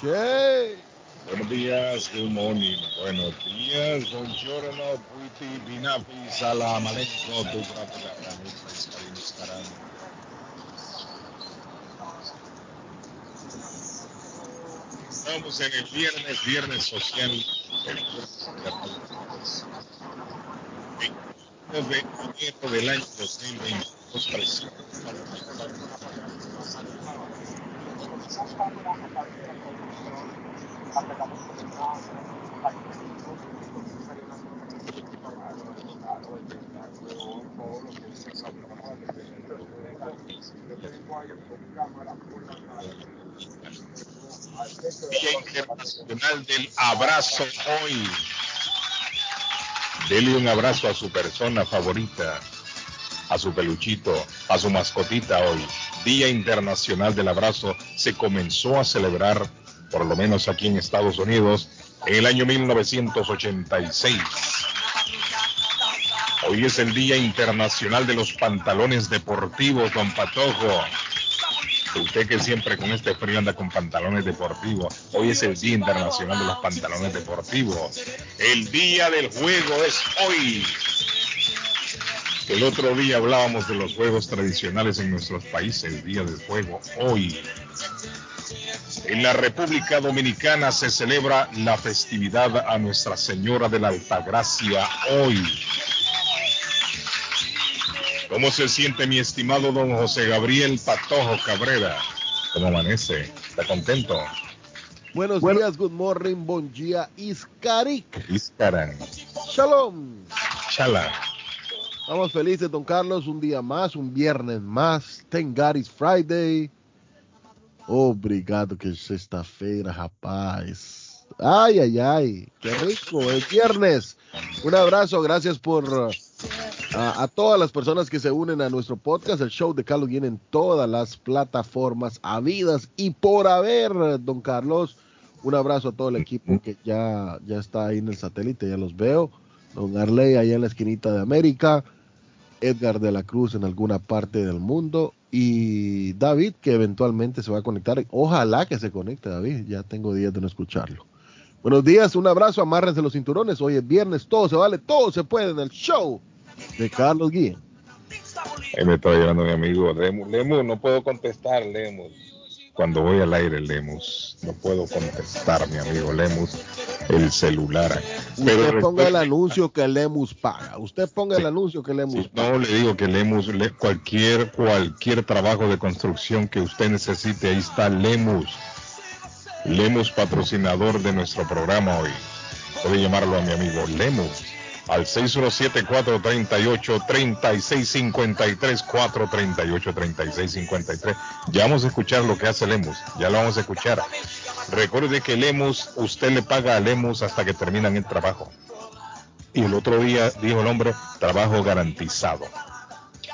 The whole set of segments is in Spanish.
Buenos días, good morning. Buenos días, buongiorno, puiti, salam. Estamos en el viernes, viernes social. El del año 2022 Día Internacional del Abrazo hoy. Dele un abrazo a su persona favorita, a su peluchito, a su mascotita hoy. Día Internacional del Abrazo se comenzó a celebrar, por lo menos aquí en Estados Unidos, en el año 1986. Hoy es el Día Internacional de los Pantalones Deportivos, don Patojo. Usted que siempre con este frío anda con pantalones deportivos. Hoy es el Día Internacional de los Pantalones Deportivos. El Día del Juego es hoy. El otro día hablábamos de los juegos tradicionales en nuestros países, el Día del Juego, hoy. En la República Dominicana se celebra la festividad a Nuestra Señora de la Altagracia hoy. ¿Cómo se siente mi estimado don José Gabriel Patojo Cabrera? ¿Cómo amanece? ¿Está contento? Buenos días, good morning, bon día, Iskarik. Iskaran. Shalom. Shalom. Estamos felices, don Carlos, un día más, un viernes más. Thank God it's Friday. Obrigado que es sexta-feira, rapaz. Ay, ay, ay, qué rico, es viernes. Un abrazo, gracias por a, todas las personas que se unen a nuestro podcast, el show de Carlos viene en todas las plataformas habidas y por haber, don Carlos. Un abrazo a todo el equipo que ya, ya está ahí en el satélite, ya los veo. Don Arley allá en la esquinita de América, Edgar de la Cruz en alguna parte del mundo y David que eventualmente se va a conectar. Ojalá que se conecte David, ya tengo días de no escucharlo. Buenos días, un abrazo, amárrense los cinturones. Hoy es viernes, todo se vale, todo se puede en el show de Carlos Guía. Ahí me está llegando mi amigo Lemus. Lemus, no puedo contestar, Lemus. Cuando voy al aire, Lemus, no puedo contestar, mi amigo Lemus, el celular. Usted ponga el anuncio que Lemus paga. Usted ponga el anuncio que Lemus paga. No le digo que Lemus, cualquier, cualquier trabajo de construcción que usted necesite, ahí está Lemus. Lemus, patrocinador de nuestro programa hoy. Puede llamarlo a mi amigo Lemus al 617-438-3653, 438-3653. Ya vamos a escuchar lo que hace Lemus, ya lo vamos a escuchar. Recuerde que Lemus, usted le paga a Lemus hasta que terminan el trabajo. Y el otro día dijo el hombre, trabajo garantizado.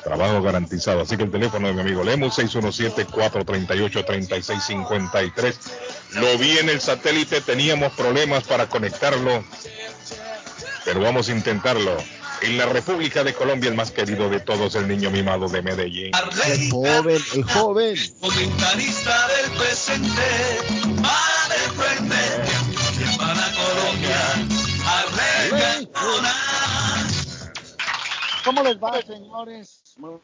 Trabajo garantizado. Así que el teléfono de mi amigo Lemus, 617-438-3653. Lo vi en el satélite, teníamos problemas para conectarlo pero vamos a intentarlo. En la República de Colombia, el más querido de todos, el niño mimado de Medellín. El joven, el joven. Comentarista del presente, para el frente, para Colombia, ¿Cómo les va, señores? Muy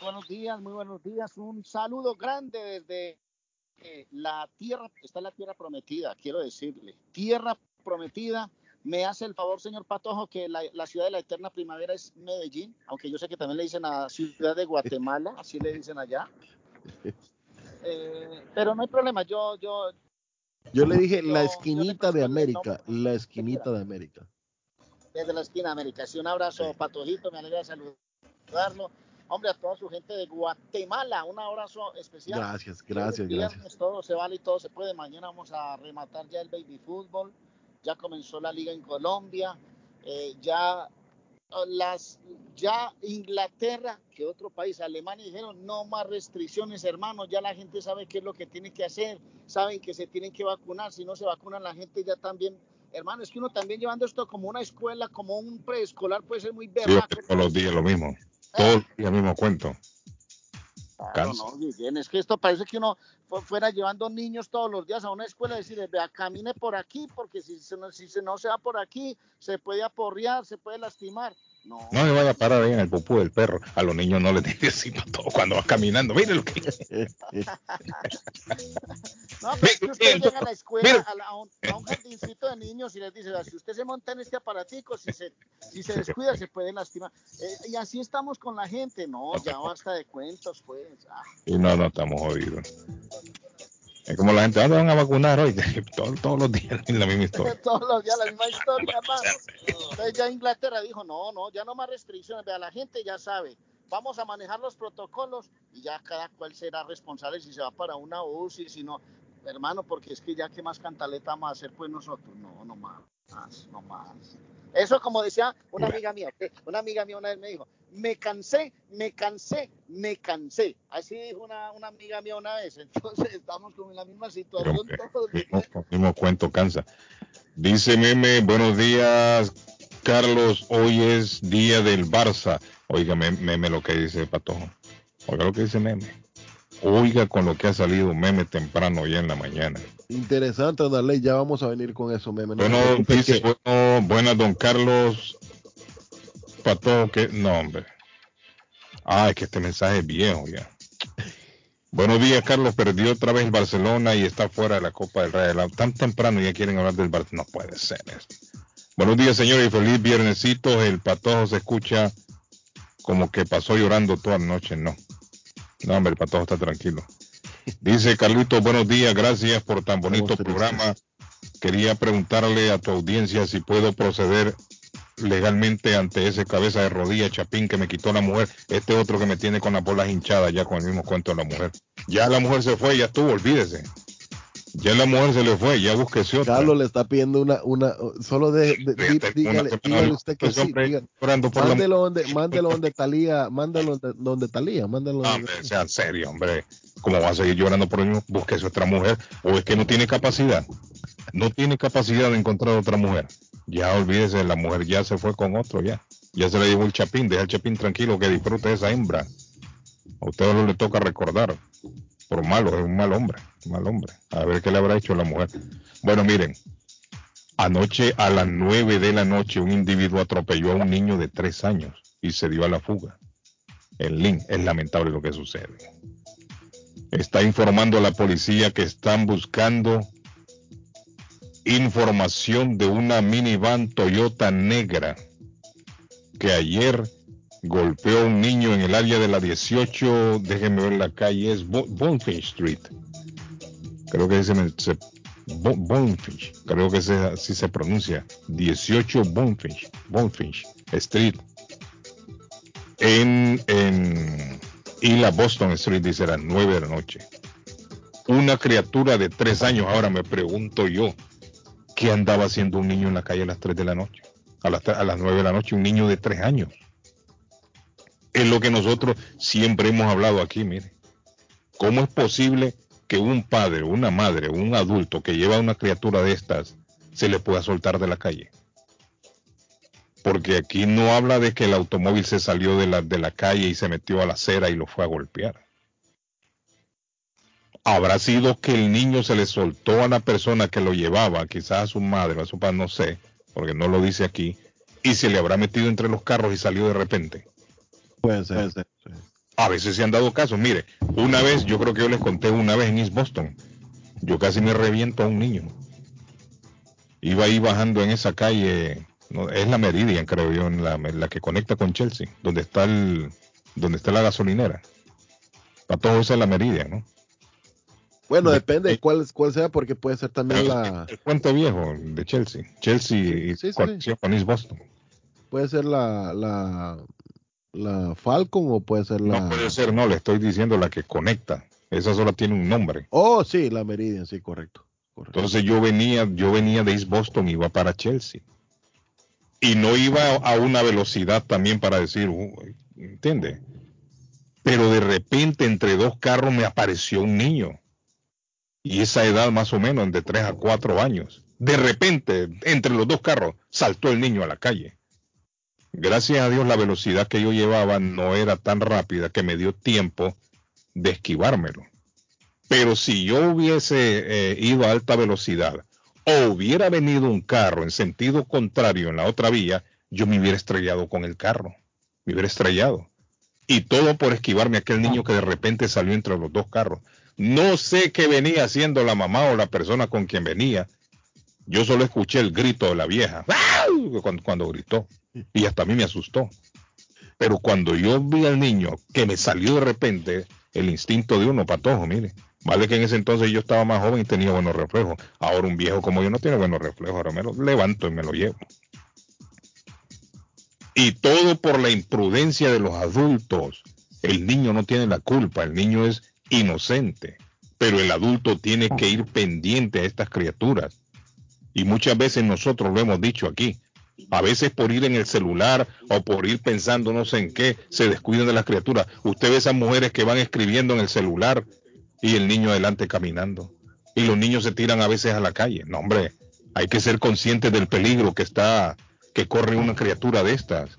buenos días, muy buenos días. Un saludo grande desde eh, la tierra, está la tierra prometida, quiero decirle. Tierra prometida me hace el favor, señor Patojo, que la, ciudad de la eterna primavera es Medellín, aunque yo sé que también le dicen a ciudad de Guatemala, así le dicen allá. Eh, pero no hay problema, yo, yo. Yo le dije la esquinita de América, la esquinita de América. Desde la esquina de América. Sí, un abrazo, Patojito, me alegra saludarlo. Hombre, a toda su gente de Guatemala, un abrazo especial. Gracias, gracias, gracias. Todo se vale y todo se puede. Mañana vamos a rematar ya el baby fútbol ya comenzó la liga en Colombia, eh, ya las ya Inglaterra, que otro país, Alemania, dijeron no más restricciones, hermanos, ya la gente sabe qué es lo que tiene que hacer, saben que se tienen que vacunar, si no se vacunan la gente ya también, hermano, es que uno también llevando esto como una escuela, como un preescolar puede ser muy berraco. todos los días lo mismo, todos los días mismo cuento. Claro, no, Guillén, es que esto parece que uno fu- fuera llevando niños todos los días a una escuela y decirles, vea, camine por aquí, porque si, se no, si se no se va por aquí, se puede aporrear, se puede lastimar. No, No me vaya a parar ahí en el popú del perro. A los niños no les dice así para todo cuando vas caminando. Mire lo que no, pero es que usted llega a la escuela, a, la- a un, a un jardincito de niños y les dice, si usted se monta en este aparatico, si se, si se descuida, se puede lastimar. Eh, y así estamos con la gente. No, ya basta de cuentos, pues. Ah. Y no, no estamos jodidos. Es como la gente, ¿dónde van a vacunar hoy? todos, todos los días la misma historia. Todos los días la misma historia. Entonces ya Inglaterra dijo, no, no, ya no más restricciones. Vea, la gente ya sabe. Vamos a manejar los protocolos y ya cada cual será responsable si se va para una UCI, si no. Hermano, porque es que ya qué más cantaleta vamos a hacer pues nosotros. No, no más, no más. Eso como decía una amiga mía, una amiga mía una vez me dijo, me cansé, me cansé, me cansé. Así dijo una, una amiga mía una vez. Entonces estamos como en la misma situación todos. mismo, mismo cuento cansa. Dice Meme, buenos días, Carlos. Hoy es día del Barça. Oiga, me- Meme, lo que dice Patojo. Oiga lo que dice Meme. Oiga con lo que ha salido Meme temprano ya en la mañana. Interesante, Darley, ya vamos a venir con eso, meme. No Bueno, dice, que- bueno, buenas, don Carlos. Patojo, que no, hombre. Ah, es que este mensaje es viejo ya. Buenos días, Carlos. Perdió otra vez el Barcelona y está fuera de la Copa del Rey. Tan temprano ya quieren hablar del Barcelona. No puede ser. Buenos días, señores, y feliz viernesito. El patojo se escucha como que pasó llorando toda la noche. No. No, hombre, el patojo está tranquilo. Dice Carlito, buenos días, gracias por tan bonito programa. Quería preguntarle a tu audiencia si puedo proceder legalmente ante ese cabeza de rodilla chapín que me quitó la mujer, este otro que me tiene con las bolas hinchadas ya con el mismo cuento de la mujer. Ya la mujer se fue, ya estuvo, olvídese. Ya la mujer se le fue, ya búsquese otra. Carlos le está pidiendo una, una, solo de, de- dígale, dígale usted que pues, sí, la mándelo donde, mándelo donde Talía, mándelo donde, Talía, mándelo donde- hombre, sean serios, hombre. ¿Cómo va a seguir llorando por mismo? Búsquese otra mujer. O es que no tiene capacidad. No tiene capacidad de encontrar otra mujer. Ya olvídese, la mujer ya se fue con otro, ya. Ya se le llevó el chapín. Deja el chapín tranquilo que disfrute esa hembra. A usted no le toca recordar. Por malo, es un mal hombre. un Mal hombre. A ver qué le habrá hecho la mujer. Bueno, miren. Anoche a las nueve de la noche un individuo atropelló a un niño de tres años y se dio a la fuga. El link es lamentable lo que sucede. Está informando a la policía que están buscando información de una minivan Toyota negra que ayer golpeó a un niño en el área de la 18, déjenme ver la calle, es Bo- Bonefish Street. Creo que se, se creo que así se pronuncia, 18 Bonefish, Bonefish Street. En, en y la Boston Street dice a las 9 de la noche. Una criatura de 3 años, ahora me pregunto yo, ¿qué andaba haciendo un niño en la calle a las 3 de la noche? A las, tre- a las 9 de la noche, un niño de 3 años. Es lo que nosotros siempre hemos hablado aquí, mire. ¿Cómo es posible que un padre, una madre, un adulto que lleva a una criatura de estas se le pueda soltar de la calle? Porque aquí no habla de que el automóvil se salió de la, de la calle y se metió a la acera y lo fue a golpear. Habrá sido que el niño se le soltó a la persona que lo llevaba, quizás a su madre, a su padre, no sé, porque no lo dice aquí, y se le habrá metido entre los carros y salió de repente. Puede ser, puede ser, sí. A veces se han dado casos. Mire, una vez, yo creo que yo les conté una vez en East Boston, yo casi me reviento a un niño. Iba ahí bajando en esa calle, no, es la Meridian, creo yo, en la, la que conecta con Chelsea, donde está el, donde está la gasolinera. Para todo eso es la Meridian, ¿no? Bueno, De- depende de cuál, cuál sea, porque puede ser también la, El puente viejo de Chelsea. Chelsea y Sí, sí, conexión con East Boston. puede ser la, la, la Falcon o puede ser la. No puede ser, no, le estoy diciendo la que conecta. Esa sola tiene un nombre. Oh, sí, la Meridian, sí, correcto. correcto. Entonces yo venía, yo venía de East Boston, iba para Chelsea. Y no iba a una velocidad también para decir, uh, ¿entiende? Pero de repente entre dos carros me apareció un niño. Y esa edad más o menos, de 3 a 4 años. De repente, entre los dos carros, saltó el niño a la calle. Gracias a Dios la velocidad que yo llevaba no era tan rápida que me dio tiempo de esquivármelo. Pero si yo hubiese eh, ido a alta velocidad o hubiera venido un carro en sentido contrario en la otra vía, yo me hubiera estrellado con el carro. Me hubiera estrellado. Y todo por esquivarme a aquel niño que de repente salió entre los dos carros. No sé qué venía haciendo la mamá o la persona con quien venía. Yo solo escuché el grito de la vieja cuando, cuando gritó. Y hasta a mí me asustó. Pero cuando yo vi al niño que me salió de repente, el instinto de uno, patojo, mire. Vale que en ese entonces yo estaba más joven y tenía buenos reflejos. Ahora un viejo como yo no tiene buenos reflejos. Ahora me lo levanto y me lo llevo. Y todo por la imprudencia de los adultos. El niño no tiene la culpa, el niño es inocente. Pero el adulto tiene que ir pendiente a estas criaturas. Y muchas veces nosotros lo hemos dicho aquí. A veces por ir en el celular o por ir pensando no sé en qué, se descuidan de las criaturas. Usted ve esas mujeres que van escribiendo en el celular y el niño adelante caminando. Y los niños se tiran a veces a la calle. No, hombre, hay que ser conscientes del peligro que está, que corre una criatura de estas.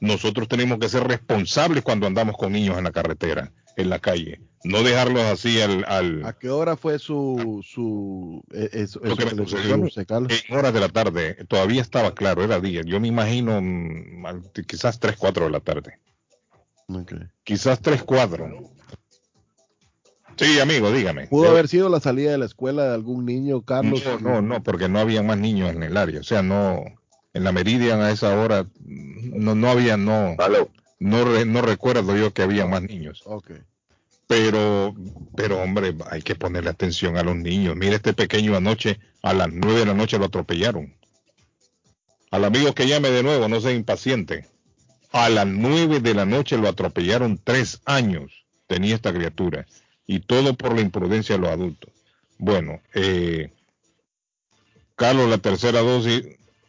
Nosotros tenemos que ser responsables cuando andamos con niños en la carretera, en la calle. No dejarlos así al... al ¿A qué hora fue su... su eh, eso, Lo eso que me que le sucedió sucedió, Carlos? en horas de la tarde. Todavía estaba claro, era día. Yo me imagino mm, quizás 3, 4 de la tarde. Quizás 3, 4. Sí, amigo, dígame. ¿Pudo haber sido la salida de la escuela de algún niño, Carlos? No, no, no, porque no había más niños en el área. O sea, no, en la Meridian a esa hora no, no había, no, no, re- no recuerdo yo que había más niños. Pero, pero hombre, hay que ponerle atención a los niños. Mire este pequeño anoche, a las nueve de la noche lo atropellaron. Al amigo que llame de nuevo, no sea impaciente. A las nueve de la noche lo atropellaron tres años, tenía esta criatura. Y todo por la imprudencia de los adultos. Bueno, eh, Carlos, la tercera dosis,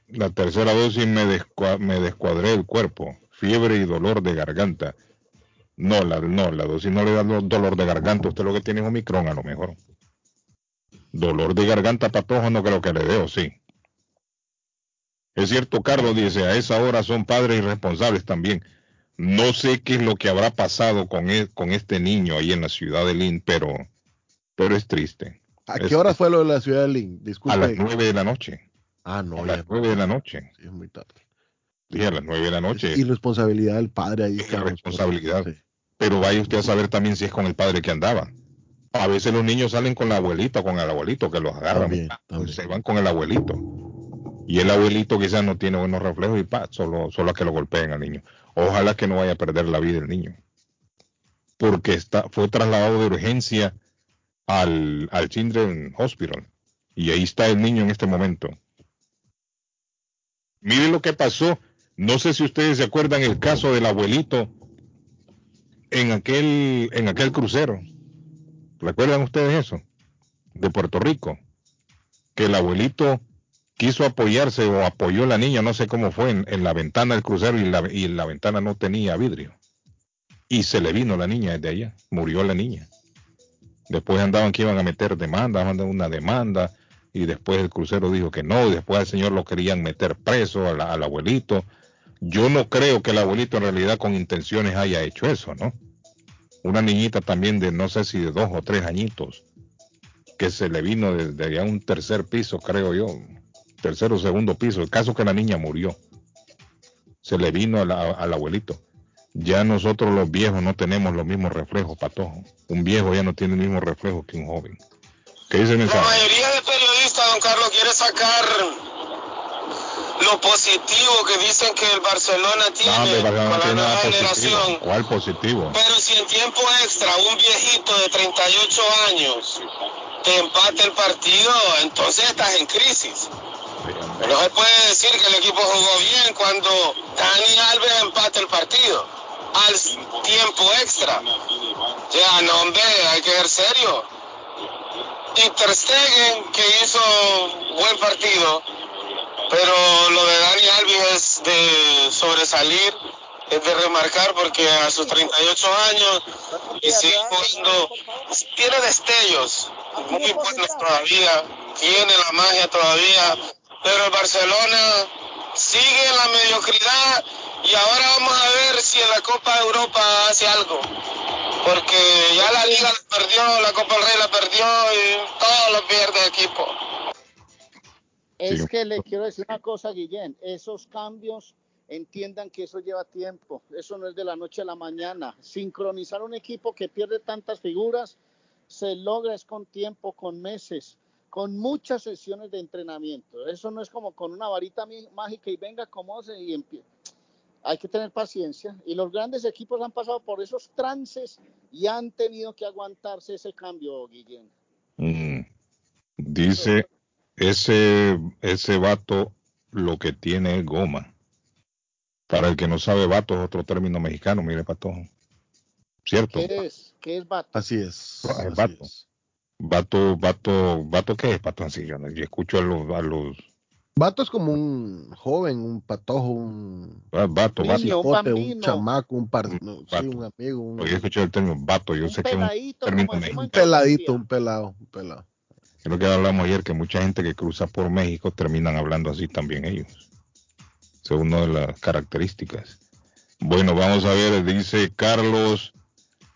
la tercera dosis me, descua- me descuadré el cuerpo, fiebre y dolor de garganta. No, la, no, la dosis no le da do- dolor de garganta. Usted lo que tiene es Omicron a lo mejor. Dolor de garganta patojo no creo que le dé, ¿o sí? Es cierto, Carlos dice, a esa hora son padres irresponsables también. No sé qué es lo que habrá pasado con, e- con este niño ahí en la ciudad de Lynn, pero, pero es triste. ¿A Es- qué hora fue lo de la ciudad de Lynn? A Disculpe. las nueve de la noche. Ah, no, a ya las nueve de la noche. sí, es muy tarde. Dije a las nueve de la noche. Es irresponsabilidad del padre ahí. Es. Sí. Pero vaya usted a saber también si es con el padre que andaba. A veces los niños salen con la abuelita, con el abuelito que los agarran. También, pa, también. Se van con el abuelito. Y el abuelito quizás no tiene buenos reflejos y pa, solo, solo a que lo golpeen al niño. Ojalá que no vaya a perder la vida el niño. Porque está, fue trasladado de urgencia al, al Children's Hospital. Y ahí está el niño en este momento. Miren lo que pasó. No sé si ustedes se acuerdan el caso del abuelito en aquel, en aquel crucero. ¿Recuerdan ustedes eso? De Puerto Rico. Que el abuelito quiso apoyarse o apoyó la niña, no sé cómo fue, en, la ventana del crucero y la, la ventana no tenía vidrio. Y se le vino la niña desde allá. Murió la niña. Después andaban que iban a meter demanda, mandaron una demanda y después el crucero dijo que no, y después al señor lo querían meter preso al abuelito. Yo no creo que el abuelito en realidad con intenciones haya hecho eso, ¿no? Una niñita también de no sé si de dos o tres añitos, que se le vino desde un tercer piso, creo yo, tercer o segundo piso. El caso que la niña murió, se le vino al abuelito. Ya nosotros los viejos no tenemos los mismos reflejos, patojo. Un viejo ya no tiene el mismo reflejo que un joven. ¿Qué dice el La mayoría de periodistas, don Carlos, quiere sacar lo positivo que dicen que el Barcelona tiene No, Barcelona con la nueva generación. ¿Cuál positivo? Pero si en tiempo extra un viejito de 38 años te empata el partido, entonces estás en crisis. No se puede decir que el equipo jugó bien cuando Dani Alves empata el partido al tiempo extra. Ya, no, hombre, hay que ser serio. Y Ter Stegen, que hizo buen partido, pero lo de Dani Alves es de sobresalir, es de remarcar porque a sus 38 años y sigue jugando, tiene destellos muy buenos todavía, tiene la magia todavía, pero el Barcelona sigue en la mediocridad y ahora vamos a ver si en la Copa de Europa hace algo. porque ya la liga la perdió, la Copa del Rey la perdió y todo lo pierde el equipo. Es Sí. que le quiero decir una cosa, Guillén. Esos cambios, entiendan que eso lleva tiempo. Eso no es de la noche a la mañana. Sincronizar un equipo que pierde tantas figuras se logra es con tiempo, con meses, con muchas sesiones de entrenamiento. Eso no es como con una varita mágica y venga, como se y empie- Hay que tener paciencia. Y los grandes equipos han pasado por esos trances y han tenido que aguantarse ese cambio, Guillén. Mm. Dice ese ese vato lo que tiene es goma. Para el que no sabe, vato es otro término mexicano, mire, patojo. ¿Cierto? ¿Qué es? ¿Qué es Bato? Así es. Ah, es así vato. es. Vato, vato, vato, ¿qué es pato así? Yo, no- yo escucho a los, a los, Vato es como un joven, un patojo, un ah, vato, Niño, vato. un cipote, un chamaco, un par, Un no, sí, vato. un amigo, un, Oye, he escuchado el término vato, yo un sé que es un peladito, término como un peladito, un pelado, un pelado. Lo que hablamos ayer, que mucha gente que cruza por México terminan hablando así también ellos. Esa es una de las características. Bueno, vamos a ver, dice Carlos,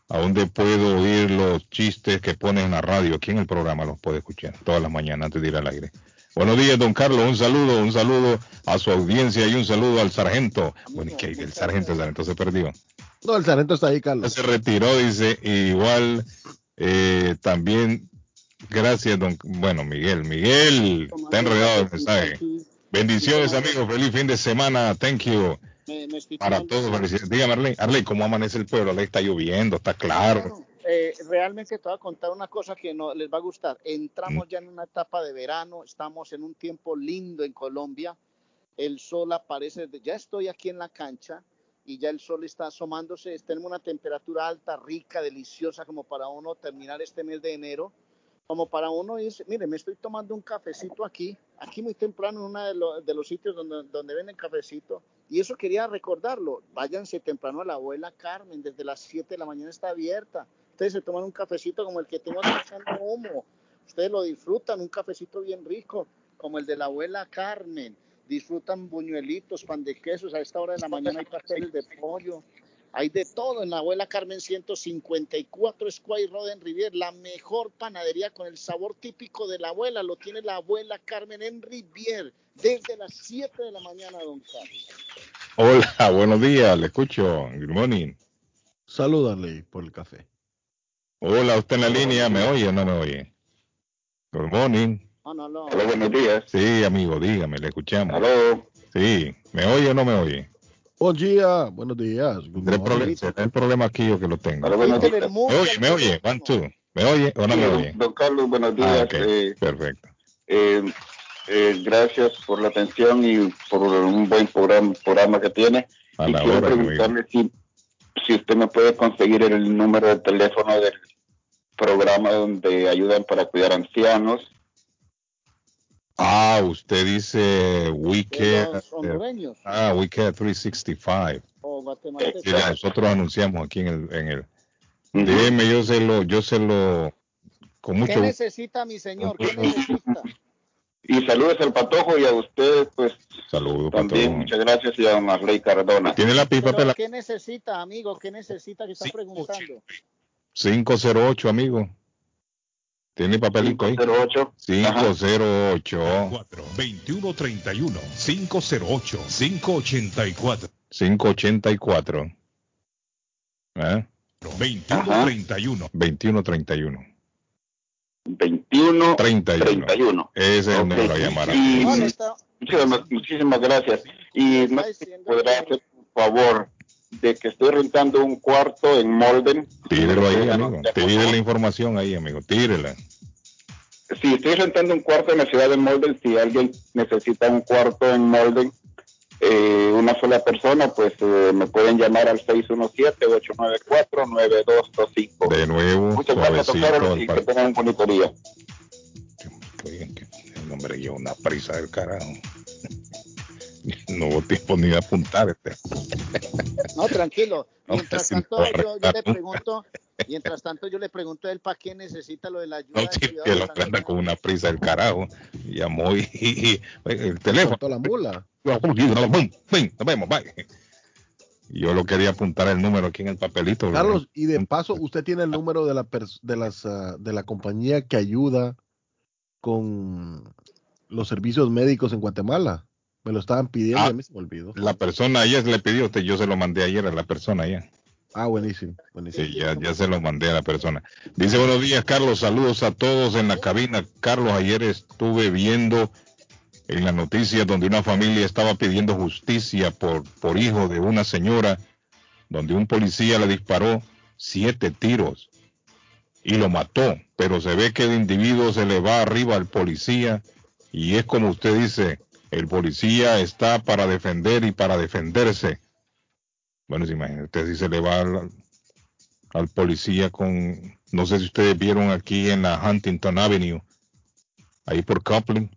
¿a dónde puedo oír los chistes que ponen en la radio? Aquí en el programa los puede escuchar todas las mañanas antes de ir al aire. Buenos días, don Carlos, un saludo, un saludo a su audiencia y un saludo al sargento. Bueno, que el sargento, el sargento se perdió. No, el sargento está ahí, Carlos. se retiró, dice, igual eh, también, gracias, don, bueno, Miguel, Miguel, está enredado el mensaje. Aquí, Bendiciones, amigos, feliz fin de semana, thank you, me- me estoy para todos, felicidades. Dígame, Arley, Arley, ¿cómo amanece el pueblo? Arley, está lloviendo, está claro. Eh, realmente te voy a contar una cosa que no les va a gustar. Entramos Mm. ya en una etapa de verano, estamos en un tiempo lindo en Colombia. El sol aparece, ya estoy aquí en la cancha y ya el sol está asomándose. Tenemos una temperatura alta, rica, deliciosa, como para uno terminar este mes de enero. Como para uno dice, mire, me estoy tomando un cafecito aquí, aquí muy temprano en uno de, lo- de los sitios donde, donde venden cafecito. Y eso quería recordarlo. Váyanse temprano a la abuela Carmen, desde las 7 de la mañana está abierta. Ustedes se toman un cafecito como el que tengo echando humo. Ustedes lo disfrutan, un cafecito bien rico, como el de la abuela Carmen. Disfrutan buñuelitos, pan de quesos. A esta hora de la mañana hay pasteles de pollo. Hay de todo en la abuela Carmen 154 Square Road en Rivier. La mejor panadería con el sabor típico de la abuela lo tiene la abuela Carmen en Rivier. Desde las 7 de la mañana, don Carlos. Hola, buenos días, le escucho, good morning. Salúdale por el café. Hola, usted en la línea, ¿me oye o no me oye? Good morning. No, no, no. Hola, buenos días. Sí, amigo, dígame, le escuchamos. Aló. Sí, ¿me oye o no me oye? Buen día, buenos días. morning. problema, el problema aquí yo que lo tengo. El ¿Me oye? ¿Me oye? One, two. ¿Me oye o no me oye? Don Carlos, buenos Ah, días. Eh, perfecto. eh, eh, gracias por la atención y por un buen programa, programa que tiene. A y la quiero hora, preguntarle si, si usted me puede conseguir el número de teléfono del programa donde ayudan para cuidar ancianos. Ah, usted dice We De Care. los eh, hondureños Ah, We Care 365. o Eh, guatemaltecos. Sí, nosotros anunciamos aquí en el, en el. Ujú. Déjeme, yo se lo, yo se lo, con ¿Qué mucho necesita mi señor? ¿Qué necesita? Y saludos al Patojo y a ustedes, pues saludo, también patrón. muchas gracias y a don Arley Cardona. ¿Tiene y Pero, papel? ¿Qué necesita, amigo? ¿Qué necesita que está preguntando? 508, amigo. ¿Tiene papelito ahí? 508. Ajá. 508 4 21 31 508 584 584. ¿Eh? 21 Ajá. 31 2131. 21 31. 31. Ese es el Ok. número a llamar. Muchísimas, muchísimas gracias. Y no podrá hacer un favor de que estoy rentando un cuarto en Molden. Tírelo ahí, no- amigo. Tire la información ahí, amigo. Tírela. Sí, estoy rentando un cuarto en la ciudad de Molden. Si alguien necesita un cuarto en Molden, eh, una sola persona, pues eh, me pueden llamar al 617-894-9225. De nuevo, Muchas gracias, al y que tengan un bonito día. Oigan, que el hombre lleva una prisa del carajo. No hubo tiempo ni de apuntar. Este. No, tranquilo. Mientras tanto, yo, le pregunto, mientras tanto, yo le pregunto a él para qué necesita lo de la ayuda. No, sí, que hombre anda con una prisa del carajo. Llamó y, y- y- el teléfono. la mula. Nos vemos, bye. Yo lo quería apuntar el número aquí en el papelito. Carlos, y de paso, usted tiene el número de la de las ah, de la compañía que ayuda con los servicios médicos en Guatemala. Me lo estaban pidiendo, Ah. y a mí se me olvidó. La persona ayer le pidió, usted, yo se lo mandé ayer a la persona ya. Ah, buenísimo, buenísimo. Sí, ya, ya se lo mandé a la persona. Dice, buenos días, Carlos. Saludos a todos en la cabina. Carlos, ayer estuve viendo en la noticia donde una familia estaba pidiendo justicia por, por hijo de una señora, donde un policía le disparó siete tiros y lo mató. Pero se ve que el individuo se le va arriba al policía y es como usted dice, el policía está para defender y para defenderse. Bueno, se imagina, usted si se le va al, policía con, no sé si ustedes vieron aquí en la Huntington Avenue, ahí por Coupling,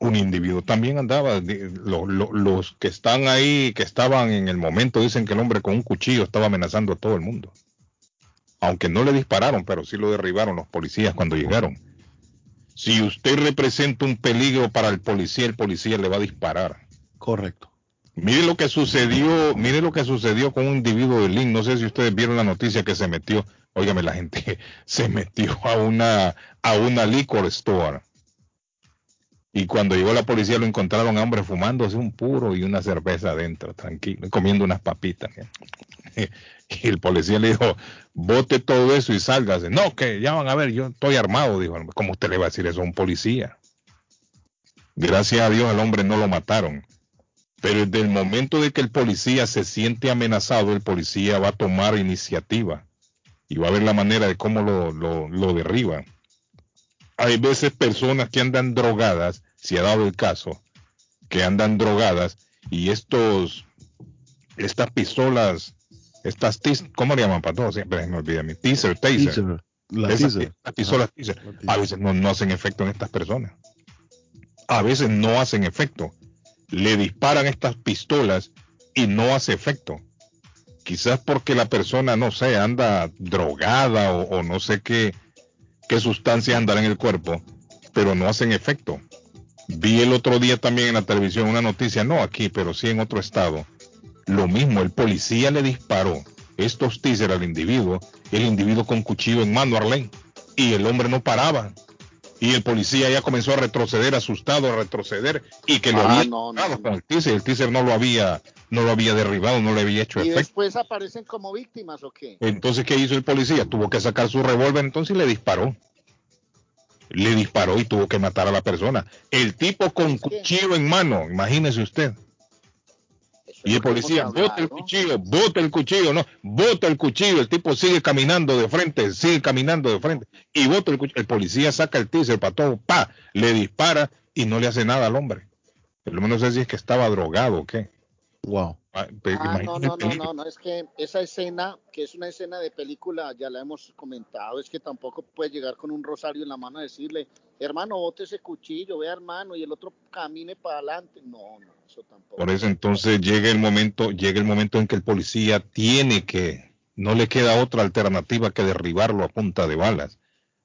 un individuo también andaba, los que están ahí, que estaban en el momento, dicen que el hombre con un cuchillo estaba amenazando a todo el mundo. Aunque no le dispararon, pero sí lo derribaron los policías cuando llegaron. Si usted representa un peligro para el policía, el policía le va a disparar. Correcto. Mire lo que sucedió, mire lo que sucedió con un individuo de Lynn. No sé si ustedes vieron la noticia que se metió. Óigame, la gente se metió a una, a una liquor store. Y cuando llegó la policía lo encontraron a hombre fumándose un puro y una cerveza adentro, tranquilo, comiendo unas papitas. Y el policía le dijo, bote todo eso y sálgase. No, que ya van a ver, yo estoy armado. Dijo, ¿cómo usted le va a decir eso a un policía? Gracias a Dios al hombre no lo mataron. Pero desde el momento de que el policía se siente amenazado, el policía va a tomar iniciativa y va a ver la manera de cómo lo, lo derriba. Hay veces personas que andan drogadas, si ha dado el caso, que andan drogadas y estos, estas pistolas, estas, ¿cómo le llaman para todos? Siempre me olvida mi teaser, taser. Teaser. La Esas- teaser. las pistolas teaser, La teaser. a veces no, no hacen efecto en estas personas. A veces no hacen efecto. Le disparan estas pistolas y no hace efecto. Quizás porque la persona, no sé, anda drogada o, o no sé qué, qué sustancias andan en el cuerpo, pero no hacen efecto. Vi el otro día también en la televisión una noticia, no aquí, pero sí en otro estado. Lo mismo, el policía le disparó estos teasers al individuo, el individuo con cuchillo en mano, Arlene, y el hombre no paraba. Y el policía ya comenzó a retroceder, asustado, a retroceder, y que lo Ah, había no, no, no. con el teaser, el teaser no lo había, no lo había derribado, no le había hecho ¿Y efecto. después aparecen como víctimas o qué? Entonces, ¿qué hizo el policía? Tuvo que sacar su revólver, entonces le disparó. Le disparó y tuvo que matar a la persona. El tipo con cuchillo en mano, imagínese usted. Y el policía, bota el cuchillo, bota el cuchillo, no, bota el cuchillo. El tipo sigue caminando de frente, sigue caminando de frente. Y bota el cuchillo. El policía saca el teaser para todo, pa, le dispara y no le hace nada al hombre. Por lo menos no sé si es que estaba drogado o qué. Wow. Ah, Ah, no, no, no, no, no, es que esa escena, que es una escena de película, ya la hemos comentado, es que tampoco puede llegar con un rosario en la mano a decirle, hermano, bote ese cuchillo, vea hermano, y el otro camine para adelante. No, no, eso tampoco. Por eso entonces llega el momento, llega el momento en que el policía tiene que, no le queda otra alternativa que derribarlo a punta de balas.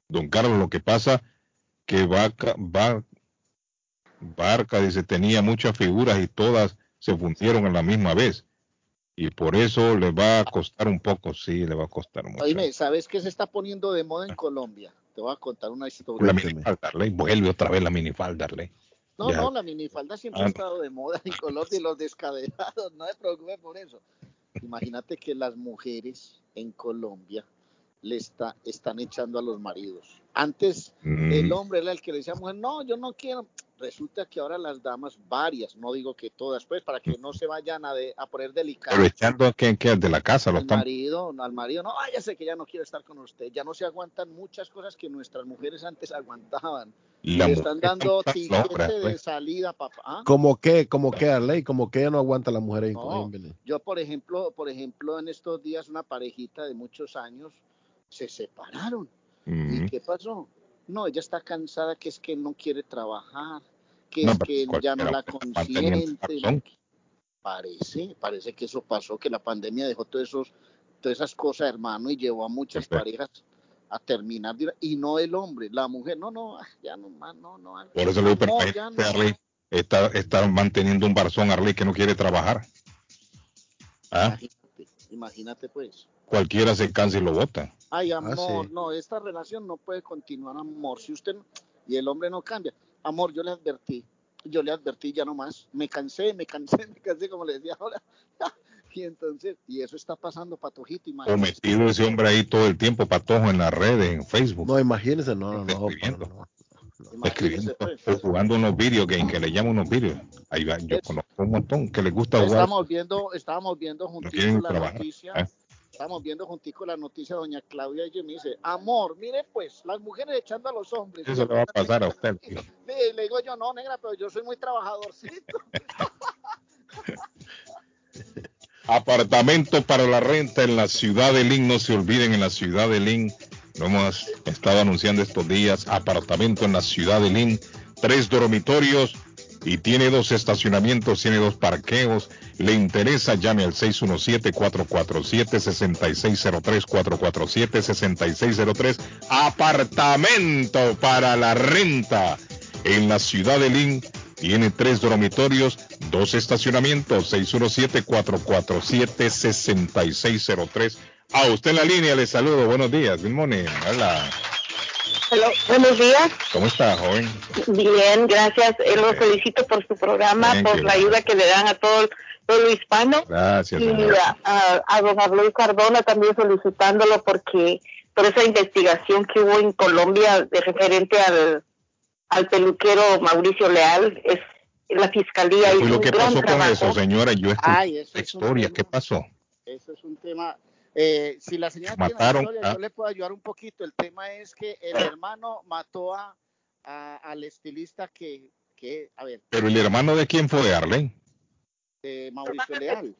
Don Carlos, lo que pasa que va, Barca dice tenía muchas figuras y todas se fundieron a la misma vez. Y por eso le va a costar un poco, sí, le va a costar mucho. Oíme, ¿sabes qué se está poniendo de moda en Colombia? Te voy a contar una La historia. Cuénteme. minifalda, Arley, vuelve otra vez la minifalda, Arley. No, Ya. no, la minifalda siempre Ah, ha estado de moda en Colombia y los descadenados, no se preocupe por eso. Imagínate que las mujeres en Colombia le está, están echando a los maridos. Antes Mm, el hombre era el que le decía a la mujer, no, yo no quiero. Resulta que ahora las damas, varias, no digo que todas, pues, para que no se vayan a, de- a poner delicadas. pero echando a que, que de la casa lo Al están marido, al marido, no, váyase que ya no quiero estar con usted. Ya no se aguantan muchas cosas que nuestras mujeres antes aguantaban. la le están dando tiquete de pues. salida, papá. ¿Ah? Como que, como que Arley, como que ella no aguanta la mujer ahí. No. ahí. Yo, por ejemplo, por ejemplo, en estos días una parejita de muchos años se separaron. ¿Y qué pasó? No, ella está cansada que es que no quiere trabajar, que No, es pero que ya no la manteniendo consiente. Parece, parece que eso pasó, que la pandemia dejó todos esos, todas esas cosas, hermano, y llevó a muchas Perfecto. parejas a terminar, de y no el hombre, la mujer, no, no, ah, ya no más, no, no. Por eso le digo, pero no. Arley, está, está manteniendo un barzón Arley que no quiere trabajar. ¿Ah? Imagínate, imagínate pues. Cualquiera se cansa y lo bota. Ay, amor, sí. no, esta relación no puede continuar, amor. Si usted no- y el hombre no cambia, amor, yo le advertí, yo le advertí ya no más. Me cansé, me cansé, me cansé, como le decía ahora. y entonces, y eso está pasando, patojito, O metido ese hombre ahí todo el tiempo, patojo, en las redes, en Facebook. No, imagínense, no, no, no. No. Imagínese, escribiendo pues. o jugando unos video games que le llaman unos videos. Ahí va, yo Es- conozco un montón que les gusta jugar. Estábamos viendo, estábamos viendo juntico quieren la trabajar, noticia. ¿eh? Estábamos viendo juntico la noticia de doña Claudia y me dice, amor, mire pues, las mujeres echando a los hombres. Eso le va a pasar a usted. tío. Le digo yo, no, negra, pero yo soy muy trabajadorcito. Apartamento para la renta en la ciudad de Lynn. No se olviden, en la ciudad de Lynn. Lo hemos estado anunciando estos días. Apartamento en la ciudad de Lynn. Tres dormitorios y tiene dos estacionamientos, tiene dos parqueos. Le interesa, llame al 617-447-6603. 447-6603. Apartamento para la renta en la ciudad de Lynn. Tiene tres dormitorios, dos estacionamientos, 617-447-6603. A usted en la línea le saludo. Buenos días. Good morning. Hola. Hello, buenos días. ¿Cómo está, joven? Bien, gracias. Eh, lo felicito por su programa, Thank por you. la ayuda que le dan a todo el pueblo hispano. Gracias, Y a, a, a don Arloy Cardona también solicitándolo porque por esa investigación que hubo en Colombia de referente al, al peluquero Mauricio Leal, es la fiscalía ¿Y hizo lo que pasó con trabajo. eso, señora? Yo escuché Ay, eso es historia. tema. ¿Qué pasó? Eso es un tema. Eh, si la señora tiene historia, a- yo le puedo ayudar un poquito. El tema es que el hermano mató a, a- al estilista que, que, a ver, Pero el hermano de quién fue, Arlen? eh, Mauricio Leal.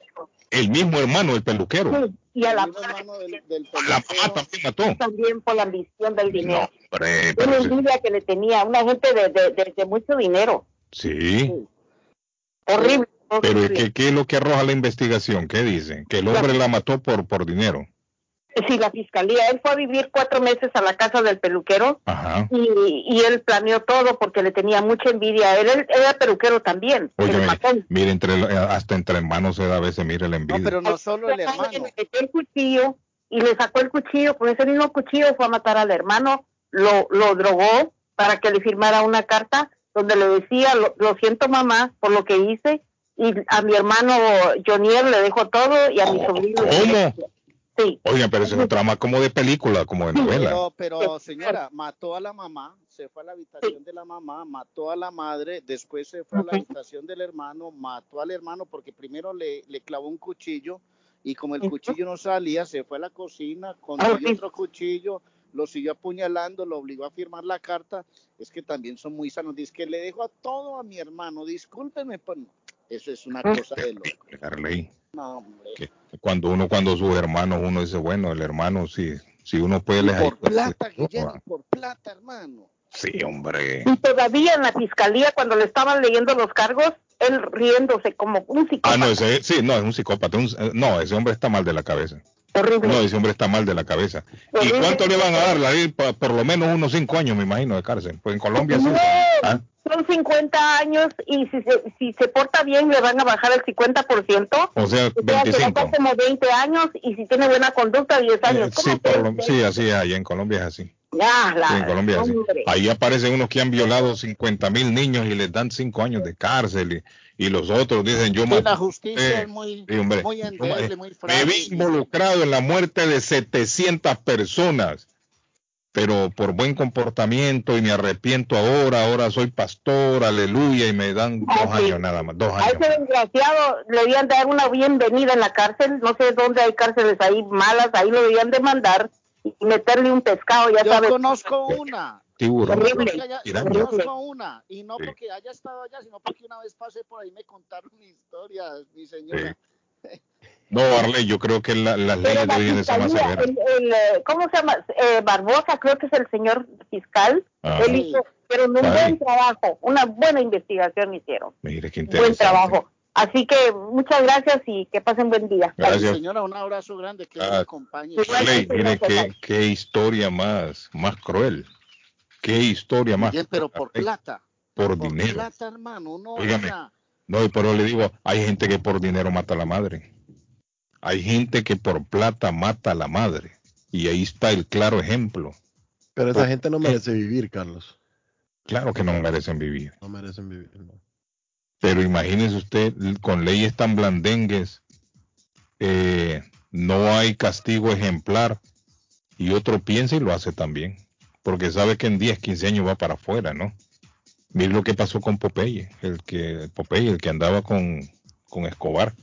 El mismo hermano, el peluquero. Sí, y a el la hermano del, del La peluquero. mamá también mató. también por la ambición del dinero. No, hombre, Una sí. envidia que le tenía, una gente de, de, de- de mucho dinero. sí. Horrible. Pero. ¿qué, ¿qué es lo que arroja la investigación? ¿Qué dicen? Que el hombre la mató por, por dinero. Sí, la fiscalía. Él fue a vivir cuatro meses a la casa del peluquero Ajá. y, y él planeó todo porque le tenía mucha envidia. a Él, él era peluquero también. Oye, mire, entre, hasta entre hermanos se da a veces, mire la No, envidia. pero no solo el Le hermano. metió el cuchillo y le sacó el cuchillo. Con ese mismo cuchillo fue a matar al hermano, lo, lo drogó para que le firmara una carta donde le decía, lo, lo siento mamá por lo que hice y a mi hermano Jonier le dejó todo y a mi sobrino. le ¿Cómo? Sí. Oigan, pero es un trama como de película, como de novela. Pero, pero señora, mató a la mamá, se fue a la habitación de la mamá, mató a la madre, después se fue a la habitación del hermano, mató al hermano porque primero le, le clavó un cuchillo y como el cuchillo no salía, se fue a la cocina, Ah, consiguió otro cuchillo, lo siguió apuñalando, lo obligó a firmar la carta. Es que también son muy sanos. Dice que le dejo a todo a mi hermano, discúlpeme, no. Eso es una cosa de loco. No, hombre. que cuando uno, cuando sus hermanos, uno dice, bueno, el hermano, sí, si uno puede les por ayuda, plata, pues, Guillermo, no. por plata, hermano. Sí, hombre. Y todavía en la fiscalía, cuando le estaban leyendo los cargos, él riéndose como un psicópata. Ah, no, ese, sí, no, es un psicópata. un- eh, no, ese hombre está mal de la cabeza. Horrible. No, ese hombre está mal de la cabeza. ¿Y cuánto le van a dar? Por, por lo menos unos cinco años, me imagino, de cárcel. Pues en Colombia sí. ¿Ah? son 50 años y si se, si se porta bien le van a bajar el 50%. O sea, O sea, 25. como 20 años y si tiene buena conducta 10 años. Eh, ¿Cómo sí, por lo- 20? sí, así es, allá en Colombia es así. Ya, la- Sí, en Colombia es así. Ahí aparecen unos que han violado 50 mil niños y les dan cinco años de cárcel y, y los otros dicen yo Sí, maté- la justicia Eh, es muy, sí, hombre. muy endeble, muy Me frágil. vi involucrado en la muerte de 700 personas, pero por buen comportamiento y me arrepiento ahora, ahora soy pastor, aleluya, y me dan Ah, dos años nada más, dos A años. ese desgraciado le debían dar una bienvenida en la cárcel. No sé dónde hay cárceles ahí malas. Ahí lo debían de mandar y meterle un pescado, ya Yo sabes. conozco una. Tiburón. Horrible. yo conozco una. Y no Sí. porque haya estado allá, sino porque una vez pasé por ahí y me contaron historias, mi señora. No, Arley, yo creo que la- las leyes la deberían de ser más severas. el, el, eh, ¿cómo se llama? Eh, Barbosa, creo que es el señor fiscal. Ajá. Él hizo, pero un Vale. buen trabajo, una buena investigación hicieron. Mire qué Buen interesante. trabajo. Así que muchas gracias y que pasen buen día. Gracias. señora, un abrazo grande, que Ah, acompañe. Arley, mire Gracias, qué, qué historia más, más cruel. Qué historia más. Bien, pero por Arley, plata. por Por dinero. plata, hermano. Uno, o Óigame. sea, No, y pero le digo, hay gente que por dinero mata a la madre. Hay gente que por plata mata a la madre. Y ahí está el claro ejemplo. Pero esa Por- gente no merece vivir, Carlos. Claro que no merecen vivir. No merecen vivir. no. Pero imagínese usted, con leyes tan blandengues, eh, no hay castigo ejemplar y otro piensa y lo hace también, porque sabe que en 10, 15 años va para afuera, ¿no? Mire lo que pasó con Popeye, el que Popeye, el que andaba con, con Escobar.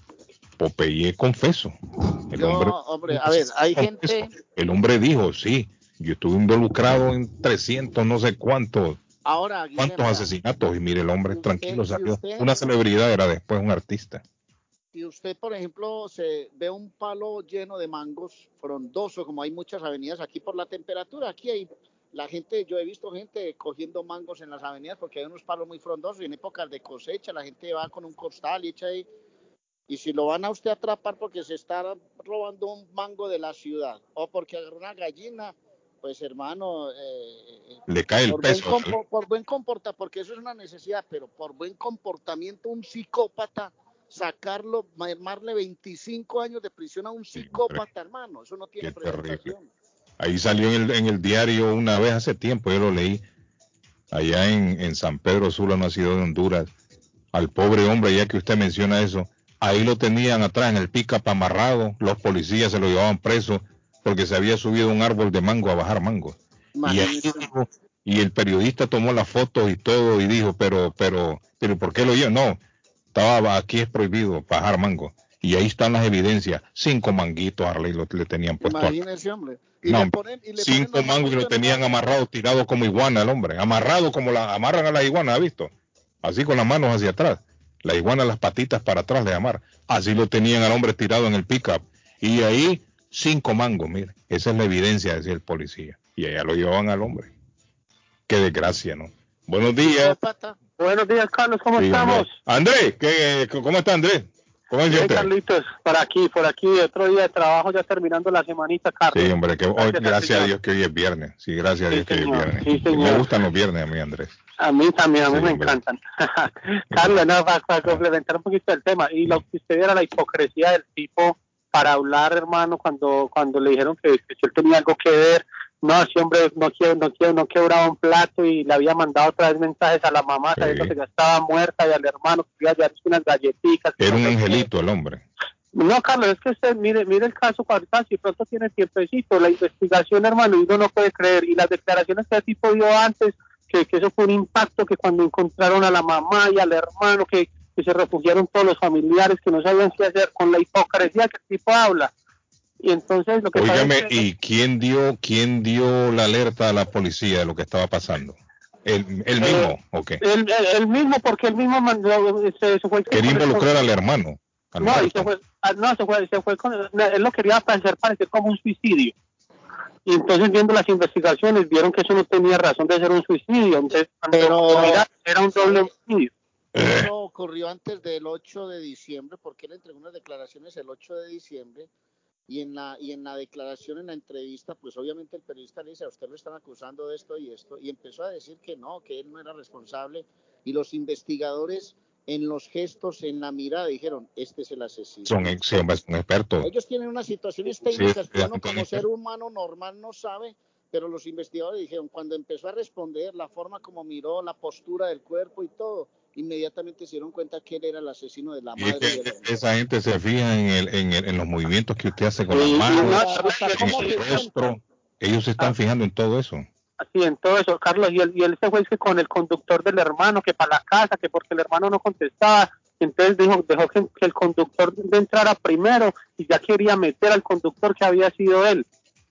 Popeye confeso. El Yo, hombre, hombre, a ver, hay gente, El hombre dijo, sí, yo estuve involucrado en 300, no sé cuántos, ahora, Guillermo, cuántos asesinatos y mire el hombre Y usted- tranquilo y salió. usted- Una celebridad era después un artista. si usted, por ejemplo, se ve un palo lleno de mangos frondoso, como hay muchas avenidas aquí por la temperatura, aquí hay la gente, yo he visto gente cogiendo mangos en las avenidas porque hay unos palos muy frondosos y en épocas de cosecha la gente va con un costal y echa ahí. Y si lo van a usted atrapar porque se está robando un mango de la ciudad o porque agarró una gallina, pues hermano, eh, Le cae el buen peso. por buen comporta, porque eso es una necesidad, pero por buen comportamiento un psicópata, sacarlo, armarle 25 años de prisión a un Sí, psicópata, hermano, eso no tiene presentación. Ahí salió en el, en el diario una vez hace tiempo, yo lo leí, allá en, en San Pedro Sula, una ciudad de Honduras, al pobre hombre, ya que usted menciona eso, ahí lo tenían atrás en el pick-up amarrado, los policías se lo llevaban preso porque se había subido un árbol de mango a bajar mango. Y, ahí y el periodista tomó las fotos y todo y dijo, pero, pero, pero, ¿por qué lo llevo? No, estaba aquí es prohibido bajar mango. Y ahí están las evidencias. Cinco manguitos Harley lo, le tenían puesto. al- Imagínese, hombre. Y No, le ponen, y le Cinco mangos y lo tenían amarrado, tirado como iguana el hombre. Amarrado como la amarran a la iguana, ¿ha visto? Así con las manos hacia atrás. La iguana las patitas para atrás le amarran. Así lo tenían al hombre tirado en el pickup. Y ahí cinco mangos, mire. Esa es la evidencia, decía el policía. Y allá lo llevaban al hombre. Qué desgracia, ¿no? Buenos días. Buenos días, Carlos, ¿cómo Sí, estamos? Andrés, ¿qué, ¿cómo está Andrés? ¿Cómo siente? Carlitos, por aquí, por aquí, otro día de trabajo, ya terminando la semanita, Carlos. Sí, hombre, que hoy, Gracias gracias a Señor. Dios que hoy es viernes. Sí, gracias a Sí, Dios que hoy es señor. viernes. Sí, señor. Me gustan los viernes a mí, Andrés. A mí también, a mí Sí, me hombre. encantan. Carlos, no, para, para complementar un poquito el tema, y lo que usted viera la hipocresía del tipo para hablar, hermano, cuando cuando le dijeron que, que tenía algo que ver, no, ese hombre no quiere, no quiere, no quebraba un plato y le había mandado otra vez mensajes a la mamá, Sí. sabiendo que ya estaba muerta y al hermano que iba a llevarse unas galletitas. Era no un angelito el hombre. No, Carlos, es que usted mire, mire el caso ahorita, si pronto tiene tiempecito, la investigación, hermano, uno no puede creer, y las declaraciones que el tipo dio antes, que, que eso fue un impacto, que cuando encontraron a la mamá y al hermano, que, que se refugiaron todos los familiares, que no sabían qué hacer, con la hipocresía que el tipo habla. Y entonces lo que Óigame, es que- ¿y quién dio, quién dio la alerta a la policía de lo que estaba pasando? ¿El, el mismo? ¿O qué? él, él- él mismo, porque él mismo mandó, se, se fue el que- Quería involucrar al hermano. al No, y muerto. se fue, ah, no, se fue, se fue con, él lo quería hacer parecer como un suicidio. Y entonces viendo las investigaciones vieron que eso no tenía razón de ser un suicidio. Entonces, cuando Pero- mira, era un doble homicidio. Eso ocurrió antes del 8 de diciembre, porque él entregó unas declaraciones el 8 de diciembre y en la y en la declaración, en la entrevista, pues obviamente el periodista le dice, a usted lo están acusando de esto y esto, y empezó a decir que no, que él no era responsable, y los investigadores en los gestos, en la mirada, dijeron, este es el asesino. Son, son expertos. Ellos tienen unas situaciones Sí, técnicas que sí, uno como ser humano normal no sabe, pero los investigadores dijeron, cuando empezó a responder, la forma como miró, la postura del cuerpo y todo, inmediatamente se dieron cuenta que él era el asesino de la Y es madre. que del hombre. esa gente se fija en, el, en, el- en los movimientos que usted hace con Sí, las manos, en el se rostro. Ellos se están Ah. fijando en todo eso. Así en todo eso, Carlos. Y él, y él se fue es que con el conductor del hermano, que para la casa, que porque el hermano no contestaba. Entonces dijo, dejó que, que el conductor entrara primero y ya quería meter al conductor que había sido él.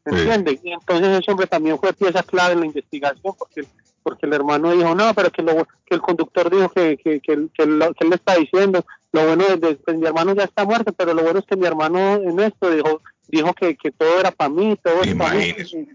Sí. ¿Entiende? Y entonces ese hombre también fue pieza clave en la investigación porque porque el hermano dijo, no, pero que, lo, que el conductor dijo que, que, que, él- que lo- que él le está diciendo, lo bueno es que pues, mi hermano ya está muerto, pero lo bueno es que mi hermano en esto dijo dijo que, que todo era para mí, todo es para mí. Sí.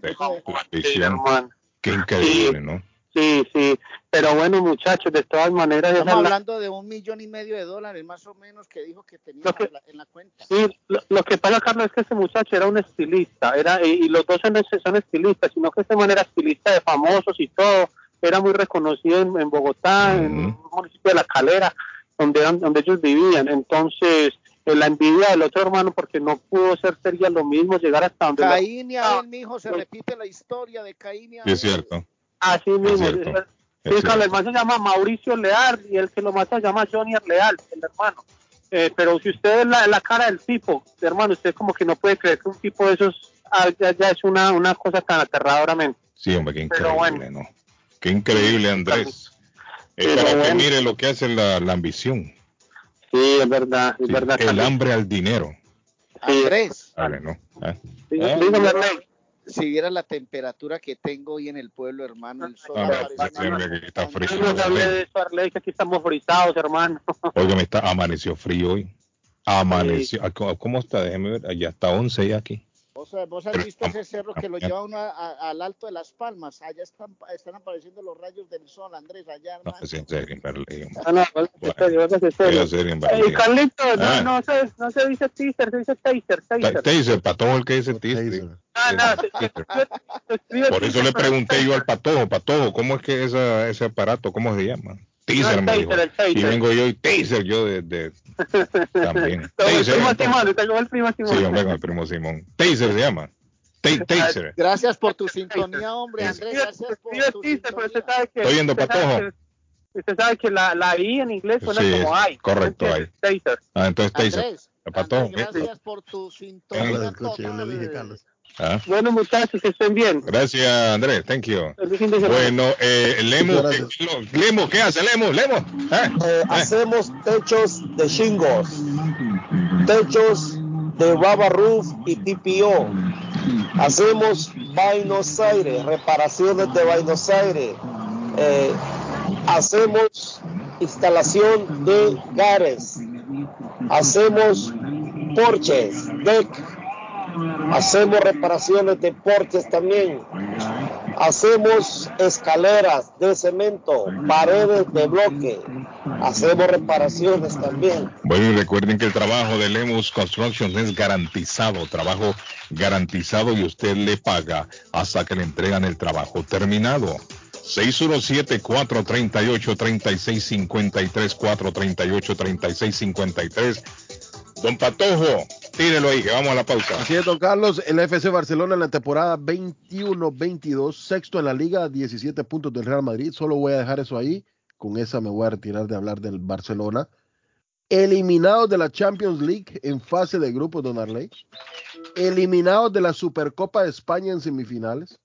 Qué increíble, ¿no? Sí, sí, pero bueno muchachos, de todas maneras, Estamos es la- hablando de un millón y medio de dólares, más o menos, que dijo que tenía Lo que- en, la, en la cuenta. sí, lo, lo que pasa Carlos es que ese muchacho era un estilista, era y, y los dos son, son estilistas, sino que este man era estilista de famosos y todo, era muy reconocido en, en Bogotá, en un municipio de La Calera, donde eran, donde ellos vivían, entonces eh, la envidia del otro hermano porque no pudo ser sería lo mismo llegar hasta donde Caín y Abel, mijo, se repite la historia de Caín y Abel. es cierto. así mismo cierto, sí, es el cierto. hermano se llama Mauricio Leal y el que lo mata se llama Johnny Leal el hermano Eh, pero si usted ve la, la cara del tipo hermano usted como que no puede creer que un tipo de esos ah, ya, ya es una, una cosa tan aterradoramente Sí, hombre, qué Pero increíble, ¿no? Qué increíble, Andrés. Es Pero para que bueno. mire lo que hace la, la ambición. sí es verdad es Sí, verdad el Carlos. hambre al dinero. Andrés, Vale, ¿no? Ah, Dígame, ¿Eh? dígame, si vieras la temperatura que tengo hoy en el pueblo, hermano, el sol sí, hombre, que está frío. No nos hable de eso, Arley, que aquí estamos frisados, hermano. Oiga, me está, amaneció frío hoy. Amaneció. ah, ¿Cómo- ¿Cómo está? Déjeme ver. Allá está 11 ya aquí. ¿Vos, vos has visto ese cerro que lo lleva uno a- a- al alto de las palmas? Allá están, están apareciendo los rayos del sol, Andrés, allá, No, es en serio, en no, en serio, en Voy serio. Eh, Berlín. Carlito, Ah. no, no, se, no se dice teaser, se dice taser, Ta- taser. Taser, patojo el que dice. Taser. Ah, no, Por eso teaser, le pregunté yo al patojo, patojo, ¿cómo es que esa, ese aparato, cómo se llama? Taser, el taser, dijo. el taser. Y vengo yo y taser yo de, de- también. Como el Taser, primo. Simón, usted como el primo Simón. Sí, hombre, con el primo Simón. Taser se llama. Ta- taser. Gracias por tu sintonía, hombre. Andrés, gracias por escribe tu pero usted sintonía. sabe que... Estoy yendo, patojo. Usted sabe que la, la I en inglés suena Sí, como I. correcto, ¿entiende? Taser. Ah, entonces taser. Andrés. Andrés, gracias por tu sintonía del coche, yo le dije, total. Carlos. Ah, Bueno, muchachos, que estén bien. Gracias, Andrés. Thank you. Bueno, eh, Lemo, ¿qué. Lemo, ¿qué hace Lemo? Lemo. ¿Eh? Eh, hacemos techos de shingles, techos de rubber roof y TPO. Hacemos Buenos Aires, reparaciones de Buenos Aires. Eh, hacemos instalación de gares. Hacemos porches, deck. Hacemos reparaciones de porches también. Hacemos escaleras de cemento, paredes de bloque. Hacemos reparaciones también. Bueno, y recuerden que el trabajo de Lemus Construction es garantizado, trabajo garantizado y usted le paga hasta que le entregan el trabajo terminado. 617-438-3653, 438-3653. Don Patojo, tírelo ahí, que vamos a la pausa. Así es, don Carlos, el FC Barcelona en la temporada 21-22, sexto en la liga, 17 puntos del Real Madrid. Solo voy a dejar eso ahí. Con esa me voy a retirar de hablar del Barcelona. Eliminados de la Champions League en fase de grupos, don Arley. Eliminados de la Supercopa de España en semifinales.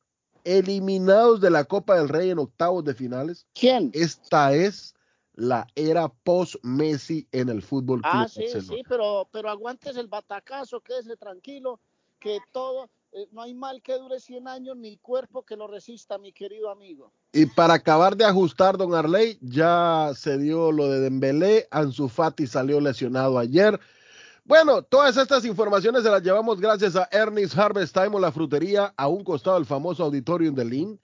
Eliminados de la Copa del Rey en octavos de finales. ¿Quién? Esta es la era post-Messi en el fútbol Club Ah, sí, Barcelona. sí, pero, pero aguantes el batacazo, quédese tranquilo, que todo, eh, no hay mal que dure 100 años ni cuerpo que lo resista, mi querido amigo. Y para acabar de ajustar, don Arley, ya se dio lo de Dembélé, Ansu Fati salió lesionado ayer. Bueno, todas estas informaciones se las llevamos gracias a Ernest Harvest Time o la frutería, a un costado del famoso Auditorium de Lynn.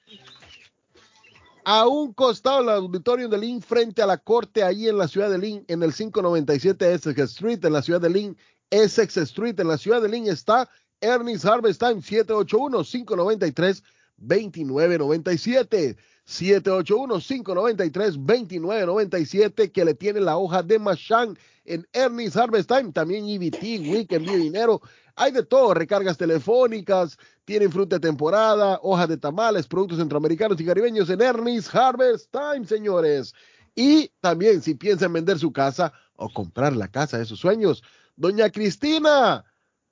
A un costado del Auditorium de Lynn, frente a la corte, ahí en la ciudad de Lynn, en el 597 Essex Street, en la ciudad de Lynn, Essex Street, en la ciudad de Lynn está Ernest Harvest Time, 781-593-2997. 781-593-2997 que le tiene la hoja de Machan en Ernest Harvest Time, también EBT, Week, envío de dinero, hay de todo, recargas telefónicas, tienen fruta temporada, hojas de tamales, productos centroamericanos y caribeños en Ernest Harvest Time, señores. Y también si piensan vender su casa o comprar la casa de sus sueños, doña Cristina,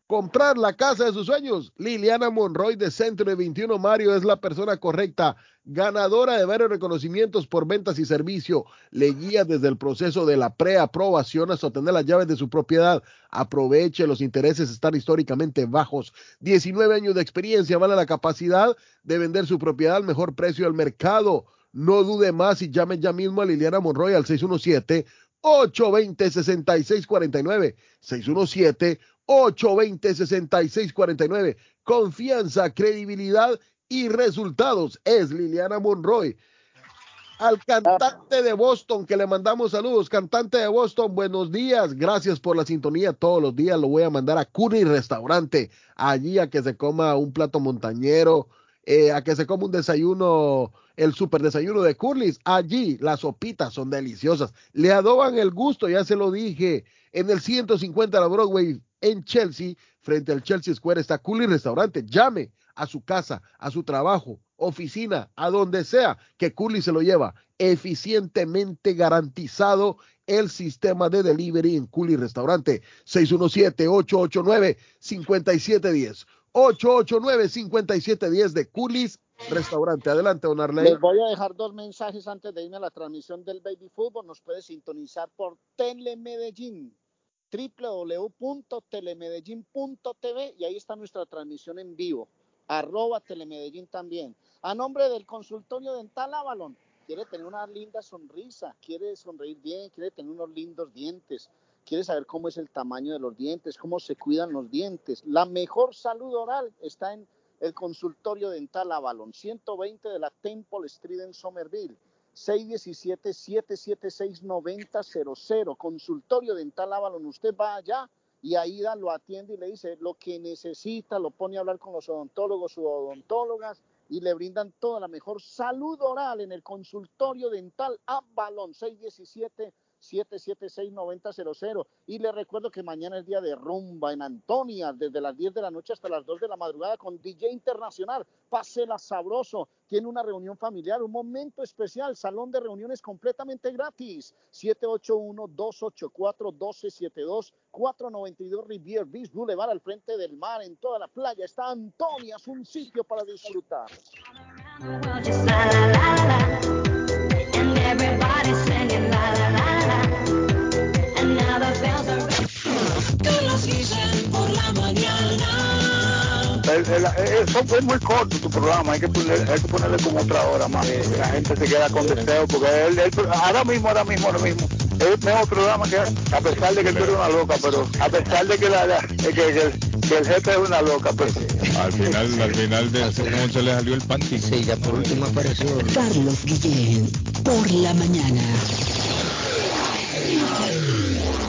comprar la casa de sus sueños. Liliana Monroy de Centro de 21 Mario es la persona correcta, ganadora de varios reconocimientos por ventas y servicio. Le guía desde el proceso de la preaprobación hasta obtener las llaves de su propiedad. Aproveche, los intereses están históricamente bajos. 19 años de experiencia, vale la capacidad de vender su propiedad al mejor precio del mercado. No dude más y llame ya mismo a Liliana Monroy al 617 820 6649 617 820-6649. Confianza, credibilidad y resultados. Es Liliana Monroy. Al cantante de Boston, que le mandamos saludos. Cantante de Boston, buenos días. Gracias por la sintonía. Todos los días lo voy a mandar a Cuni Restaurante. Allí a que se coma un plato montañero, eh, a que se coma un desayuno el super desayuno de Curly's. Allí las sopitas son deliciosas. Le adoban el gusto, ya se lo dije. En el 150 de la Broadway en Chelsea, frente al Chelsea Square, está Curly's Restaurante. Llame a su casa, a su trabajo, oficina, a donde sea, que Curly se lo lleva eficientemente garantizado el sistema de delivery en Curly Restaurante 617-889-5710. 889-5710 de Curly's Restaurante. Adelante, don Arley. Les voy a dejar dos mensajes antes de irme a la transmisión del Baby Fútbol. Nos puede sintonizar por Telemedellín, www.telemedellín.tv y ahí está nuestra transmisión en vivo. Arroba Telemedellín también. A nombre del consultorio dental Avalon, quiere tener una linda sonrisa, quiere sonreír bien, quiere tener unos lindos dientes, quiere saber cómo es el tamaño de los dientes, cómo se cuidan los dientes. La mejor salud oral está en el consultorio dental Avalon, 120 de la Temple Street en Somerville. 617-776-9000. Consultorio Dental Avalon. Usted va allá y ahí lo atiende y le dice lo que necesita, lo pone a hablar con los odontólogos o odontólogas y le brindan toda la mejor salud oral en el consultorio dental Avalon 617 776-9000. Y le recuerdo que mañana es día de rumba en Antonia, desde las 10 de la noche hasta las 2 de la madrugada con DJ Internacional. Pásela sabroso. Tiene una reunión familiar, un momento especial, salón de reuniones completamente gratis. 781-284-1272, 492 Rivier Beach Boulevard al frente del mar, en toda la playa. Está Antonia, es un sitio para disfrutar. Eso muy corto tu programa, hay que, poner, hay que ponerle como otra hora más. La gente se queda con deseo, porque él, ahora mismo, ahora mismo, ahora mismo, es el mejor programa que a pesar de que tú eres una loca, pero a pesar de que, la, que, que, el jefe es una loca, pues. Al final, al final de se le salió el panty. Sí, ya por último apareció. Carlos Guillén, por la mañana.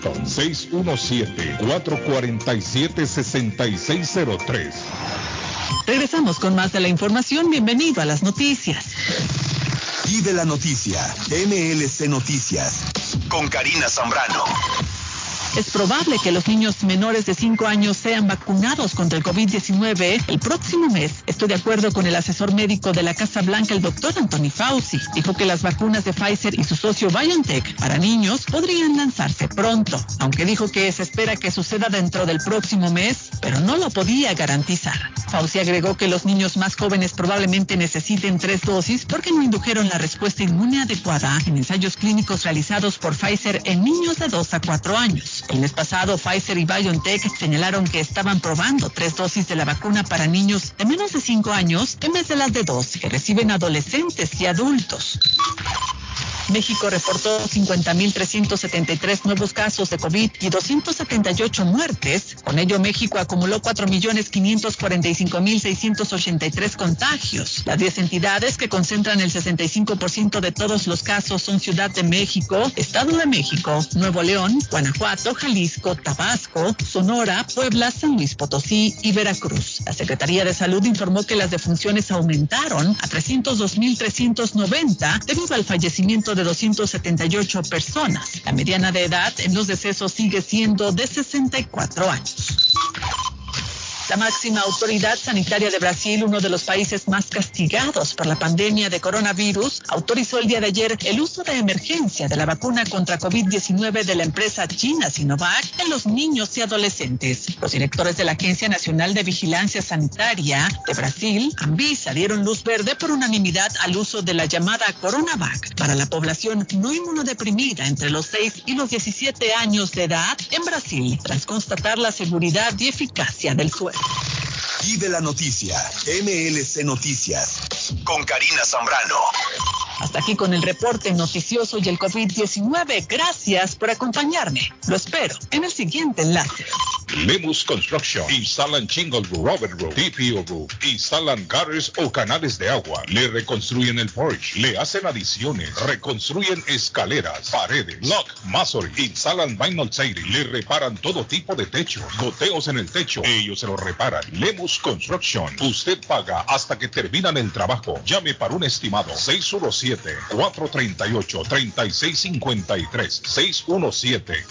617-447-6603. Regresamos con más de la información. Bienvenido a las noticias. Y de la noticia, MLC Noticias, con Karina Zambrano. Es probable que los niños menores de 5 años sean vacunados contra el COVID-19 el próximo mes. Estoy de acuerdo con el asesor médico de la Casa Blanca, el doctor Anthony Fauci. Dijo que las vacunas de Pfizer y su socio BioNTech para niños podrían lanzarse pronto, aunque dijo que se espera que suceda dentro del próximo mes, pero no lo podía garantizar. Fauci agregó que los niños más jóvenes probablemente necesiten tres dosis porque no indujeron la respuesta inmune adecuada en ensayos clínicos realizados por Pfizer en niños de 2 a 4 años. El mes pasado, Pfizer y BioNTech señalaron que estaban probando tres dosis de la vacuna para niños de menos de 5 años en vez de las de dos que reciben adolescentes y adultos. México reportó 50.373 nuevos casos de COVID y 278 muertes. Con ello, México acumuló 4.545.683 contagios. Las 10 entidades que concentran el 65% de todos los casos son Ciudad de México, Estado de México, Nuevo León, Guanajuato, Jalisco, Tabasco, Sonora, Puebla, San Luis Potosí y Veracruz. La Secretaría de Salud informó que las defunciones aumentaron a 302.390 debido al fallecimiento de 278 personas. La mediana de edad en los decesos sigue siendo de 64 años. La máxima autoridad sanitaria de Brasil, uno de los países más castigados por la pandemia de coronavirus, autorizó el día de ayer el uso de emergencia de la vacuna contra COVID-19 de la empresa china Sinovac en los niños y adolescentes. Los directores de la Agencia Nacional de Vigilancia Sanitaria de Brasil, Anvisa, dieron luz verde por unanimidad al uso de la llamada CoronaVac para la población no inmunodeprimida entre los 6 y los 17 años de edad en Brasil, tras constatar la seguridad y eficacia del suero. Y de la noticia, MLC Noticias, con Karina Zambrano. Hasta aquí con el reporte noticioso y el COVID-19. Gracias por acompañarme. Lo espero en el siguiente enlace. Lemus Construction. Instalan shingle roof, rubber roof, TPO roof. Instalan gutters o canales de agua. Le reconstruyen el porch. Le hacen adiciones. Reconstruyen escaleras, paredes, lock, masonry. Instalan vinyl siding. Le reparan todo tipo de techo. Goteos en el techo. Ellos se lo reparan. Lemus Construction. Usted paga hasta que terminan el trabajo. Llame para un estimado. 617-438-3653.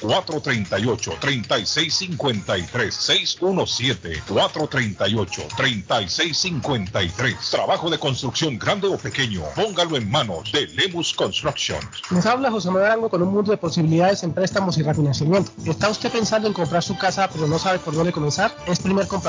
617-438-3653. 617-438-3653. Trabajo de construcción grande o pequeño. Póngalo en manos de Lemus Construction. Les habla José Manuel Arango con un mundo de posibilidades en préstamos y refinanciamiento. ¿Está usted pensando en comprar su casa pero no sabe por dónde comenzar? ¿Es primer comprador?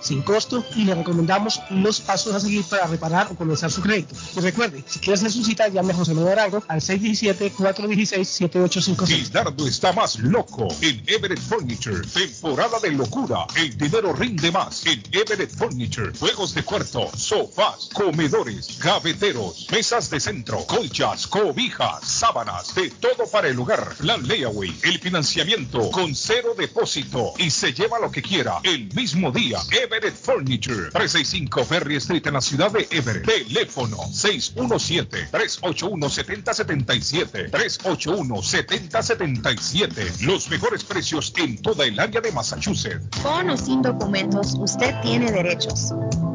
sin costo y le recomendamos los pasos a seguir para reparar o comenzar su crédito. Y recuerde, si quiere hacer su cita, llame a José Manuel Arango al 617-416-7856. Guisdardo está más loco en Everett Furniture. Temporada de locura. El dinero rinde más en Everett Furniture. Juegos de cuarto, sofás, comedores, gaveteros, mesas de centro, colchas, cobijas, sábanas, de todo para el hogar. Plan layaway, el financiamiento con cero depósito y se lleva lo que quiera el mismo día. Everett Furniture, 365 Ferry Street en la ciudad de Everett. Teléfono 617-381-7077. 381-7077. Los mejores precios en toda el área de Massachusetts. Con o sin documentos, usted tiene derechos.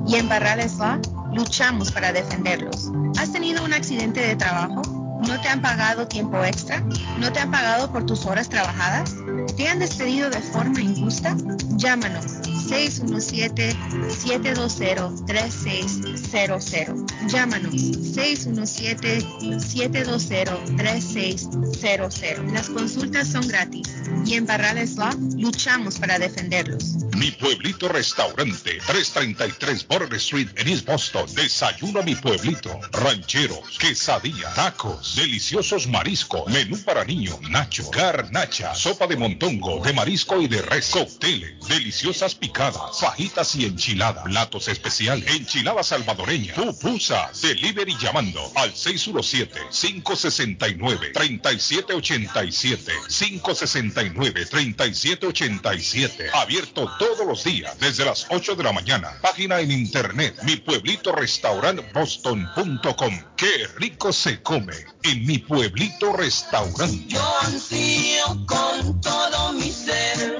Y en Barrales Law luchamos para defenderlos. ¿Has tenido un accidente de trabajo? ¿No te han pagado tiempo extra? ¿No te han pagado por tus horas trabajadas? ¿Te han despedido de forma injusta? Llámanos 617-720-3600. Llámanos 617-720-3600. Las consultas son gratis y en Barrales Law luchamos para defenderlos. Mi pueblito restaurante, 333 Border Street en East Boston. Desayuno a mi pueblito. Rancheros, quesadilla, tacos, deliciosos mariscos, menú para niños, nacho, garnacha, sopa de montongo, de marisco y de res, cócteles, deliciosas picadas, fajitas y enchiladas, platos especiales, enchilada salvadoreña, pupusas, delivery llamando al 617-569-3787, 569-3787, abierto todos los días desde las 8 de la mañana, página en internet, mi pueblito restaurant boston.com, qué rico se come en mi pueblito restaurante. Yo ansío con todo mi ser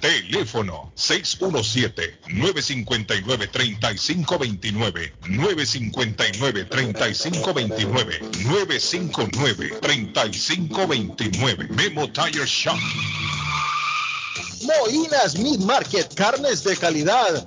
Teléfono 617-959-3529, 959-3529, 959-3529, Memo Tire Shop. Moinas Meat Market, carnes de calidad,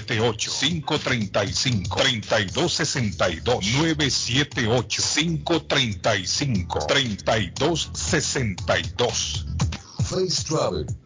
978-535-3262. 978-535-3262. Face Travel.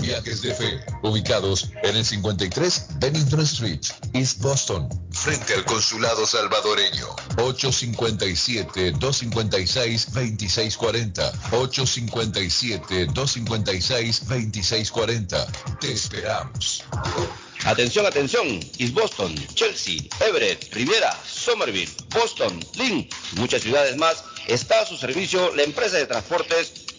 Viajes de Fe, ubicados en el 53 Bennington Street, East Boston, frente al consulado salvadoreño. 857-256-2640. 857-256-2640. Te esperamos. Atención, atención. East Boston, Chelsea, Everett, Riviera, Somerville, Boston, Lynn y muchas ciudades más está a su servicio la empresa de transportes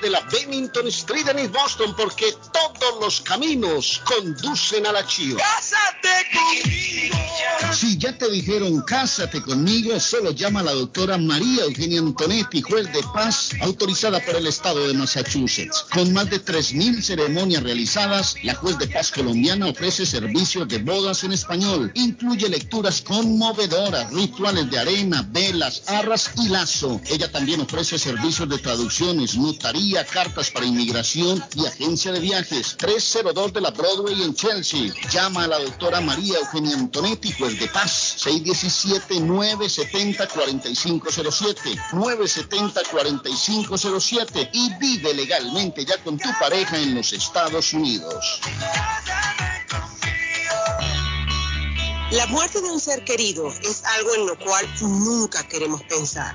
de la Bennington Street en East Boston porque todos los caminos conducen a la chiva. ¡Cásate conmigo! Si ya te dijeron cásate conmigo, solo llama a la doctora María Eugenia Antonetti, juez de paz, autorizada por el estado de Massachusetts. Con más de 3.000 ceremonias realizadas, la juez de paz colombiana ofrece servicios de bodas en español. Incluye lecturas conmovedoras, rituales de arena, velas, arras y lazo. Ella también ofrece servicios de notaría, cartas para inmigración y agencia de viajes. 302 de la Broadway en Chelsea. Llama a la doctora María Eugenia Antonetti, juez de paz. 617-970-4507. 970-4507. Y vive legalmente ya con tu pareja en los Estados Unidos. La muerte de un ser querido es algo en lo cual nunca queremos pensar,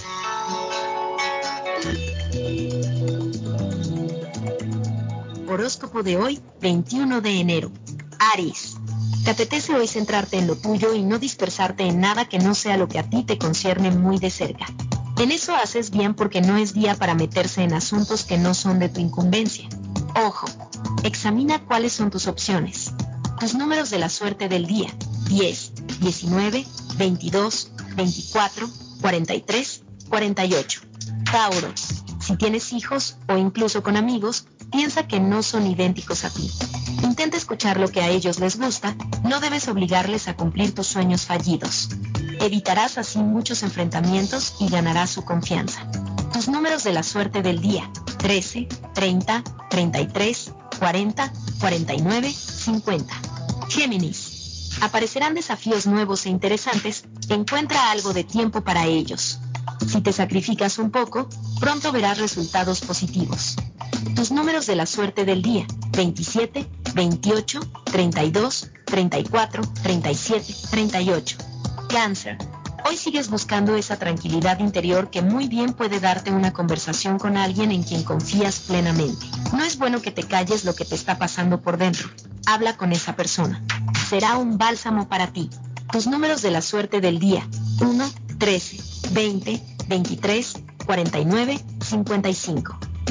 Horóscopo de hoy, 21 de enero. Aries. Te apetece hoy centrarte en lo tuyo y no dispersarte en nada que no sea lo que a ti te concierne muy de cerca. En eso haces bien porque no es día para meterse en asuntos que no son de tu incumbencia. Ojo, Examina cuáles son tus opciones. Tus números de la suerte del día. 10, 19, 22, 24, 43, 48. Tauro. Si tienes hijos o incluso con amigos, piensa que no son idénticos a ti. Intenta escuchar lo que a ellos les gusta, no debes obligarles a cumplir tus sueños fallidos. Evitarás así muchos enfrentamientos y ganarás su confianza. Tus números de la suerte del día. 13, 30, 33, 40, 49, 50. Géminis. Aparecerán desafíos nuevos e interesantes. Encuentra algo de tiempo para ellos. Si te sacrificas un poco, pronto verás resultados positivos. Tus números de la suerte del día. 27, 28, 32, 34, 37, 38. Cáncer. Hoy sigues buscando esa tranquilidad interior que muy bien puede darte una conversación con alguien en quien confías plenamente. No es bueno que te calles lo que te está pasando por dentro. Habla con esa persona. Será un bálsamo para ti. Tus números de la suerte del día. 1, 13, 20, 23, 49, 55.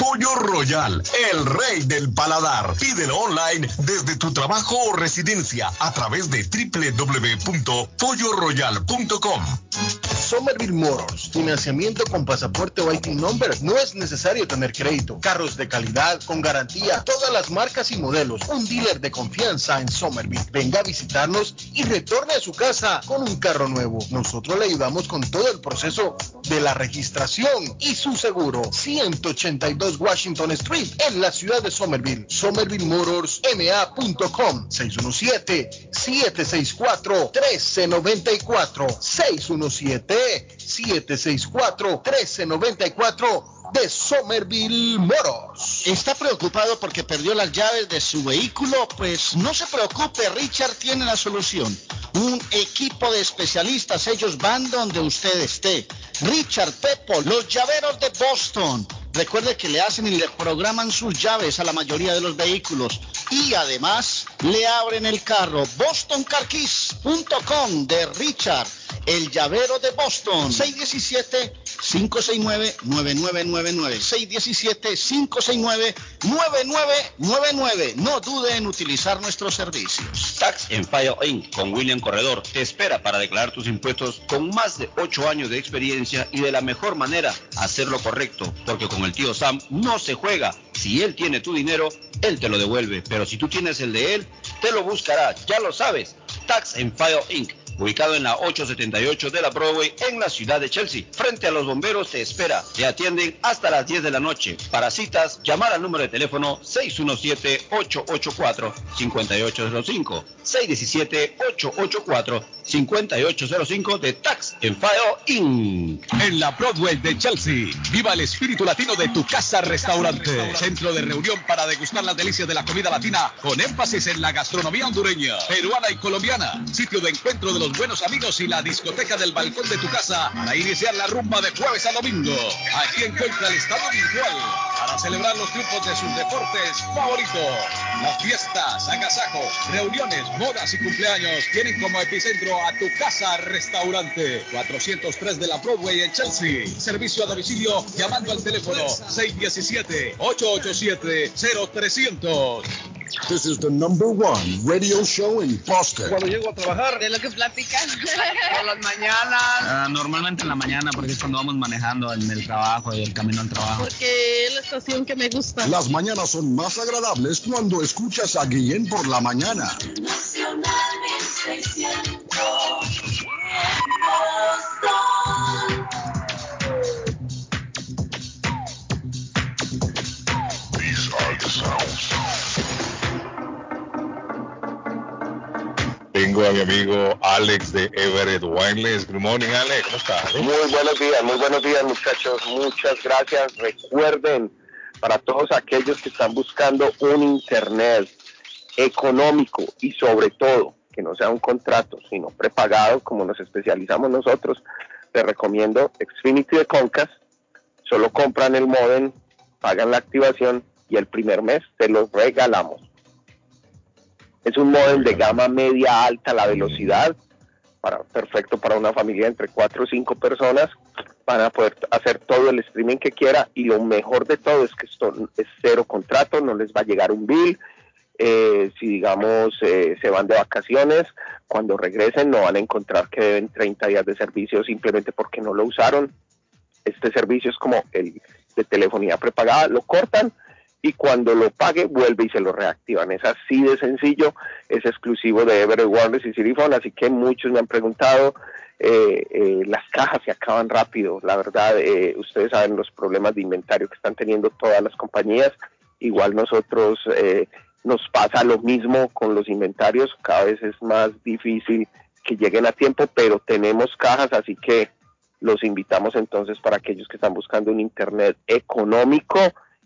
Pollo Royal, el rey del paladar. Pídelo online desde tu trabajo o residencia a través de www.polloroyal.com. Somerville Motors, financiamiento con pasaporte o IT number. No es necesario tener crédito. Carros de calidad, con garantía, todas las marcas y modelos. Un dealer de confianza en Somerville. Venga a visitarnos y retorne a su casa con un carro nuevo. Nosotros le ayudamos con todo el proceso de la registración y su seguro. 182 Washington Street en la ciudad de Somerville. SomervilleMotorsMA.com 617-764-1394 617-764-1394 de Somerville Moros. ¿Está preocupado porque perdió las llaves de su vehículo? Pues no se preocupe, Richard tiene la solución. Un equipo de especialistas, ellos van donde usted esté. Richard Pepo, los llaveros de Boston. Recuerde que le hacen y le programan sus llaves a la mayoría de los vehículos. Y además le abren el carro. BostonCarKeys.com de Richard, el llavero de Boston. 617-569-9999. 617-569-9999. No dude en utilizar nuestros servicios. Tax en File Inc. con William Corredor te espera para declarar tus impuestos con más de 8 años de experiencia y de la mejor manera hacerlo correcto, porque con el tío Sam no se juega. Si él tiene tu dinero, él te lo devuelve, pero si tú tienes el de él, te lo buscará, ya lo sabes. Tax en File Inc ubicado en la 878 de la Broadway en la ciudad de Chelsea. Frente a los bomberos te espera. Te atienden hasta las 10 de la noche. Para citas, llamar al número de teléfono 617-884-5805. 617-884-5805 de Tax en File Inc. En la Broadway de Chelsea, viva el espíritu latino de tu casa restaurante. Centro de reunión para degustar las delicias de la comida latina con énfasis en la gastronomía hondureña, peruana y colombiana. Sitio de encuentro de los buenos amigos y la discoteca del balcón de tu casa para iniciar la rumba de jueves a domingo. Aquí encuentra el estado virtual para celebrar los triunfos de sus deportes favoritos. Las fiestas, agasajos, reuniones, bodas y cumpleaños tienen como epicentro a tu casa restaurante 403 de la Broadway en Chelsea. Servicio a domicilio llamando al teléfono 617-887-0300. This is the number one radio show in Boston. Cuando llego a trabajar, de lo que platicas. por las mañanas. Uh, normalmente en la mañana, porque es cuando vamos manejando en el trabajo y el camino al trabajo. Porque es la estación que me gusta. Las mañanas son más agradables cuando escuchas a Guillén por la mañana. Nacional A mi amigo Alex de Everett Wireless. Good morning, Alex. ¿Cómo estás? Muy buenos días, muy buenos días, muchachos. Muchas gracias. Recuerden para todos aquellos que están buscando un internet económico y sobre todo que no sea un contrato, sino prepagado como nos especializamos nosotros, les recomiendo Xfinity de Concast. Solo compran el modem, pagan la activación y el primer mes te los regalamos. Es un modem de gama media alta, la velocidad, para, perfecto para una familia entre 4 o 5 personas, van a poder hacer todo el streaming que quiera y lo mejor de todo es que esto es cero contrato, no les va a llegar un bill, eh, si digamos eh, se van de vacaciones, cuando regresen no van a encontrar que deben 30 días de servicio simplemente porque no lo usaron. Este servicio es como el de telefonía prepagada, lo cortan y cuando lo pague vuelve y se lo reactivan. Es así de sencillo, es exclusivo de Everett Wireless y Sirifone, así que muchos me han preguntado, eh, eh, las cajas se acaban rápido, la verdad, eh, ustedes saben los problemas de inventario que están teniendo todas las compañías, igual nosotros eh, nos pasa lo mismo con los inventarios, cada vez es más difícil que lleguen a tiempo, pero tenemos cajas, así que los invitamos entonces para aquellos que están buscando un internet económico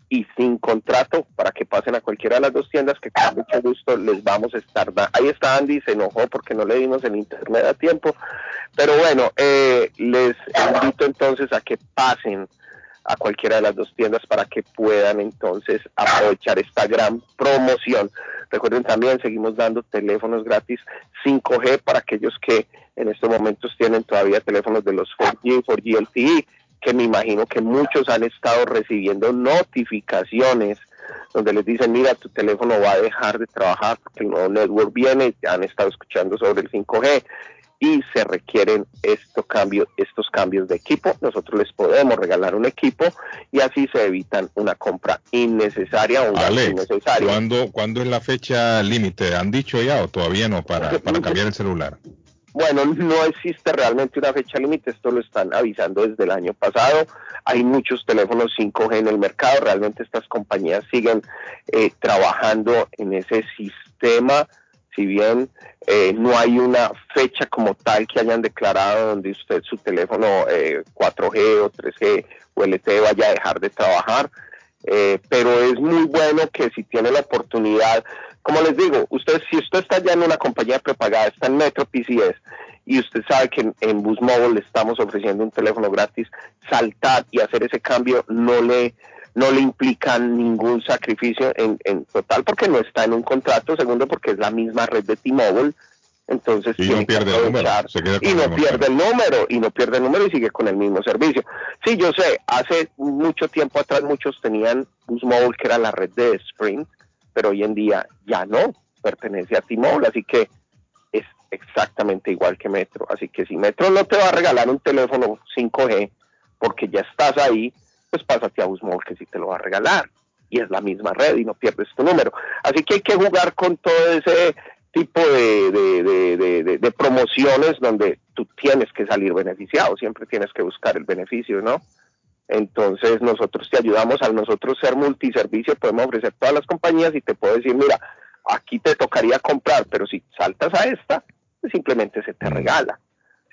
y sin contrato para que pasen a cualquiera de las dos tiendas que con mucho gusto les vamos a estar dando. Ahí está Andy, se enojó porque no le dimos el internet a tiempo, pero bueno, eh, les invito entonces a que pasen a cualquiera de las dos tiendas para que puedan entonces aprovechar esta gran promoción. Recuerden también, seguimos dando teléfonos gratis 5G para aquellos que en estos momentos tienen todavía teléfonos de los 4G, 4G LTE, que me imagino que muchos han estado recibiendo notificaciones donde les dicen, mira, tu teléfono va a dejar de trabajar porque el nuevo network viene, han estado escuchando sobre el 5G y se requieren estos cambios, estos cambios de equipo. Nosotros les podemos regalar un equipo y así se evitan una compra innecesaria o un innecesario. ¿cuándo, ¿cuándo es la fecha límite? ¿Han dicho ya o todavía no para, para cambiar el celular? Bueno, no existe realmente una fecha límite, esto lo están avisando desde el año pasado. Hay muchos teléfonos 5G en el mercado, realmente estas compañías siguen eh, trabajando en ese sistema, si bien eh, no hay una fecha como tal que hayan declarado donde usted su teléfono eh, 4G o 3G o LTE vaya a dejar de trabajar. Eh, pero es muy bueno que si tiene la oportunidad, como les digo, usted si usted está ya en una compañía prepagada, está en Metro PCS y usted sabe que en, en Bus Mobile le estamos ofreciendo un teléfono gratis, saltar y hacer ese cambio no le no le implica ningún sacrificio en, en total porque no está en un contrato, segundo porque es la misma red de T-Mobile, entonces Y no que pierde el número, se queda y no pierde el número y no pierde el número y sigue con el mismo servicio. Sí, yo sé, hace mucho tiempo atrás muchos tenían Bus Mobile que era la red de Sprint, pero hoy en día ya no, pertenece a T-Mobile, así que es exactamente igual que Metro. Así que si Metro no te va a regalar un teléfono 5G porque ya estás ahí, pues pásate a Bus Mobile que sí te lo va a regalar. Y es la misma red y no pierdes tu número. Así que hay que jugar con todo ese tipo de, de- de- de promociones donde tú tienes que salir beneficiado, siempre tienes que buscar el beneficio, ¿no? Entonces nosotros te ayudamos, al nosotros ser multiservicio podemos ofrecer todas las compañías y te puedo decir, mira, aquí te tocaría comprar, pero si saltas a esta, pues simplemente se te regala,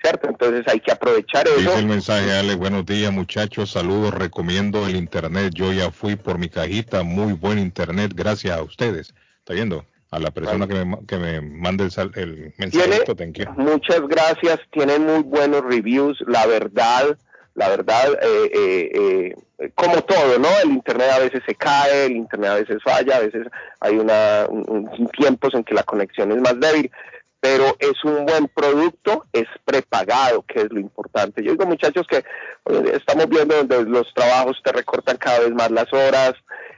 ¿cierto? Entonces hay que aprovechar eso. Dice el mensaje, Ale, buenos días muchachos, saludos, recomiendo el internet, yo ya fui por mi cajita, muy buen internet, gracias a ustedes. ¿Está viendo? A la persona que me, que me mande el, el you. Muchas gracias, tienen muy buenos reviews, la verdad, la verdad, eh, eh, eh, como todo, ¿no? El internet a veces se cae, el internet a veces falla, a veces hay una, un- un- tiempos en que la conexión es más débil, pero es un buen producto, es prepagado, que es lo importante. Yo digo, muchachos, que oye, estamos viendo donde los trabajos te recortan cada vez más las horas,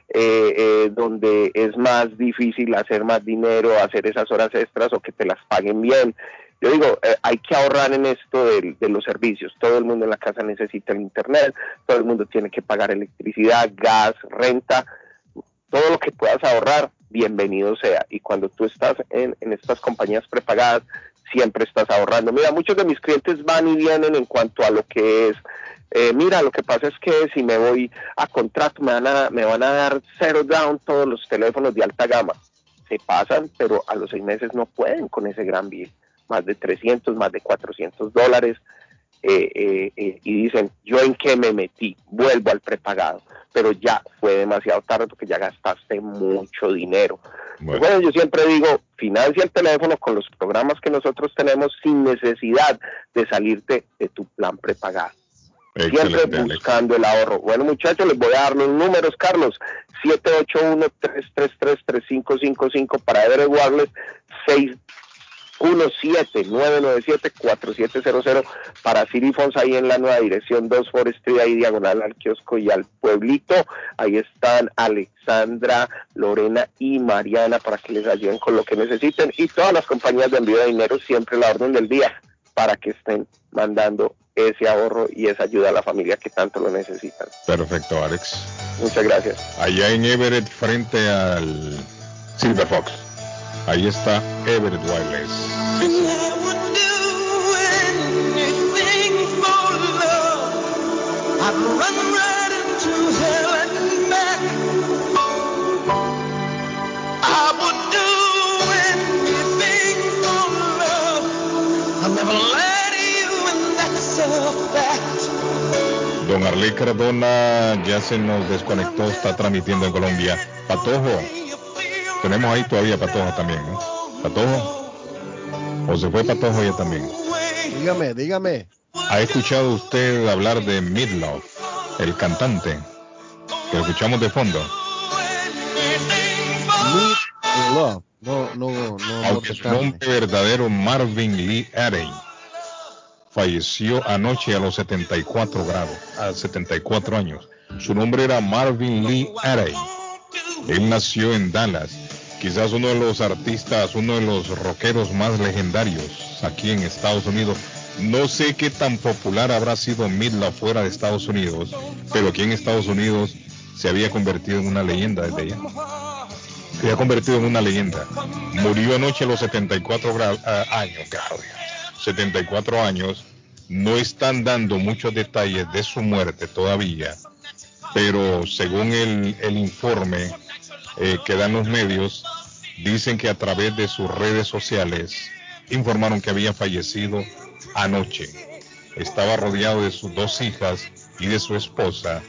eh, eh, donde es más difícil hacer más dinero, hacer esas horas extras o que te las paguen bien. Yo digo, eh, hay que ahorrar en esto de, los servicios. Todo el mundo en la casa necesita el internet, todo el mundo tiene que pagar electricidad, gas, renta, todo lo que puedas ahorrar, bienvenido sea. Y cuando tú estás en, estas compañías prepagadas, siempre estás ahorrando. Mira, muchos de mis clientes van y vienen en cuanto a lo que es, eh, mira, lo que pasa es que si me voy a contrato me van a, me van a dar cero down todos los teléfonos de alta gama. Se pasan, pero a los seis meses no pueden con ese gran bill. Más de 300, más de 400 dólares. eh, eh, eh, y dicen, ¿yo en qué me metí? Vuelvo al prepagado. pero ya fue demasiado tarde porque ya gastaste mucho dinero. Bueno. yo siempre digo, financia el teléfono con los programas que nosotros tenemos sin necesidad de salirte de tu plan prepagado. Siempre buscando el ahorro. Bueno, muchachos, les voy a dar los números, Carlos. 781-333-3555 para averiguarles 617-997-4700 para Sirifons ahí en la nueva dirección 2 Forest Street, ahí diagonal al kiosco y al pueblito. Ahí están Alexandra, Lorena y Mariana para que les ayuden con lo que necesiten. Y todas las compañías de envío de dinero siempre la orden del día para que estén mandando ese ahorro y esa ayuda a la familia que tanto lo necesitan. Perfecto, Alex. Muchas gracias. Allá en Everett, frente al Silver Fox. Ahí está Everett Wireless. Don Arley Cardona ya se nos desconectó, está transmitiendo en Colombia. Patojo, tenemos ahí todavía Patojo también, ¿no? Patojo. ¿O se fue Patojo ya también? Dígame, dígame. ¿Ha escuchado usted hablar de Midlove, el cantante? Que escuchamos de fondo. Midlove. No, no, no. Aunque su nombre verdadero Marvin Lee Arey falleció anoche a los 74 grados, a 74 años. Su nombre era Marvin Lee Arey. Él nació en Dallas, quizás uno de los artistas, uno de los rockeros más legendarios aquí en Estados Unidos. No sé qué tan popular habrá sido Midla fuera de Estados Unidos, pero aquí en Estados Unidos se había convertido en una leyenda desde allá. Se había convertido en una leyenda. Murió anoche a los 74 gra- ah, años, Claudia. 74 años. No están dando muchos detalles de su muerte todavía, pero según el informe eh, que dan los medios, dicen que a través de sus redes sociales informaron que había fallecido anoche. Estaba rodeado de sus dos hijas y de su esposa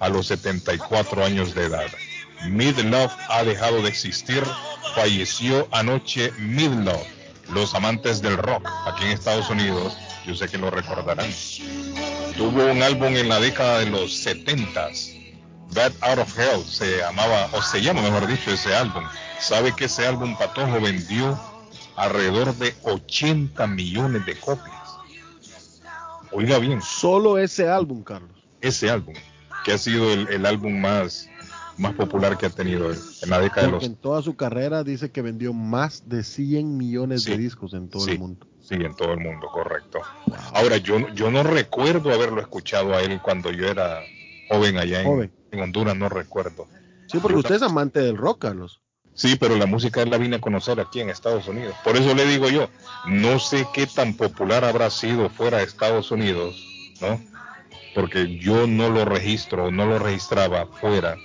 a los 74 años de edad. Midlove ha dejado de existir, falleció anoche Midlove. Los amantes del rock aquí en Estados Unidos, yo sé que lo recordarán. Tuvo un álbum en la década de los 70s, Bad Out of Hell se llamaba, o se llama mejor dicho, ese álbum. ¿Sabe que ese álbum Patojo vendió alrededor de 80 millones de copias? Oiga bien, Solo ese álbum, Carlos. ese álbum, que ha sido el, el álbum más, más popular que ha tenido él en la década de los en toda su carrera dice que vendió más de 100 millones de discos en todo sí, el mundo. Sí, en todo el mundo, correcto. Ahora, yo, no- yo no recuerdo haberlo escuchado a él cuando yo era joven allá en, Joven. En Honduras, no recuerdo. Sí, porque usted es amante del rock, Carlos. Sí, pero la música él la vine a conocer aquí en Estados Unidos. Por eso le digo yo, no sé qué tan popular habrá sido fuera de Estados Unidos, ¿no? Porque yo no lo registro, no lo registraba fuera.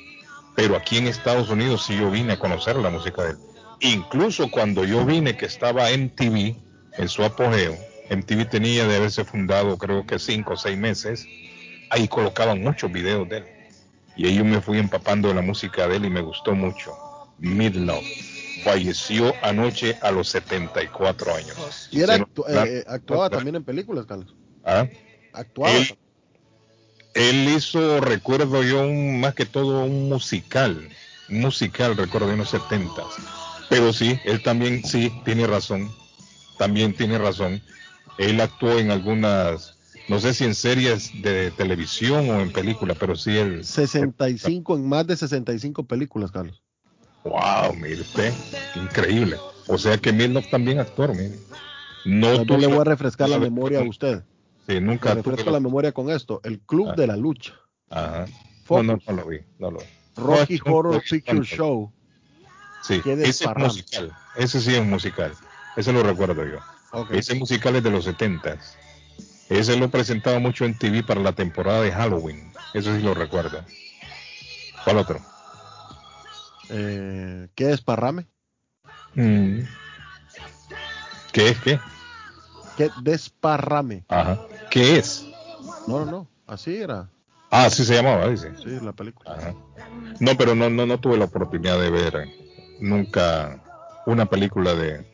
Pero aquí en Estados Unidos sí yo vine a conocer la música de él. Incluso cuando yo vine que estaba MTV en su apogeo, MTV tenía de haberse fundado creo que cinco o seis meses, ahí colocaban muchos videos de él. Y ahí yo me fui empapando de la música de él y me gustó mucho. Midlove falleció anoche a los 74 años. Y era actu- nos- eh, actuaba también en películas, Carlos. ¿Ah? Actuaba. Él, él hizo, recuerdo yo, un- más que todo un musical, un musical, recuerdo, en los 70 Pero sí, él también, sí, tiene razón, también tiene razón. Él actuó en algunas, no sé si en series de televisión o en películas, pero sí él... 65 en más de 65 películas, Carlos. Wow, mire usted, increíble. O sea que Milnock también actor, mire. No tuve- le voy a refrescar la memoria a usted. Sí, nunca Le refresco la- memoria con esto. El Club Ah. de la Lucha. Ajá. No, Focus. no, no lo vi, no lo vi. Rocky No, Horror no, Picture Show. Sí, ese es musical. Ese sí es musical. Ese lo recuerdo yo. Ok. Ese musical es de los 70 Ese lo presentaba mucho en TV para la temporada de Halloween. Eso sí lo recuerdo. ¿Cuál otro? Eh, ¿Qué desparrame? Mm. ¿Qué es qué? ¿Qué desparrame? Ajá. ¿Qué es? No, no, no. Así era. Ah, así se llamaba, dice. Sí, la película. Ajá. No, pero no, no, no tuve la oportunidad de ver nunca una película de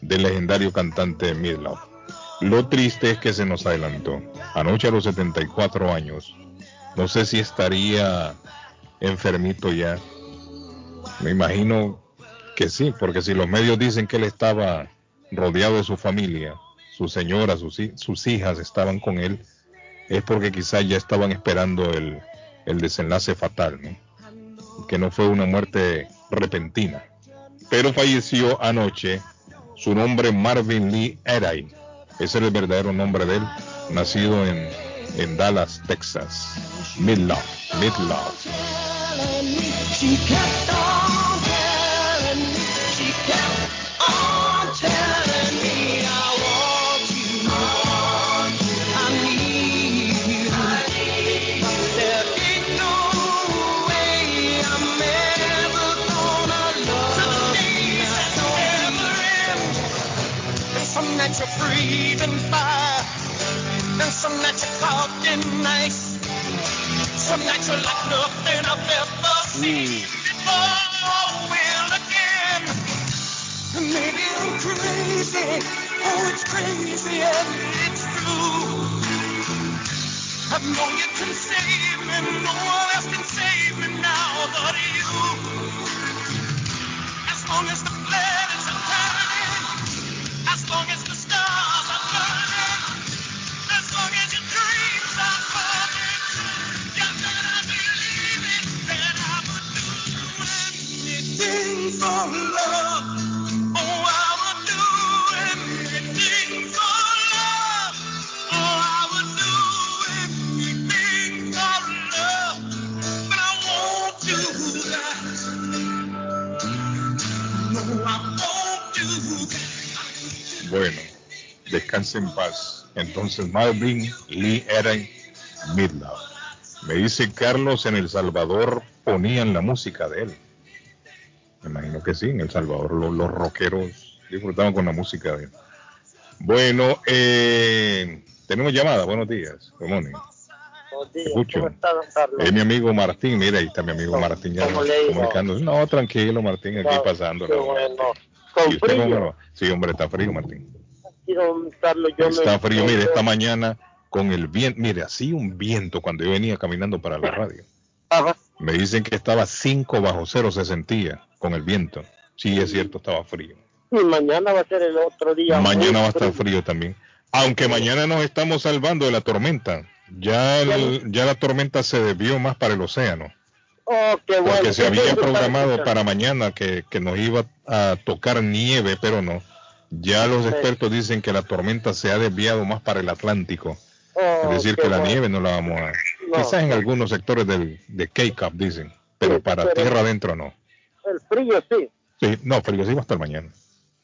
del legendario cantante Midlove. Lo triste es que se nos adelantó. Anoche a los 74 años. No sé si estaría enfermito ya. Me imagino que sí, porque si los medios dicen que él estaba rodeado de su familia, su señora, sus, hi- sus hijas estaban con él, es porque quizás ya estaban esperando el, el desenlace fatal, ¿no? que no fue una muerte repentina. Pero falleció anoche su nombre Marvin Lee Eray. Ese era el verdadero nombre de él, nacido en, en Dallas, Texas. Midlove, Midlove. You're fire, and some nights you're talking nice. Some nights you're like nothing I've ever seen hmm. before. Will again. Maybe I'm crazy. Oh, it's crazy and it's true. I know you can save me. No one else can save me now but you. As long as the planets are turning, as long as the stars Bueno, descanse en paz. Entonces Marvin Lee Eray Midlove. Me dice Carlos, en El Salvador ponían la música de él. Me imagino que sí, en El Salvador lo- los, rockeros disfrutaban con la música él. Bueno, eh, tenemos llamada, buenos días. Buenos días, Escucho. ¿cómo está, don Carlos? Es mi amigo Martín, mira, ahí está mi amigo Martín ya comunicándose. No, tranquilo, Martín, aquí No, pasando. bueno. Con ¿Y usted cómo frío. Sí, hombre, está frío, Martín. Sí, don Carlos, yo Está me- frío, mire, esta mañana con el viento, mire, así un viento cuando yo venía caminando para la radio. Me dicen que estaba 5 bajo cero, se sentía con el viento. Sí, es cierto, estaba frío. Y mañana va a ser el otro día. Mañana va a estar frío. también. Aunque mañana nos estamos salvando de la tormenta. Ya, el- ya la tormenta se desvió más para el océano. Oh, qué bueno. Porque se había programado para mañana que, que nos iba a tocar nieve, pero no. Ya los expertos dicen que la tormenta se ha desviado más para el Atlántico. Oh, es decir, que la bueno. nieve no la vamos a... No, quizás en no. algunos sectores del, de K-Cup dicen, pero para pero- tierra adentro no. El frío, sí. Sí, no, frío sí va a estar mañana.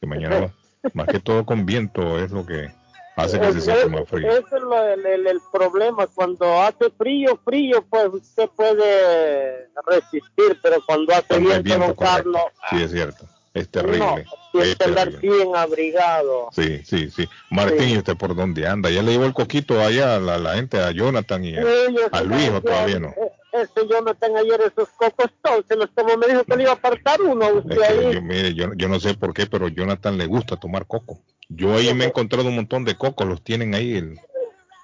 Que mañana va- más que todo con viento es lo que hace que se sienta más frío. Ese es lo- el, el- el problema. Cuando hace frío, frío, pues usted puede resistir, pero cuando hace Cuando viento, viento. Carlos, Sí, es cierto. Es no, terrible. tiene es que andar terrible. bien abrigado. Sí, sí, sí. Martín, ¿y usted por dónde anda? ¿Ya le llevó el coquito allá a la, la gente, a Jonathan y a, Sí, a Luis o todavía no? eh, Ese Jonathan ayer esos cocos todos, se los tomó, me dijo que le iba a apartar uno a Es usted que ahí. yo, mire, yo, yo no sé por qué, pero Jonathan le gusta tomar coco. Yo ahí me he encontrado un montón de cocos, los tienen ahí. el-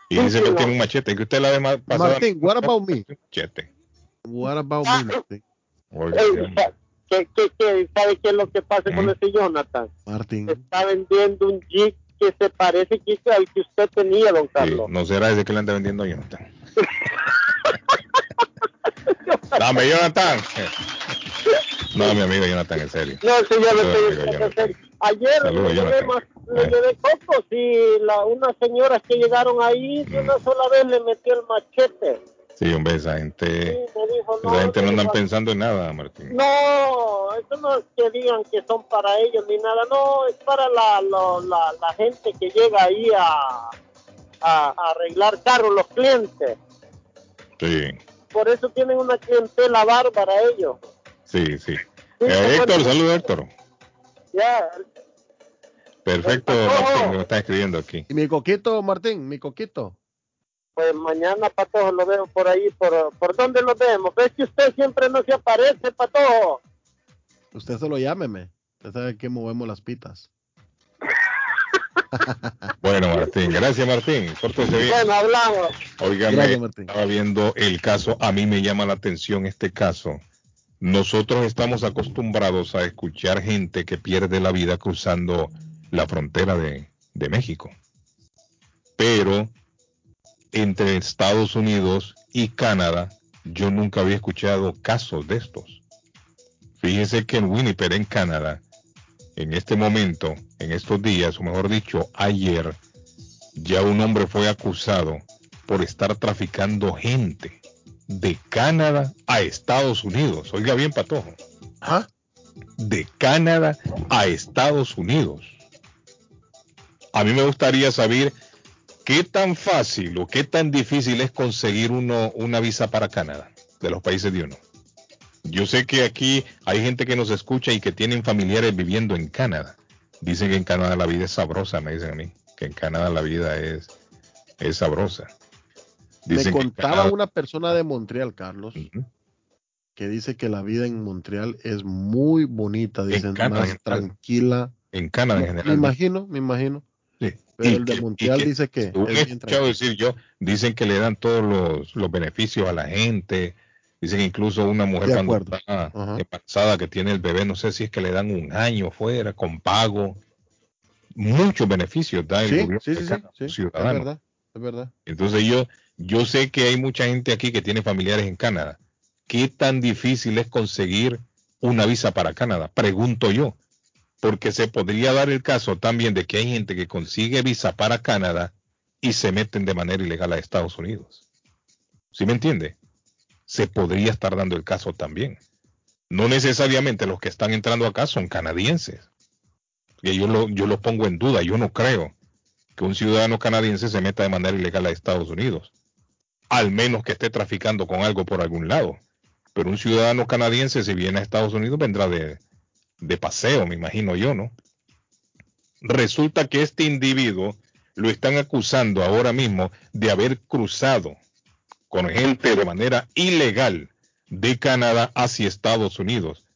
y dice que tiene un machete. Que usted la ve más pasada. Martín, what about me? Machete. What about Ah, me, Martín? Oiga, sí, hombre. ¿Qué, qué, qué, ¿Sabe qué es lo que pasa con Mm. ese Jonathan? Martín. Está vendiendo un Jeep que se parece al que usted tenía, don Sí, Carlos. no será ese que le anda vendiendo a Jonathan. Dame, Jonathan. No, mi amigo Jonathan, en serio. No, sí, yo Saludos, estoy. Ayer Saludos, le llevé, más, le Eh. llevé cocos y la, unas señoras que llegaron ahí Mm. de una sola vez le metió el machete. Sí, hombre, esa gente, Sí, me dijo, no, esa gente no andan pensando en nada, Martín. No, eso no es que digan que son para ellos ni nada, no, es para la, lo- la, la gente que llega ahí a, a, a arreglar carros, los clientes. Sí, Por eso tienen una clientela bárbara ellos. sí, sí. Sí, Eh, Héctor, bueno. saludos, Héctor. Ya, Perfecto, Martín, me está escribiendo aquí. ¿Y mi coquito, Martín? ¿Mi coquito? Pues mañana Patojo lo veo por ahí, por, ¿por dónde lo vemos? ¿Ves que usted siempre no se aparece, Patojo? Usted solo llámeme. Usted sabe que movemos las pitas. Bueno, Martín, gracias Martín. Pórtese bien. Bueno, hablamos. Óigame, Gracias, Martín. estaba viendo el caso, a mí me llama la atención este caso. Nosotros estamos acostumbrados a escuchar gente que pierde la vida cruzando la frontera de, de México. Pero entre Estados Unidos y Canadá, yo nunca había escuchado casos de estos. Fíjese que en Winnipeg, en Canadá, en este momento, en estos días, o mejor dicho, ayer, ya un hombre fue acusado por estar traficando gente de Canadá a Estados Unidos. Oiga bien, Patojo. ¿Ah? De Canadá a Estados Unidos. A mí me gustaría saber qué tan fácil o qué tan difícil es conseguir uno una visa para Canadá de los países de uno. Yo sé que aquí hay gente que nos escucha y que tienen familiares viviendo en Canadá. Dicen que en Canadá la vida es sabrosa, me dicen a mí. Que en Canadá la vida es, es sabrosa. Me Dicen en contaba Canadá- una persona de Montreal, Carlos, que dice que la vida en Montreal es muy bonita, dicen, Canadá más en tranquila. En Canadá en Me general. imagino, me imagino. Pero Y el de que- dice que según he escuchado decir yo, dicen que le dan todos los, los beneficios a la gente. Dicen que incluso una mujer cuando está embarazada que tiene el bebé, no sé si es que le dan un año fuera con pago. Muchos beneficios da el Sí, gobierno sí, es verdad, es verdad. Entonces yo, yo sé que hay mucha gente aquí que tiene familiares en Canadá. ¿Qué tan difícil es conseguir una visa para Canadá? Pregunto yo. Porque se podría dar el caso también de que hay gente que consigue visa para Canadá y se meten de manera ilegal a Estados Unidos. ¿Sí me entiende? Se podría estar dando el caso también. No necesariamente los que están entrando acá son canadienses. Yo lo, yo lo pongo en duda. Yo no creo que un ciudadano canadiense se meta de manera ilegal a Estados Unidos. Al menos que esté traficando con algo por algún lado. Pero un ciudadano canadiense, si viene a Estados Unidos, vendrá de, de paseo, me imagino yo, ¿no? Resulta que este individuo lo están acusando ahora mismo de haber cruzado con gente de manera ilegal de Canadá hacia Estados Unidos.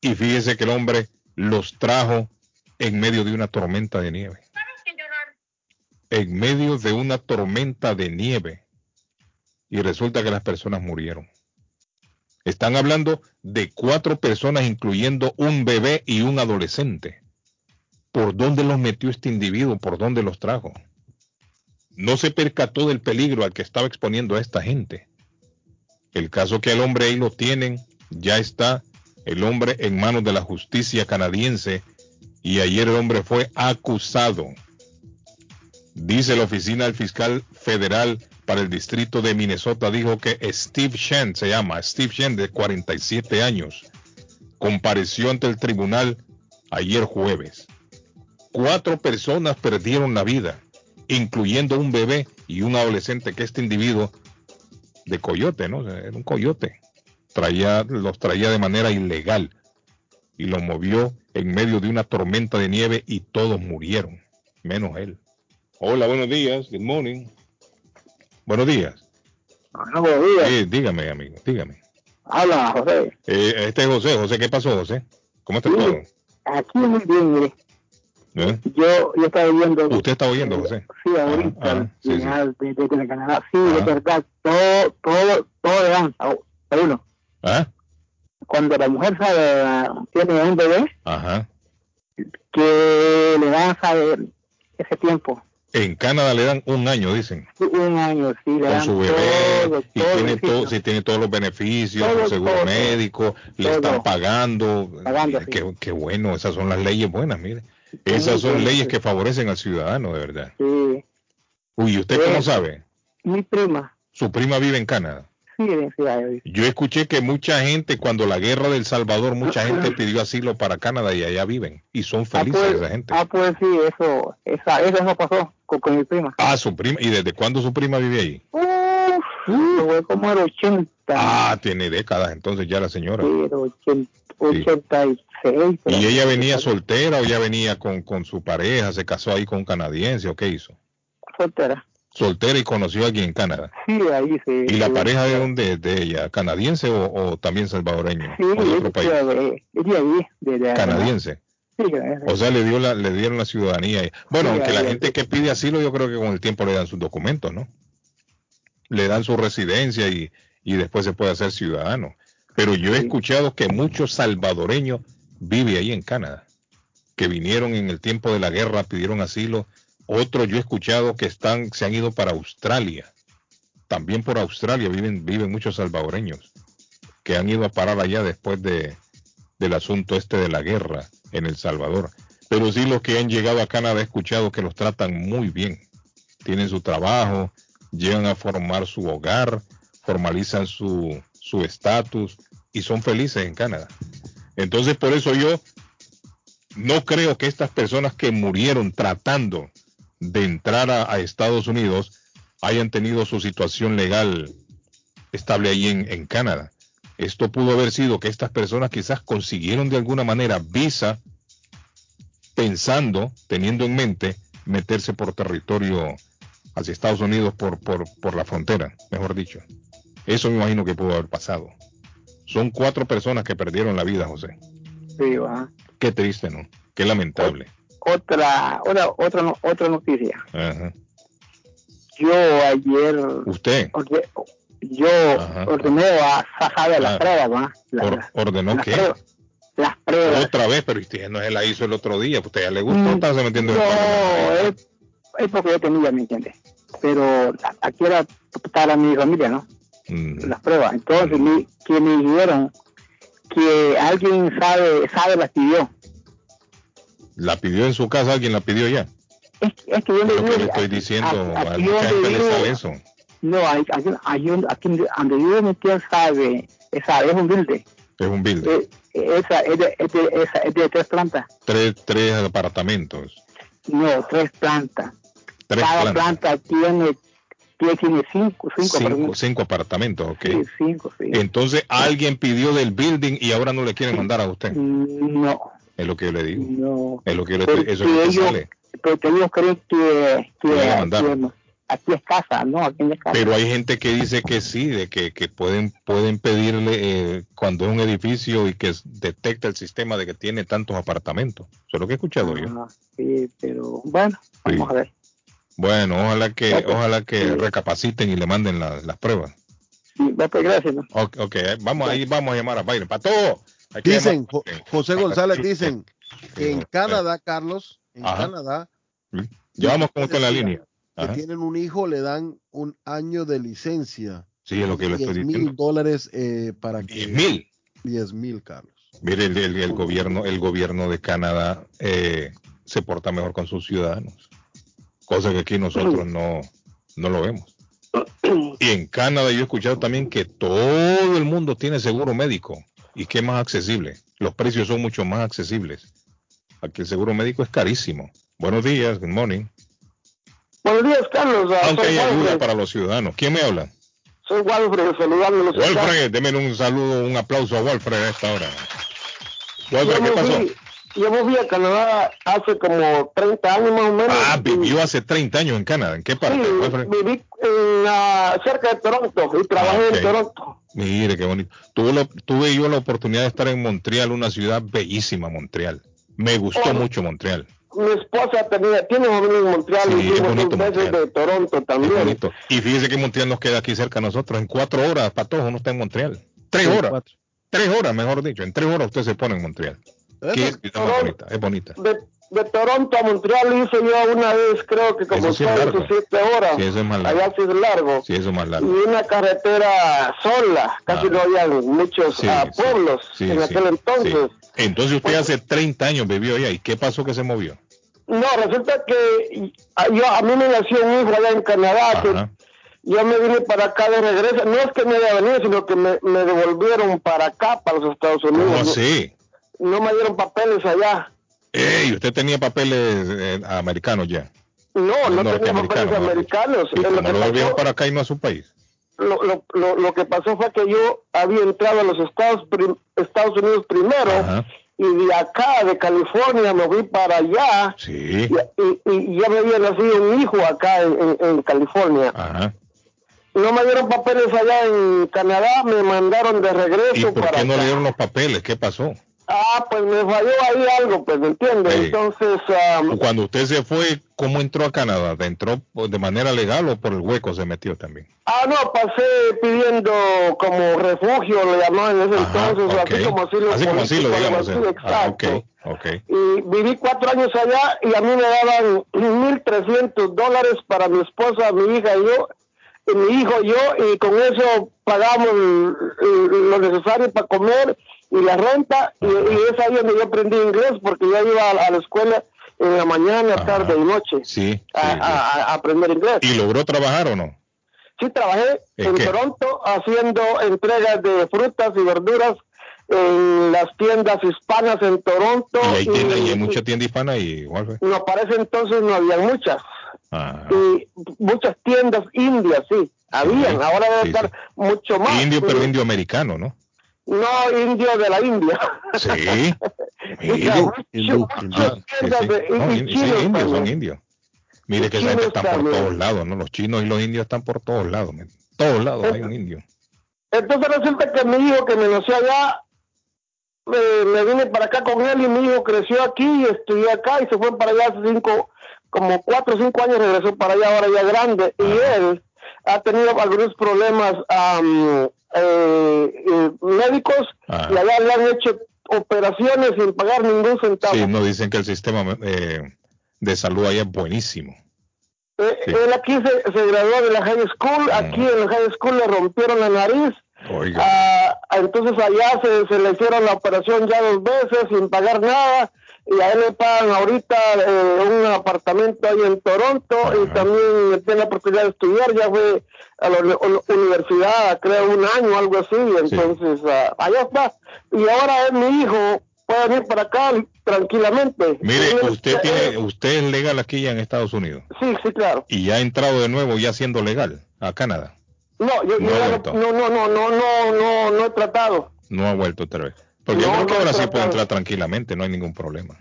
Y fíjese que el hombre los trajo en medio de una tormenta de nieve. En medio de una tormenta de nieve. Y resulta que las personas murieron. Están hablando de cuatro personas, incluyendo un bebé y un adolescente. ¿Por dónde los metió este individuo? ¿Por dónde los trajo? No se percató del peligro al que estaba exponiendo a esta gente. El caso que al hombre ahí lo tienen, ya está el hombre en manos de la justicia canadiense y ayer el hombre fue acusado. Dice la oficina del fiscal federal para el distrito de Minnesota, dijo que Steve Shen se llama, Steve Shen de 47 años, compareció ante el tribunal ayer jueves. Cuatro personas perdieron la vida, incluyendo un bebé y un adolescente que este individuo de coyote, ¿no? Era un coyote. Traía, los traía de manera ilegal y los movió en medio de una tormenta de nieve y todos murieron, menos él. Hola, buenos días. Good morning. Buenos días. buenos días. Sí, dígame, amigo, dígame. Habla, José. Eh, este es José. José, ¿qué pasó, José? ¿Cómo está todo? Aquí muy bien, mire. ¿Eh? Yo, yo estaba viendo. ¿Usted está oyendo, José? Sí, ahorita, Ah, sí, sí. final de, de, de Canadá. Sí, de verdad, todo, todo, todo le dan a, a uno. ¿Ah? Cuando la mujer sabe, tiene un bebé, Ajá. que le dan, sabe, ese tiempo. En Canadá le dan un año, dicen, Un año, sí, le con dan su bebé todo, y todo, tiene sí, todo, si tiene todos los beneficios, Todo, seguro médico, le están pagando. Pagando, Mire, qué, qué bueno, esas son las leyes buenas, mire. Esas son leyes sí. que favorecen al ciudadano, de verdad. Sí, Uy, ¿usted cómo sabe? mi prima, Su prima vive en Canadá. Yo escuché que mucha gente, cuando la guerra del Salvador, mucha gente pidió asilo para Canadá y allá viven. Y son felices pues, esa gente. Ah, pues sí, eso, esa, eso no pasó con, con mi prima. Ah, su prima. ¿Y desde cuándo su prima vive ahí? Uf, fue como el 80. Ah, tiene décadas entonces ya la señora. Sí, el 80, 86. ¿Y ella venía soltera o ya venía con, con su pareja? ¿Se casó ahí con un canadiense o qué hizo? Soltera. Soltera y conoció a alguien en Canadá. Sí, ahí sí. ¿Y la sí. pareja de dónde de ella? ¿Canadiense o, o también salvadoreño? Sí, ¿O de otro país? de, es de ahí, de, de- Canadiense. Sí, O sea, le dio la, le dieron la ciudadanía. Bueno, Sí, aunque la gente que pide asilo, yo creo que con el tiempo le dan sus documentos, ¿no? Le dan su residencia y, y después se puede hacer ciudadano. Pero yo he escuchado que muchos salvadoreños viven ahí en Canadá, que vinieron en el tiempo de la guerra, pidieron asilo. Otros yo he escuchado que están, se han ido para Australia. También por Australia viven, muchos salvadoreños que han ido a parar allá después de, del asunto este de la guerra en El Salvador. Pero sí los que han llegado a Canadá he escuchado que los tratan muy bien. Tienen su trabajo, llegan a formar su hogar, formalizan su estatus y son felices en Canadá. Entonces por eso yo no creo que estas personas que murieron tratando de entrar a, a Estados Unidos hayan tenido su situación legal estable ahí en, en Canadá. Esto pudo haber sido que estas personas quizás consiguieron de alguna manera visa pensando, teniendo en mente, meterse por territorio hacia Estados Unidos por, por, por la frontera, mejor dicho. Eso me imagino que pudo haber pasado. Son cuatro personas que perdieron la vida, José. sí, va. Qué triste, ¿no? Qué lamentable. Otra, otra, otra, otra noticia. Ajá. Yo ayer, Usted orde- yo Ajá. ordené a Saja de las Ah. pruebas, ¿va? La- or- ordenó las pruebas. Las pruebas. otra vez, pero usted no se la hizo el otro día. ¿Usted ya le gustó? Mm, ¿Está se metiendo en No, el es, es porque yo tenía, ¿me entiendes? Pero aquí era para mi familia, ¿no? Mm. Las pruebas. Entonces, mi- que me dijeron que alguien sabe, sabe las pidió. La pidió en su casa, alguien la pidió ya. Es, es que yo le que estoy diciendo. A mucha le eso. No, hay, aquí, hay un- aquí donde vive mi tía sabe, es un building. Es un building. Eh, esa es de, es de- esa es de tres plantas. Tres, tres apartamentos. No, tres plantas. Tres Cada plantas. planta tiene, tiene, cinco, cinco, Cinco, apartamentos. cinco apartamentos, ok. Sí, cinco, sí. Entonces alguien pidió del building y ahora no le quieren mandar a usted. No, Es lo que yo le digo. no. Es lo que yo le Porque eso es lo que ellos, sale. porque ellos creen que, que, que aquí es casa, no, aquí es casa. Pero hay gente que dice que sí, de que, que pueden pueden pedirle eh, cuando es un edificio y que detecta el sistema de que tiene tantos apartamentos. Eso es lo que he escuchado yo. Ah, sí, pero bueno, vamos a ver. Bueno, ojalá que ojalá que recapaciten y le manden la- las pruebas. Sí, pues, gracias. ¿no? Ok, ok, eh, vamos ahí, vamos a llamar a Biden. Para todo. Hay que Dicen, Jo- José González, dicen que en Eh, Canadá, Carlos, en Ajá. Canadá, Ya vamos con usted en la línea. que Ajá. tienen un hijo, le dan un año de licencia. Sí, es lo que le estoy 10 diciendo. mil dólares eh, para que... 10 mil. 10 mil, Carlos. Mire, el, el- el gobierno, el gobierno de Canadá eh, se porta mejor con sus ciudadanos, cosa que aquí nosotros no, no lo vemos. Y en Canadá yo he escuchado también que todo el mundo tiene seguro médico y que es más accesible. Los precios son mucho más accesibles. Aquí el seguro médico es carísimo. Buenos días, good morning. Buenos días, Carlos. Ah, Aunque hay ayuda Walfred. para los ciudadanos. ¿Quién me habla? Soy Walfred, saludándolos. Walfred, denme un saludo, un aplauso a Walfred a esta hora. Walfred, Yo ¿qué pasó? fui- Yo fui a Canadá hace como 30 años más o menos. Ah, vivió hace 30 años en Canadá. ¿En qué parte? Sí, Walfred? viví en, cerca de Toronto y trabajé Ah, en Toronto. Mire, qué bonito. Tuve, la- tuve yo la oportunidad de estar en Montreal, una ciudad bellísima, Montreal. Me gustó mucho Montreal. Mi esposa tenía, tiene familia en Montreal Sí, y es bonito dos veces de Toronto Es también. bonito. Y fíjese que Montreal nos queda aquí cerca de nosotros. En cuatro horas, para todos, uno está en Montreal. Tres Sí, horas. cuatro. Tres horas, mejor dicho. En tres horas usted se pone en Montreal. Qué ciudad más bonita. Es bonita. De, de Toronto a Montreal hice yo una vez, creo que como Eso sí es seis largo. o siete horas. Sí, eso es más largo. Allá sí es largo. Sí, eso es más y largo. una carretera sola, casi Ah. no había muchos Sí, ah, pueblos en aquel entonces. Entonces usted hace 30 años vivió allá. ¿Y qué pasó que se movió? No, resulta que ah, yo, a mí me nació un hijo allá en Canadá, que yo me vine para acá de regreso. No es que me haya venido, sino que me, me devolvieron para acá, para los Estados Unidos. ¿Cómo así? No me dieron papeles allá. Ey, usted tenía papeles eh, americanos ya. No, no tenía papeles americanos. ¿Y lo, que lo pasó, para acá y no a su país? lo, lo, lo- lo que pasó fue que yo había entrado a los Estados, prim- Estados Unidos primero Ajá. y y de acá, de California, me fui para allá. Sí. Y, y- y ya me había nacido un hijo acá en, en- en California. Ajá. No me dieron papeles allá en Canadá, me mandaron de ¿Y regreso por para qué no acá. le dieron los papeles? ¿Qué pasó? Ah, pues me falló ahí algo, pues, ¿me entiendes? Sí. Entonces, Cuando usted se fue, ¿cómo entró a Canadá? ¿Entró de manera legal o por el hueco se metió también? ah, no, pasé pidiendo como refugio, le llamaban en ese entonces, así como asilo Así como asilo, digamos. así, eh. Ah, ok, exacto. ok. y viví cuatro años allá y a mí me daban 1.300 dólares para mi esposa, mi hija y yo, y mi hijo y yo, y con eso pagamos lo necesario para comer y la renta, y, y es ahí donde yo aprendí inglés, porque yo iba a, a la escuela en la mañana, tarde y noche Sí. a, a- a aprender inglés. ¿Y logró trabajar o no? Sí, trabajé ¿En en? Toronto haciendo entregas de frutas y verduras en las tiendas hispanas en Toronto. Y hay, tienda- y hay y- mucha tienda hispana y igual no, para ese entonces no había muchas. Y muchas tiendas indias, sí, habían. Ahora debe sí, estar mucho más. Indio, pero Sí. indio americano, ¿no? No, indio de la India. Sí. Hindú, hindú, indios, son indios. Mire que esa gente están por todos lados, ¿no? Los chinos y los indios están por todos lados. Todos lados hay un indio. Entonces resulta que mi hijo que me nació allá, eh, me vine para acá con él y mi hijo creció aquí y estudió acá y se fue para allá hace cinco, como cuatro o cinco años regresó para allá ahora ya grande y él ha tenido algunos problemas am, eh, eh, médicos y allá le han hecho operaciones sin pagar ningún centavo. Sí, no dicen que el sistema eh, de salud allá es buenísimo. Eh, Él aquí se, se graduó de la high school, aquí en la high school le rompieron la nariz, Oiga. Ah, entonces allá se, se le hicieron la operación ya dos veces sin pagar nada y a él le pagan ahorita eh, un apartamento ahí en Toronto y también tiene la oportunidad de estudiar, ya fue a la uni- uni- universidad creo un año algo así, entonces ah, allá está. Y ahora es mi hijo, puede venir para acá tranquilamente. Mire, usted eh, tiene, usted es legal aquí ya en Estados Unidos Sí, sí, claro. y ya ha entrado de nuevo ya siendo legal a Canadá. No, yo, yo No vuelto. no, no, no, no, no, no, no he tratado. No ha vuelto otra vez. Porque yo creo que ahora sí puede entrar tranquilamente, no hay ningún problema.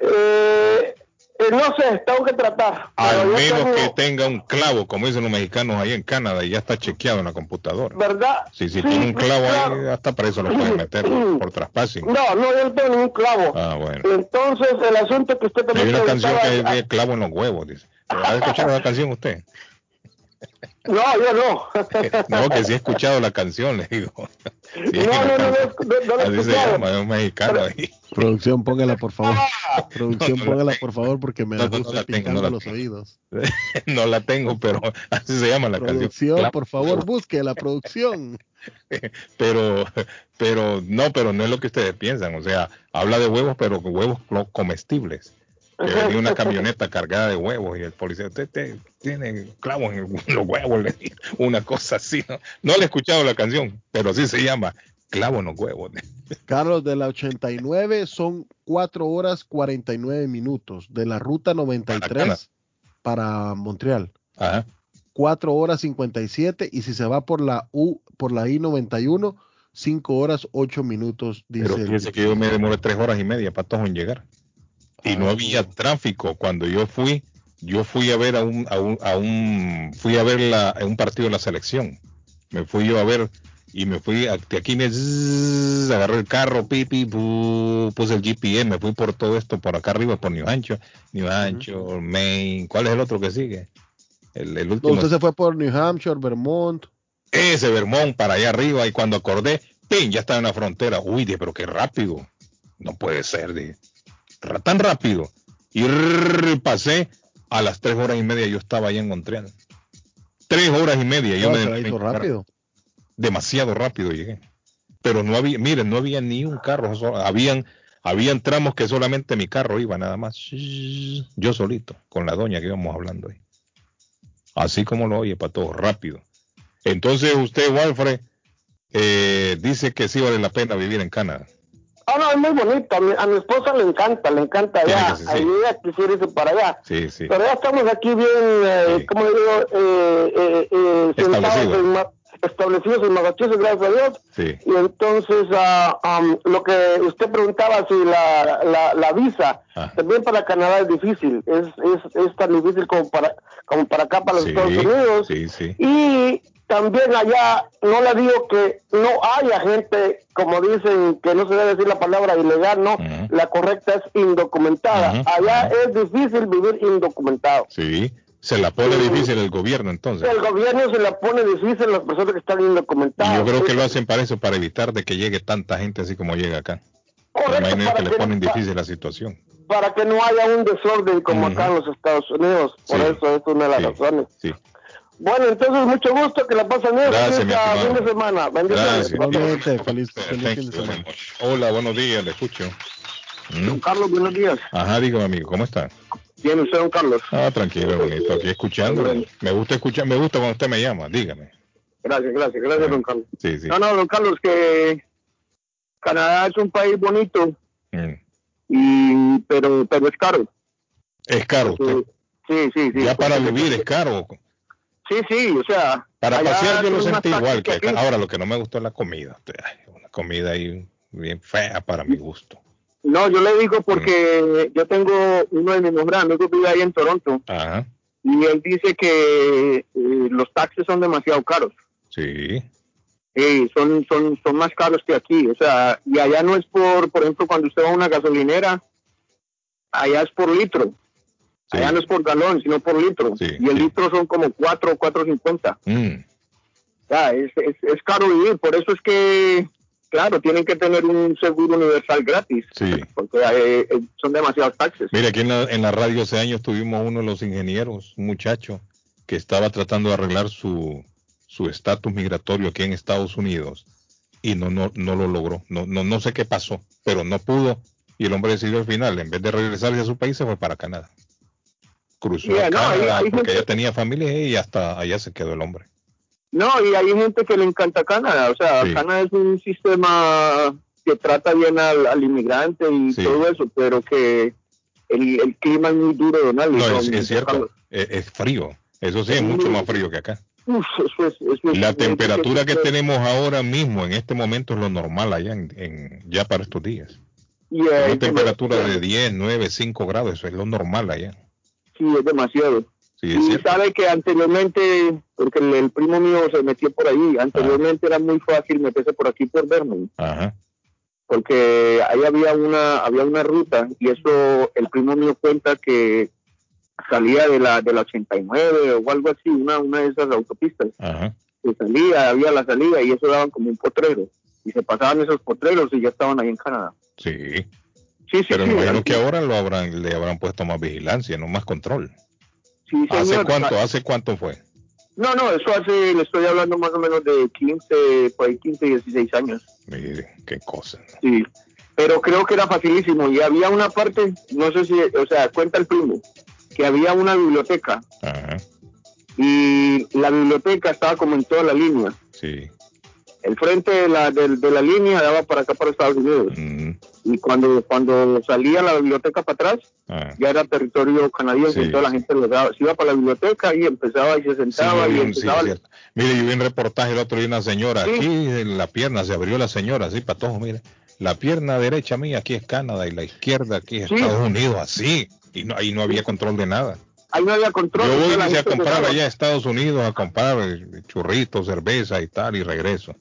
Eh, eh, no sé, tengo que tratar. Al menos tengo- que tenga un clavo, como dicen los mexicanos ahí en Canadá, y ya está chequeado en la computadora. ¿Verdad? Sí, si Sí, tiene un clavo claro. ahí, hasta preso lo pueden meter por traspasing. No, no, yo no tengo ningún clavo. Ah, bueno. Entonces, el asunto que usted Hay también una canción que es clavo en los huevos, dice. ¿Ha escuchado la canción usted? No, yo no. No, que sí he escuchado la canción, le digo. Sí, No, no, no, no, no Así se llama, es un mexicano ahí. Producción, póngala por favor. Producción, No, no la- póngala por favor porque me No, la no, no gusta la tengo, picando los oídos. No la tengo, pero así se llama la canción. Producción, por favor, busque la producción. pero pero no pero no es lo que ustedes piensan o sea habla de huevos pero huevos comestibles que venía una camioneta cargada de huevos y el policía usted te- tiene clavos en los huevos le dijo, una cosa así no, no le he escuchado la canción pero sí se llama clavo en los huevos Carlos, de la 89 son 4 horas 49 minutos. De la ruta 93 para, Montreal. Ajá. 4 horas 57 y si se va por la U, por la I-91, 5 horas 8 minutos, dice. pero fíjese que yo me demoré tres horas y media para todo en llegar y no había tráfico cuando yo fui yo fui a ver a un a un, a un fui a ver la, a un partido de la selección me fui yo a ver y me fui a- de aquí me zzzz, agarré el carro pipi pu, puse el GPS me fui por todo esto por acá arriba por New Hampshire New Hampshire Maine ¿cuál es el otro que sigue? el, último usted se fue por New Hampshire, Vermont. ese Vermont para allá arriba y cuando acordé, ¡pin! ya estaba en la frontera. Uy, pero qué rápido. No puede ser, dije. Tan rápido. Y rrr, pasé a las tres horas y media, yo estaba allá en Montreal. Tres horas y media. Yo me llegar. rápido. Demasiado rápido llegué. Pero no había, miren, no había ni un carro. Habían, habían tramos que solamente mi carro iba nada más. Yo solito, con la doña que íbamos hablando ahí. Así como lo oye, para todo, rápido. Entonces usted, Walfred, eh, dice que sí vale la pena vivir en Canadá. Ah, no, es muy bonito. A mi, a mi esposa le encanta, le encanta allá. sí. Ahí ella quisiera irse para allá. Sí, sí. Pero ya estamos aquí bien, eh, como digo, eh, eh, eh, sentados Establecido. en, establecidos en Massachusetts, gracias a Dios. Sí. Y entonces, am, lo que usted preguntaba, si la, la, la visa, Ah. también para Canadá es difícil, es, es, es tan difícil como para, como para acá, para los Sí, Estados Unidos. sí, sí. Y también allá, no le digo que no haya gente, como dicen, que no se debe decir la palabra ilegal, no, la correcta es indocumentada. Ujú, Allá es difícil vivir indocumentado. Sí. Se la pone difícil el gobierno entonces. El gobierno se la pone difícil a las personas que están Y indocumentadas. yo creo que lo hacen para eso, para evitar de que llegue tanta gente así como llega acá. Correcto, para que le ponen difícil la situación. para que no haya un desorden como acá en los Estados Unidos. Por Sí. eso es una de las razones. Bueno, entonces mucho gusto, que la pasen bien. Gracias, fin de semana. Bendiciones. Gracias. Feliz, feliz Thank fin de you semana. very much. Hola, buenos días, le escucho. Mm. Carlos, buenos días. Ajá, dígame amigo, ¿cómo está? Bien, usted, don Carlos. Ah, tranquilo, bonito, aquí escuchando. Me gusta escuchar, me gusta cuando usted me llama, dígame. Gracias, gracias, gracias, don Carlos. Sí, sí. No, no, don Carlos, que Canadá es un país bonito, Mm. y pero pero es caro. Es caro usted. Sí, sí, sí. Ya para vivir es caro. Sí, sí, o sea. Para pasear yo lo sentí igual taxis que. Ahora lo que no me gustó es la comida. Una comida ahí bien fea para mi gusto. No, yo le digo porque yo tengo uno de mis mejores amigos vive ahí en Toronto Ajá, y él dice que eh, los taxes son demasiado caros. sí. Sí, son, son, son más caros que aquí. O sea, y allá no es por, por ejemplo, cuando usted va a una gasolinera, allá es por litro. Allá no es por galón, sino por litro. y el litro son como 4 o 4.50. Mm. Ya, es, es, es caro vivir. Por eso es que, claro, tienen que tener un seguro universal gratis. Sí. Porque eh, eh, son demasiados taxes. Mire, aquí en la, en la radio hace años tuvimos uno de los ingenieros, un muchacho, que estaba tratando de arreglar su su estatus migratorio aquí en Estados Unidos y no no no lo logró. No, no no sé qué pasó, pero no pudo y el hombre decidió al final, en vez de regresarse a su país, se fue para Canadá. Cruzó Yeah, a no, Canadá porque gente- ya tenía familia y hasta allá se quedó el hombre. No, y hay gente que le encanta Canadá. O sea, Sí. Canadá es un sistema que trata bien al, al inmigrante y Sí. todo eso, pero que el, el clima es muy duro, don Ali, No, es, cierto, es, es frío. Eso sí, es mucho más frío que acá. Uf, eso es, eso es- La temperatura que tenemos ahora mismo, en este momento, es lo normal allá, en, en- ya para estos días. Una temperatura de 10, 9, 5 grados, eso es lo normal allá. Sí, es demasiado. Sí, es y cierto. sabe que anteriormente, porque el, el primo mío se metió por ahí, anteriormente era muy fácil meterse por aquí por Vermont, Ajá. porque ahí había una había una ruta y eso el primo mío cuenta que salía de la de la 89 o algo así, una una de esas autopistas. Ajá. que salía, había la salida y eso daban como un potrero. Y se pasaban esos potreros y ya estaban ahí en Canadá. Sí. Sí, sí, Pero sí, imagino que ahora lo habrán, le habrán puesto más vigilancia, no más control. sí, ¿Hace cuánto? ¿Hace cuánto fue? No, no, eso hace, le estoy hablando más o menos de 15, por ahí 15, 16 años. Mire, qué cosa. Sí. Pero creo que era facilísimo. Y había una parte, no sé si, o sea, cuenta el primo, que había una biblioteca Ajá. y la biblioteca estaba como en toda la línea. Sí. El frente de la, de, de la línea daba para acá, para Estados Unidos. Mm. Y cuando, cuando salía la biblioteca para atrás, Ah. ya era territorio canadiense Sí. y toda la gente le daba, se iba para la biblioteca y empezaba y se sentaba y un- empezaba. Mire, yo vi un reportaje el otro día una señora, aquí en la pierna, se abrió la señora, así, para todos, mire. La pierna derecha mía aquí es Canadá y la izquierda aquí es. Estados Unidos, así. Y no, ahí no había control de nada. ahí no había control. Yo voy a comprar allá a Estados Unidos, a comprar eh, churritos, cerveza y tal, y regreso.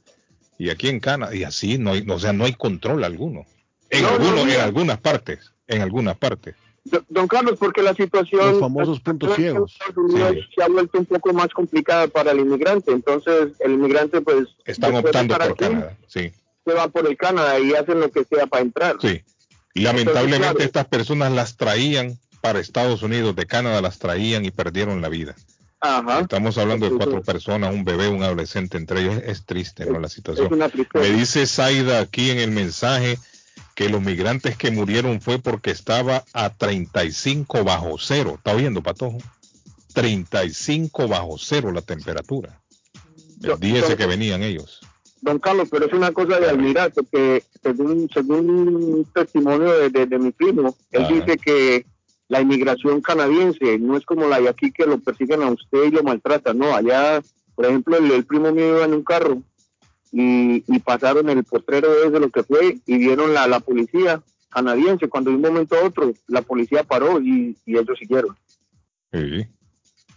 Y aquí en Canadá, y así, no hay, o sea, no hay control alguno. En, No, no, algunos, en mira. algunas partes, en algunas partes. Do- Don Carlos, porque la situación Los famosos puntos en ciegos. Estados Unidos Sí. se ha vuelto un poco más complicada para el inmigrante. Entonces, el inmigrante, pues, Están optando por aquí, Canadá, sí. Se va por el Canadá y hacen lo que sea para entrar. Sí. Y lamentablemente Entonces, claro. estas personas las traían para Estados Unidos, de Canadá las traían y perdieron la vida. Ajá. Estamos hablando de cuatro personas, un bebé, un adolescente entre ellos. Es triste, ¿no? La situación. Es una tristeza. Me dice Zaida aquí en el mensaje que los migrantes que murieron fue porque estaba a 35 bajo cero. ¿Está oyendo, Patojo? 35 bajo cero la temperatura. El día ese que venían ellos. Don Carlos, pero es una cosa de admirar, porque según, según un testimonio de, de- de mi primo, él Ajá. dice que la inmigración canadiense no es como la de aquí que lo persiguen a usted y lo maltratan, no, allá Por ejemplo, el, el primo mío iba en un carro y, y pasaron el potrero de lo que fue y vieron la, la policía canadiense. Cuando de un momento a otro la policía paró y, y ellos siguieron. Sí.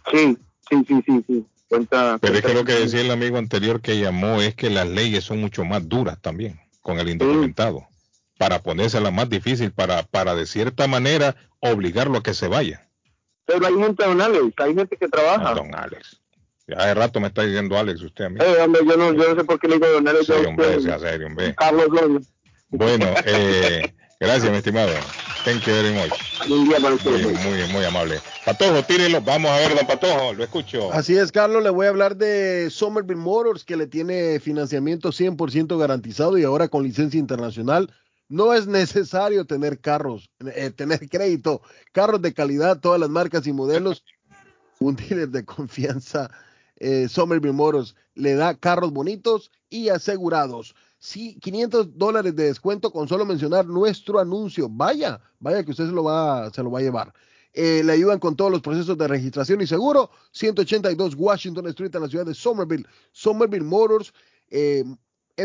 Sí, sí, sí, sí, sí. Cuenta, Pero es que lo que decía el amigo anterior que llamó es que las leyes son mucho más duras también con el indocumentado. Para ponérsela más difícil, para, para de cierta manera obligarlo a que se vaya. Pero hay gente, don Alex, hay gente que trabaja. Don Alex. Ya de rato me está diciendo Alex usted a mí. Eh, hombre, yo no, yo no sé por qué le digo don Alex. Sí, hombre, sea serio, hombre. Carlos Loyo. Bueno, eh, gracias, mi estimado. Thank you very much. Un día para usted. Muy, muy, muy amable. Patojo, tírelo. Vamos a ver, don Patojo, lo escucho. Así es, Carlos, le voy a hablar de Somerville Motors, que le tiene financiamiento 100% garantizado y ahora con licencia internacional. No es necesario tener carros, eh, tener crédito, carros de calidad, todas las marcas y modelos. Un dealer de confianza, eh, Somerville Motors, le da carros bonitos y asegurados. Sí, 500 dólares de descuento con solo mencionar nuestro anuncio. Vaya, vaya que usted se lo va, se lo va a llevar. Eh, le ayudan con todos los procesos de registración y seguro. 182 Washington Street en la ciudad de Somerville. Somerville Motors. eh,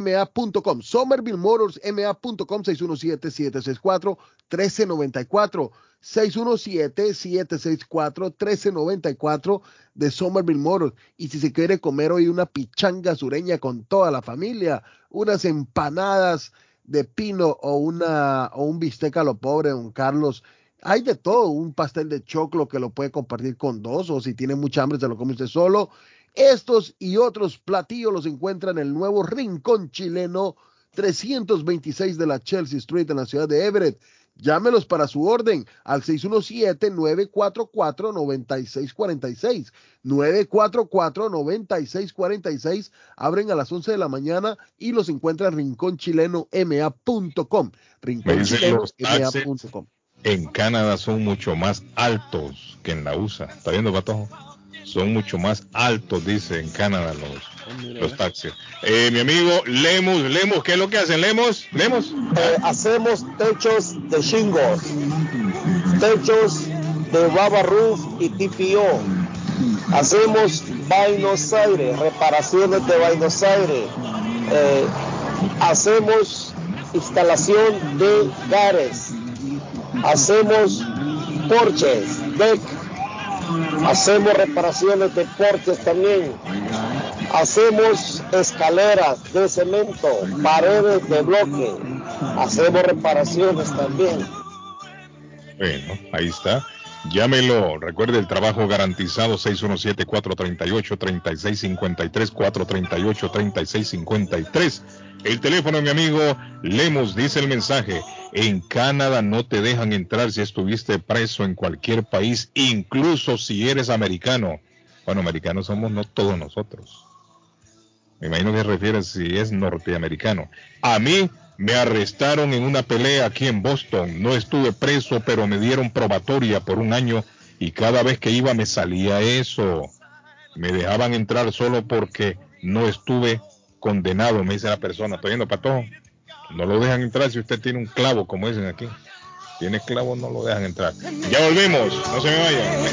ma.com, Somerville Motors, ma.com, 617-764-1394, 617-764-1394 de Somerville Motors. Y si se quiere comer hoy una pichanga sureña con toda la familia, unas empanadas de pino o, una, o un bistec a lo pobre, don Carlos, hay de todo, un pastel de choclo que lo puede compartir con dos o si tiene mucha hambre se lo come usted solo. Estos y otros platillos los encuentra en el nuevo Rincón Chileno 326 de la Chelsea Street en la ciudad de Everett. Llámelos para su orden al 617-944-9646. 944-9646. Abren a las 11 de la mañana y los encuentra en rinconchileno.ma.com. Rinconchileno.ma.com. en Canadá son mucho más altos que en la USA. ¿Está viendo, Patojo? Son mucho más altos, dice en Canadá los, los taxis. Eh, mi amigo Lemos, Lemos, ¿qué es lo que hacen? Lemos, Lemos. Eh, hacemos techos de shingles, techos de Baba Roof y TPO. Hacemos Buenos Aires, reparaciones de Buenos Aires. Eh, hacemos instalación de gares. Hacemos porches, deck. Hacemos reparaciones de porches también. Hacemos escaleras de cemento, paredes de bloque. Hacemos reparaciones también. Bueno, ahí está. Llámelo. Recuerde el trabajo garantizado 617-438-3653, 438-3653. El teléfono, mi amigo Lemos, dice el mensaje. En Canadá no te dejan entrar si estuviste preso en cualquier país, incluso si eres americano. Bueno, americanos somos no todos nosotros. Me imagino que se refiere si es norteamericano. A mí me arrestaron en una pelea aquí en Boston. No estuve preso, pero me dieron probatoria por un año y cada vez que iba me salía eso. Me dejaban entrar solo porque no estuve condenado, me dice la persona. Estoy viendo, Patojo. No lo dejan entrar si usted tiene un clavo, como dicen aquí. Tiene clavo, no lo dejan entrar. Ya volvemos, no se me vayan.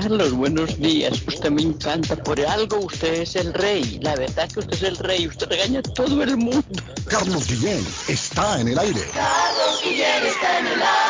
Carlos, buenos días. Usted me encanta. Por algo usted es el rey. La verdad que usted es el rey. Usted regaña a todo el mundo. Carlos Guillén está en el aire. Carlos Guillén está en el aire.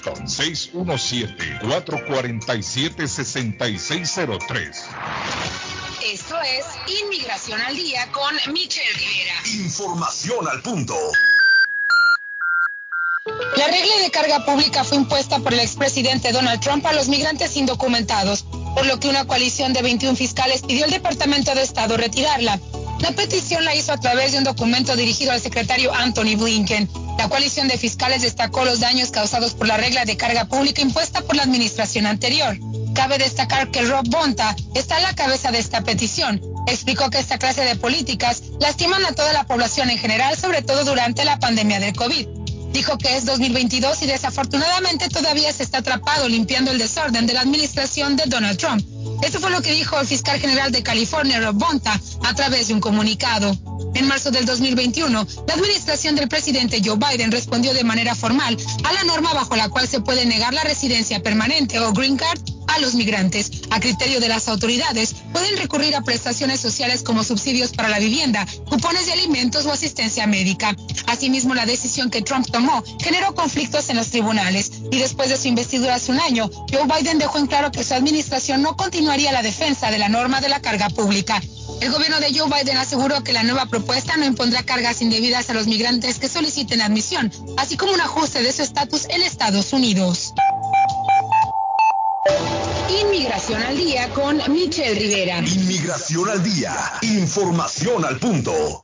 617-447-6603. Esto es Inmigración al Día con Michelle Rivera. Información al punto. La regla de carga pública fue impuesta por el expresidente Donald Trump a los migrantes indocumentados. por lo que una coalición de 21 fiscales pidió al Departamento de Estado retirarla. La petición la hizo a través de un documento dirigido al secretario Anthony Blinken. La coalición de fiscales destacó los daños causados por la regla de carga pública impuesta por la administración anterior. Cabe destacar que Rob Bonta está a la cabeza de esta petición. Explicó que esta clase de políticas lastiman a toda la población en general, sobre todo durante la pandemia del COVID. Dijo que es 2022 y desafortunadamente todavía se está atrapado limpiando el desorden de la administración de Donald Trump. Esto fue lo que dijo el fiscal general de California, Rob Bonta, a través de un comunicado. En marzo del 2021, la administración del presidente Joe Biden respondió de manera formal a la norma bajo la cual se puede negar la residencia permanente o green card a los migrantes. A criterio de las autoridades, pueden recurrir a prestaciones sociales como subsidios para la vivienda, cupones de alimentos o asistencia médica. Asimismo, la decisión que Trump tomó generó conflictos en los tribunales y después de su investidura hace un año, Joe Biden dejó en claro que su administración no continuaría la defensa de la norma de la carga pública. El gobierno de Joe Biden aseguró que la nueva propuesta no impondrá cargas indebidas a los migrantes que soliciten admisión, así como un ajuste de su estatus en Estados Unidos. Inmigración al día con Michelle Rivera. Inmigración al día. Información al punto.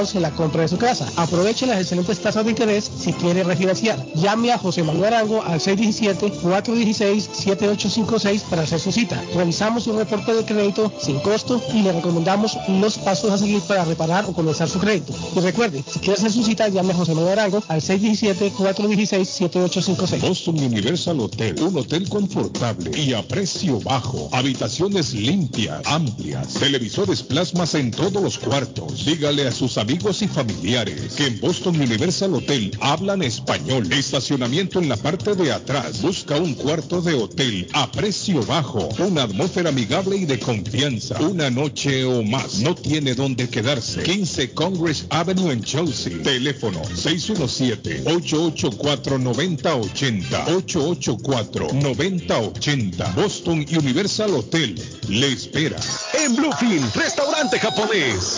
en la compra de su casa. Aproveche las excelentes tasas de interés si quiere refinanciar. Llame a José Manuel Arango al 617-416-7856 para hacer su cita. Revisamos un reporte de crédito sin costo y le recomendamos los pasos a seguir para reparar o comenzar su crédito. Y recuerde, si quiere hacer su cita, llame a José Manuel Arango al 617-416-7856. Boston Universal Hotel, un hotel confortable y a precio bajo. Habitaciones limpias, amplias, televisores plasmas en todos los cuartos. Dígale a sus amigos y familiares que en Boston Universal Hotel hablan español. Estacionamiento en la parte de atrás. Busca un cuarto de hotel a precio bajo. Una atmósfera amigable y de confianza. Una noche o más. No tiene dónde quedarse. 15 Congress Avenue en Chelsea. Teléfono 617-884-9080. 884-9080. Boston Universal Hotel. Le espera. En Bluefin, restaurante japonés.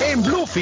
En Bluefin,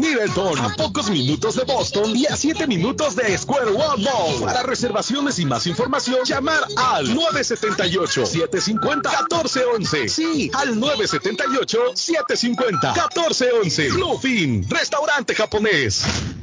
Middleton, a pocos minutos de Boston y a 7 minutos de Square One Mall. Para reservaciones y más información, llamar al 978-750-1411. Sí, al 978-750-1411. Bluefin, restaurante japonés.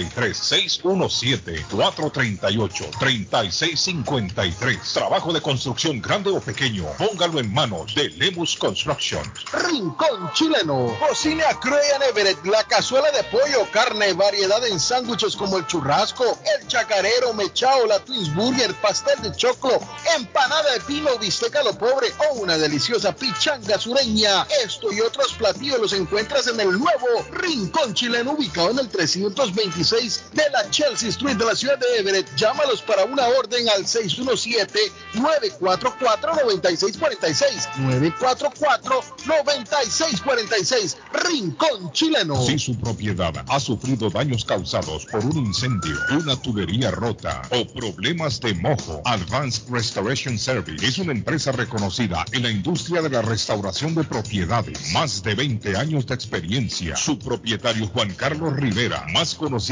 617-438-3653. Trabajo de construcción grande o pequeño. Póngalo en manos de Lemus Construction. Rincón Chileno. Cocina Cruella Everett. La cazuela de pollo, carne, variedad en sándwiches como el churrasco, el chacarero, mechao, la Twins Burger, pastel de choclo, empanada de pino, bistec a lo pobre o una deliciosa pichanga sureña. Esto y otros platillos los encuentras en el nuevo Rincón Chileno ubicado en el 326 de la Chelsea Street de la ciudad de Everett. Llámalos para una orden al 617-944-9646. 944-9646. Rincón Chileno. Si su propiedad ha sufrido daños causados por un incendio, una tubería rota o problemas de mojo, Advanced Restoration Service es una empresa reconocida en la industria de la restauración de propiedades. Más de 20 años de experiencia. Su propietario Juan Carlos Rivera, más conocido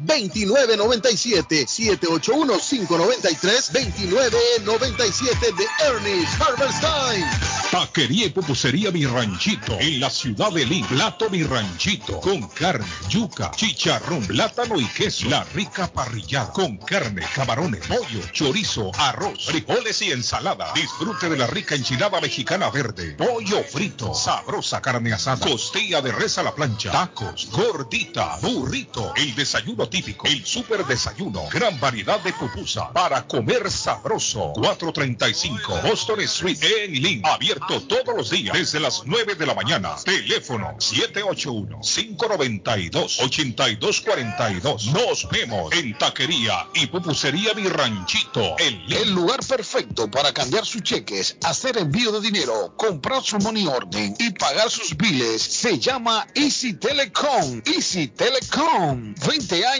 2997 781-593-2997 de Ernest Harvest Time. Taquería y pupusería Mi Ranchito en la ciudad de Lima. Plato Mi Ranchito con carne, yuca, chicharrón, plátano y queso. La rica parrillada con carne, camarones, pollo, chorizo, arroz, frijoles y ensalada. Disfrute de la rica enchilada mexicana verde, pollo frito, sabrosa carne asada, costilla de res a la plancha, tacos, gordita, burrito, el desayuno típico, el super desayuno, gran variedad de pupusa para comer sabroso. 435 Boston Street en Lima. Abierto todos los días desde las 9 de la mañana. Teléfono 781-592-8242. Nos vemos en Taquería y Pupusería Mi Ranchito. El, El lugar perfecto para cambiar sus cheques, hacer envío de dinero, comprar su money order y pagar sus biles se llama Easy Telecom. Easy Telecom. 20 años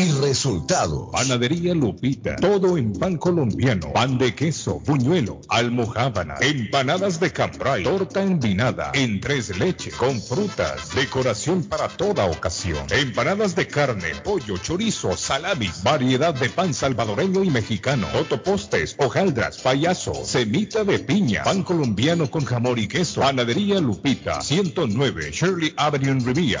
y resultados. Panadería Lupita, todo en pan colombiano, pan de queso, buñuelo, almojábana, empanadas de cambray, torta envinada, en tres leche, con frutas, decoración para toda ocasión, empanadas de carne, pollo, chorizo, salami, variedad de pan salvadoreño y mexicano, totopostes, hojaldras, payaso, semita de piña, pan colombiano con jamón y queso, Panadería Lupita, 109 Shirley Avenue en Rivia,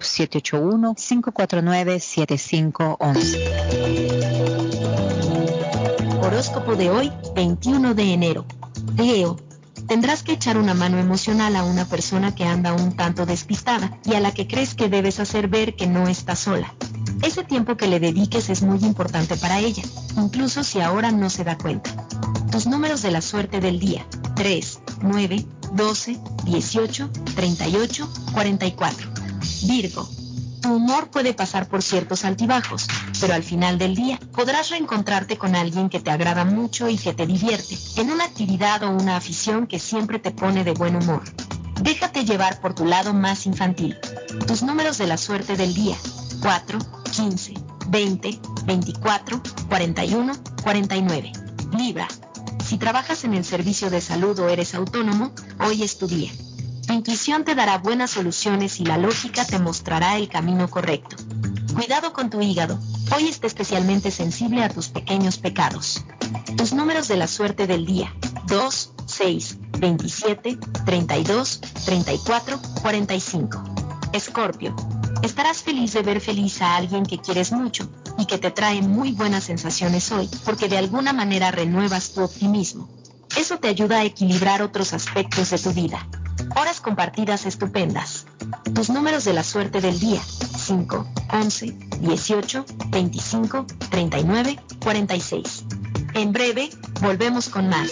781-549-7511. Horóscopo de hoy, 21 de enero. Leo. Tendrás que echar una mano emocional a una persona que anda un tanto despistada y a la que crees que debes hacer ver que no está sola. Ese tiempo que le dediques es muy importante para ella, incluso si ahora no se da cuenta. Tus números de la suerte del día. 3, 9, 12, 18, 38, 44. Virgo. Tu humor puede pasar por ciertos altibajos, pero al final del día podrás reencontrarte con alguien que te agrada mucho y que te divierte, en una actividad o una afición que siempre te pone de buen humor. Déjate llevar por tu lado más infantil. Tus números de la suerte del día. 4, 15, 20, 24, 41, 49. Libra. Si trabajas en el servicio de salud o eres autónomo, hoy es tu día. Tu intuición te dará buenas soluciones y la lógica te mostrará el camino correcto. Cuidado con tu hígado. Hoy está especialmente sensible a tus pequeños pecados. Tus números de la suerte del día. 2, 6, 27, 32, 34, 45. Escorpio. Estarás feliz de ver feliz a alguien que quieres mucho y que te trae muy buenas sensaciones hoy, porque de alguna manera renuevas tu optimismo. Eso te ayuda a equilibrar otros aspectos de tu vida. Horas compartidas estupendas. Tus números de la suerte del día. 5, 11, 18, 25, 39, 46. En breve, volvemos con más.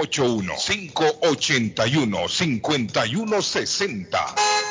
781-581-5160.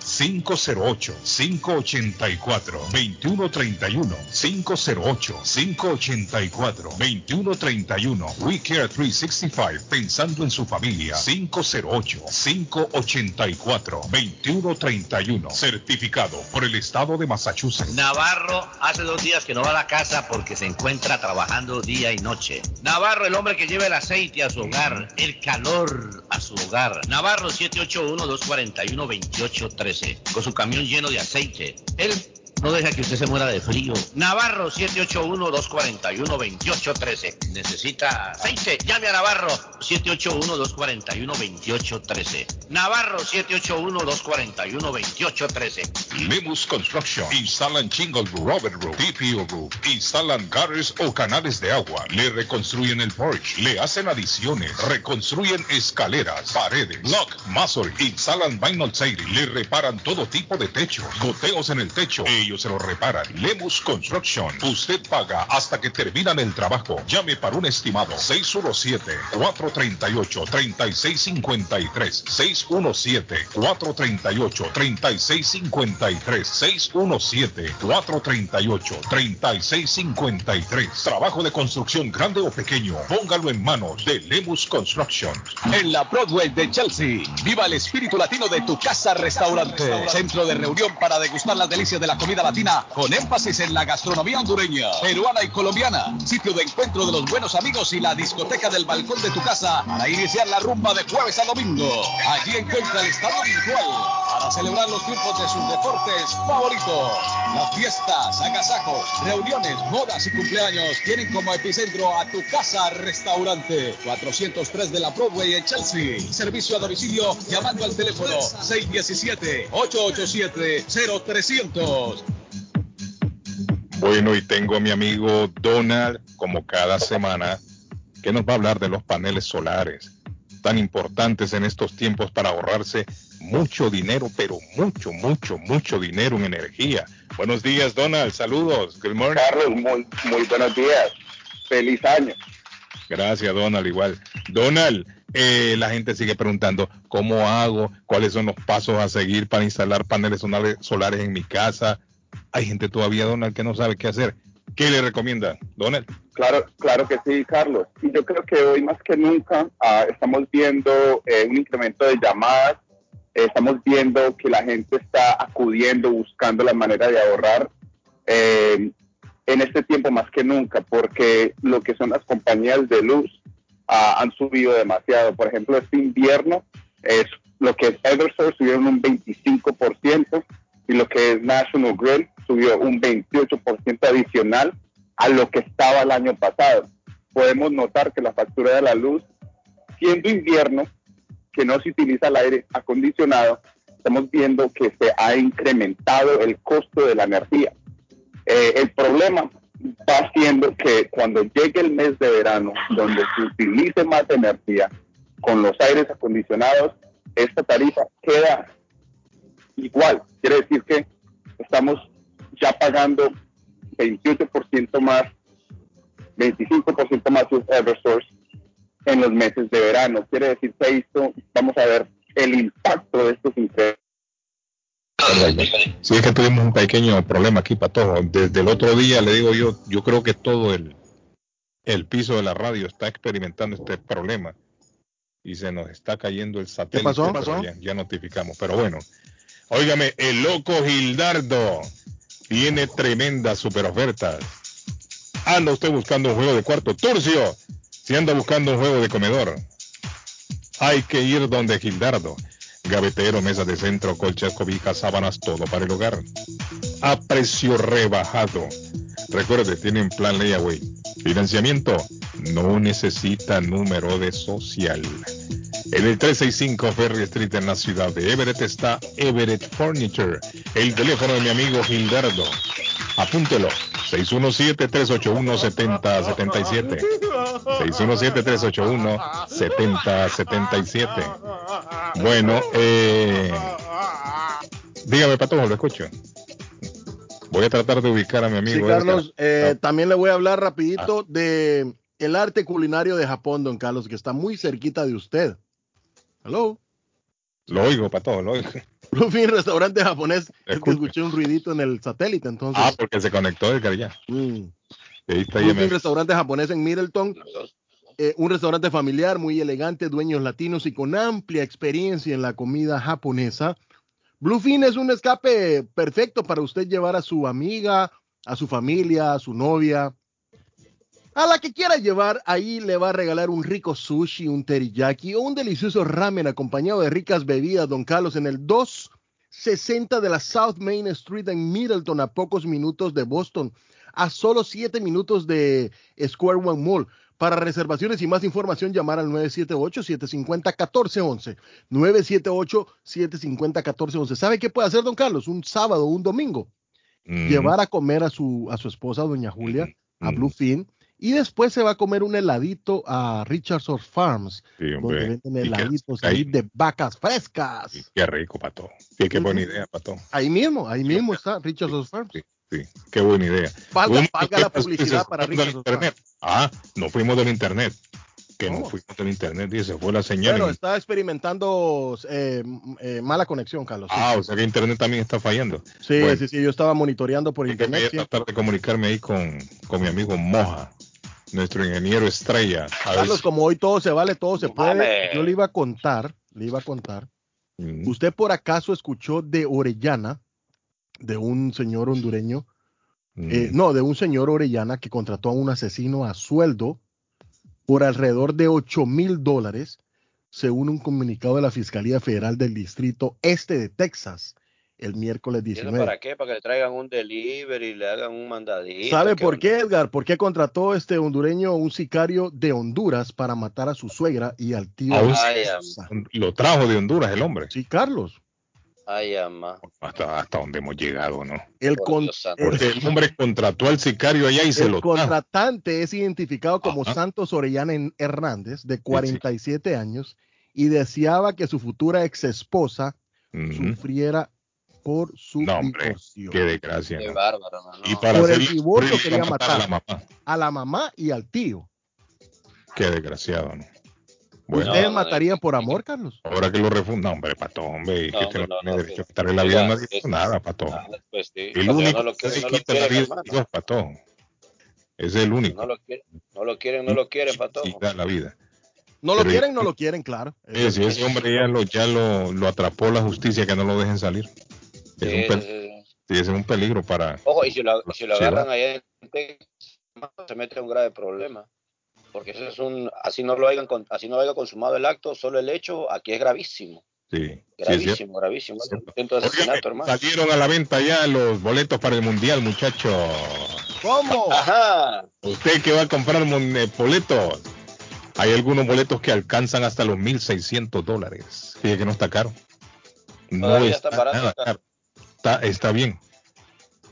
508-584-2131. 508-584-2131. We Care 365, pensando en su familia. 508-584-2131. Certificado por el Estado de Massachusetts. Navarro hace dos días que no va a la casa porque se encuentra trabajando día y noche. Navarro, el hombre que lleva el aceite a su hogar, el calor a su hogar. Navarro 781-241-2813, con su camión lleno de aceite. Él no deja que usted se muera de frío. Navarro 781-241-2813. Necesita aceite. Llame a Navarro 781-241-2813. Navarro 781-241-2813. Lemus Construction. Instalan Jingle Roof, Robert Roof, TPO Roof. Instalan gutters o canales de agua. Le reconstruyen el porch. Le hacen adiciones. Reconstruyen escaleras, paredes, block, masonry. Instalan vinyl siding. Le reparan todo tipo de techo. Goteos en el techo. Ellos se lo reparan. Lemus Construction. Usted paga hasta que terminan el trabajo. Llame para un estimado. 617-438-3653. 617-438-3653. 617-438-3653. Trabajo de construcción grande o pequeño. Póngalo en manos de Lemus Construction. En la Broadway de Chelsea, viva el espíritu latino de tu casa restaurante. Centro de reunión para degustar las delicias de la comida latina con énfasis en la gastronomía hondureña, peruana y colombiana. Sitio de encuentro de los buenos amigos y la discoteca del balcón de tu casa para iniciar la rumba de jueves a domingo. Allí encuentra el estadio virtual para celebrar los triunfos de sus deportes favoritos. Las fiestas, agasajos, reuniones, bodas y cumpleaños tienen como epicentro a tu casa restaurante 403 de la Broadway en Chelsea. Servicio a domicilio llamando al teléfono 617-887-0300. Bueno, y tengo a mi amigo Donald, como cada semana, que nos va a hablar de los paneles solares, tan importantes en estos tiempos para ahorrarse mucho dinero, pero mucho, mucho, mucho dinero en energía. Buenos días, Donald. Saludos. Good morning. Carlos, muy, muy buenos días. Feliz año. Gracias, Donald. Igual. Donald, eh, la gente sigue preguntando cómo hago, cuáles son los pasos a seguir para instalar paneles solares, solares en mi casa. Hay gente todavía, Donald, que no sabe qué hacer. ¿Qué le recomienda, Donald? Claro, claro que sí, Carlos. Y yo creo que hoy más que nunca ah, estamos viendo eh, un incremento de llamadas, eh, estamos viendo que la gente está acudiendo, buscando la manera de ahorrar eh, en este tiempo más que nunca, porque lo que son las compañías de luz ah, han subido demasiado. Por ejemplo, este invierno, es lo que es Eversource subieron un 25% y lo que es National Grid subió un 28% adicional a lo que estaba el año pasado. Podemos notar que la factura de la luz, siendo invierno, que no se utiliza el aire acondicionado, estamos viendo que se ha incrementado el costo de la energía. Eh, el problema va siendo que cuando llegue el mes de verano, donde se utilice más energía con los aires acondicionados, esta tarifa queda igual. Quiere decir que estamos ya pagando 28% más, 25% más es Eversource en los meses de verano. Quiere decir que esto, vamos a ver el impacto de estos incrementos. Sí, es que tuvimos un pequeño problema aquí, Patojo. Desde el otro día, le digo yo, yo creo que todo el, el piso de la radio está experimentando este problema y se nos está cayendo el satélite. pasó? pero ¿Pasó? Ya, ya notificamos, pero bueno. Óigame, el loco Gildardo tiene tremendas super ofertas. Anda usted buscando un juego de cuarto turcio. Si anda buscando un juego de comedor, hay que ir donde Gildardo. Gavetero, mesa de centro, colchas, cobijas, sábanas, todo para el hogar. A precio rebajado. Recuerde, tienen plan layaway. Financiamiento. No necesita número de social. En el 365 Ferry Street en la ciudad de Everett está Everett Furniture. El teléfono de mi amigo Gildardo. Apúntelo. 617-381-7077. 617-381-7077. Bueno, eh, dígame, Pato, lo escucho. Voy a tratar de ubicar a mi amigo. Sí, Carlos, Edgar. eh, también le voy a hablar Ah. rapidito de el arte culinario de Japón, don Carlos, que está muy cerquita de usted. Hello. Lo oigo, Pato, lo oigo. Bluefin, restaurante japonés. Es que escuché un ruidito en el satélite, entonces. Ah, porque se conectó Edgar ya. Mm. Ahí está Bluefin, restaurante japonés en Middleton. Eh, un restaurante familiar muy elegante, dueños latinos y con amplia experiencia en la comida japonesa. Bluefin es un escape perfecto para usted llevar a su amiga, a su familia, a su novia. A la que quiera llevar, ahí le va a regalar un rico sushi, un teriyaki o un delicioso ramen acompañado de ricas bebidas, don Carlos, en el 260 de la South Main Street en Middleton, a pocos minutos de Boston, a solo 7 minutos de Square One Mall. Para reservaciones y más información, llamar al 978-750-1411. 978-750-1411. ¿Sabe qué puede hacer, don Carlos? Un sábado, un domingo. Mm. Llevar a comer a su, a su esposa, doña Julia, a Bluefin, y después se va a comer un heladito a Richardson Farms, Sí, donde venden heladitos ahí- ahí de vacas frescas. Qué rico, Pato. Sí, qué buena idea, Pato. Ahí mismo, ahí mismo está Richardson Farms. Sí, qué buena idea. Valga- Uno valga que la publicidad para internet. Ah, no fuimos del internet. Que no fuimos del internet, dice, fue la señal. Bueno, en- está experimentando eh, eh, mala conexión, Carlos. sí. Ah, o sea que internet también está fallando. Sí, Bueno, sí, sí, yo estaba monitoreando por que voy internet. a sí. tratar de comunicarme ahí con, con mi amigo Moja, nuestro ingeniero estrella. A Carlos, como hoy todo se vale, todo se puede, Vale. yo le iba a contar, le iba a contar. Mm. ¿Usted por acaso escuchó de Orellana, de un señor hondureño? Mm. eh, no, de un señor Orellana que contrató a un asesino a sueldo por alrededor de 8 mil dólares, según un comunicado de la Fiscalía Federal del Distrito Este de Texas, el miércoles ¿Y eso 19. para qué? Para que le traigan un delivery, le hagan un mandadito. ¿Sabe ¿qué por onda? qué, Edgar? ¿Por qué contrató este hondureño un sicario de Honduras para matar a su suegra y al tío? De su? Lo trajo de Honduras el hombre. Sí, Carlos. Ay, ama. Hasta, hasta donde hemos llegado, ¿no? El, con-. Porque el hombre contrató al sicario allá y se el lo trajo. contratante es identificado como Santos Orellana Hernández, de 47 años, y deseaba que su futura ex esposa sufriera por su No, hombre, divorcio. qué desgracia. Qué ¿no? bárbaro, mano. Y para Por el divorcio quería matar a la mamá. A la mamá y al tío. Qué desgraciado, ¿no? Bueno, ¿Ustedes matarían por amor, Carlos? ahora que lo refunda, hombre, pato, hombre, No, que usted no, tiene no, derecho a quitarle la vida a nadie por es- nada, pato. Pues sí, El único no lo que quieren, se no lo quita la quieren, vida hermano. es Dios, pato. Es el único No lo quieren, no lo quieren, no lo quieren, pato. que da la vida. No lo Pero- quieren, no lo quieren, claro. Eh, si ese hombre ya lo, ya lo, lo atrapó la justicia, que no lo dejen salir. Es un, Sí, pel- sí, sí. sí, ese es un peligro para... Ojo, y si lo, si lo agarran allá en se mete en un grave problema. Porque eso es un, así no lo hayan, con- así no lo haya consumado el acto, solo el hecho, aquí es gravísimo. Sí, sí. Gravísimo, gravísimo. Es un intento de asesinato, hermano. Salieron a la venta ya los boletos para el mundial, muchacho. ¿Cómo? Ajá. Usted que va a comprar mon- eh, boletos. Hay algunos boletos que alcanzan hasta los 1.600 dólares. Fíjate que no está caro. No está está barato nada caro. Está, está bien.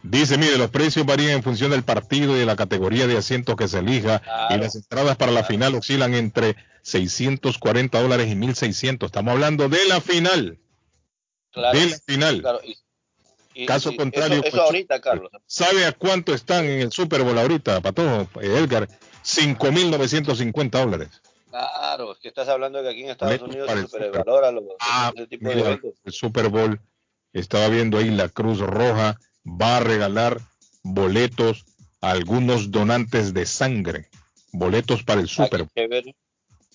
Dice, mire, los precios varían en función del partido y de la categoría de asientos que se elija. Y las entradas para la final oscilan entre 640 dólares y 1.600. Estamos hablando de la final. Claro, de la final. claro, y- y- Caso y contrario, Eso, eso pues, ahorita, Carlos. ¿Sabe a cuánto están en el Super Bowl ahorita, Patojo, eh, Edgar? 5.950 dólares. Claro, es que estás hablando de que aquí en Estados Unidos se el Super sobrevalora los, Ah, ese tipo de eventos. el Super Bowl, estaba viendo ahí la Cruz Roja, va a regalar boletos a algunos donantes de sangre, boletos para el Super Bowl. Qué chévere,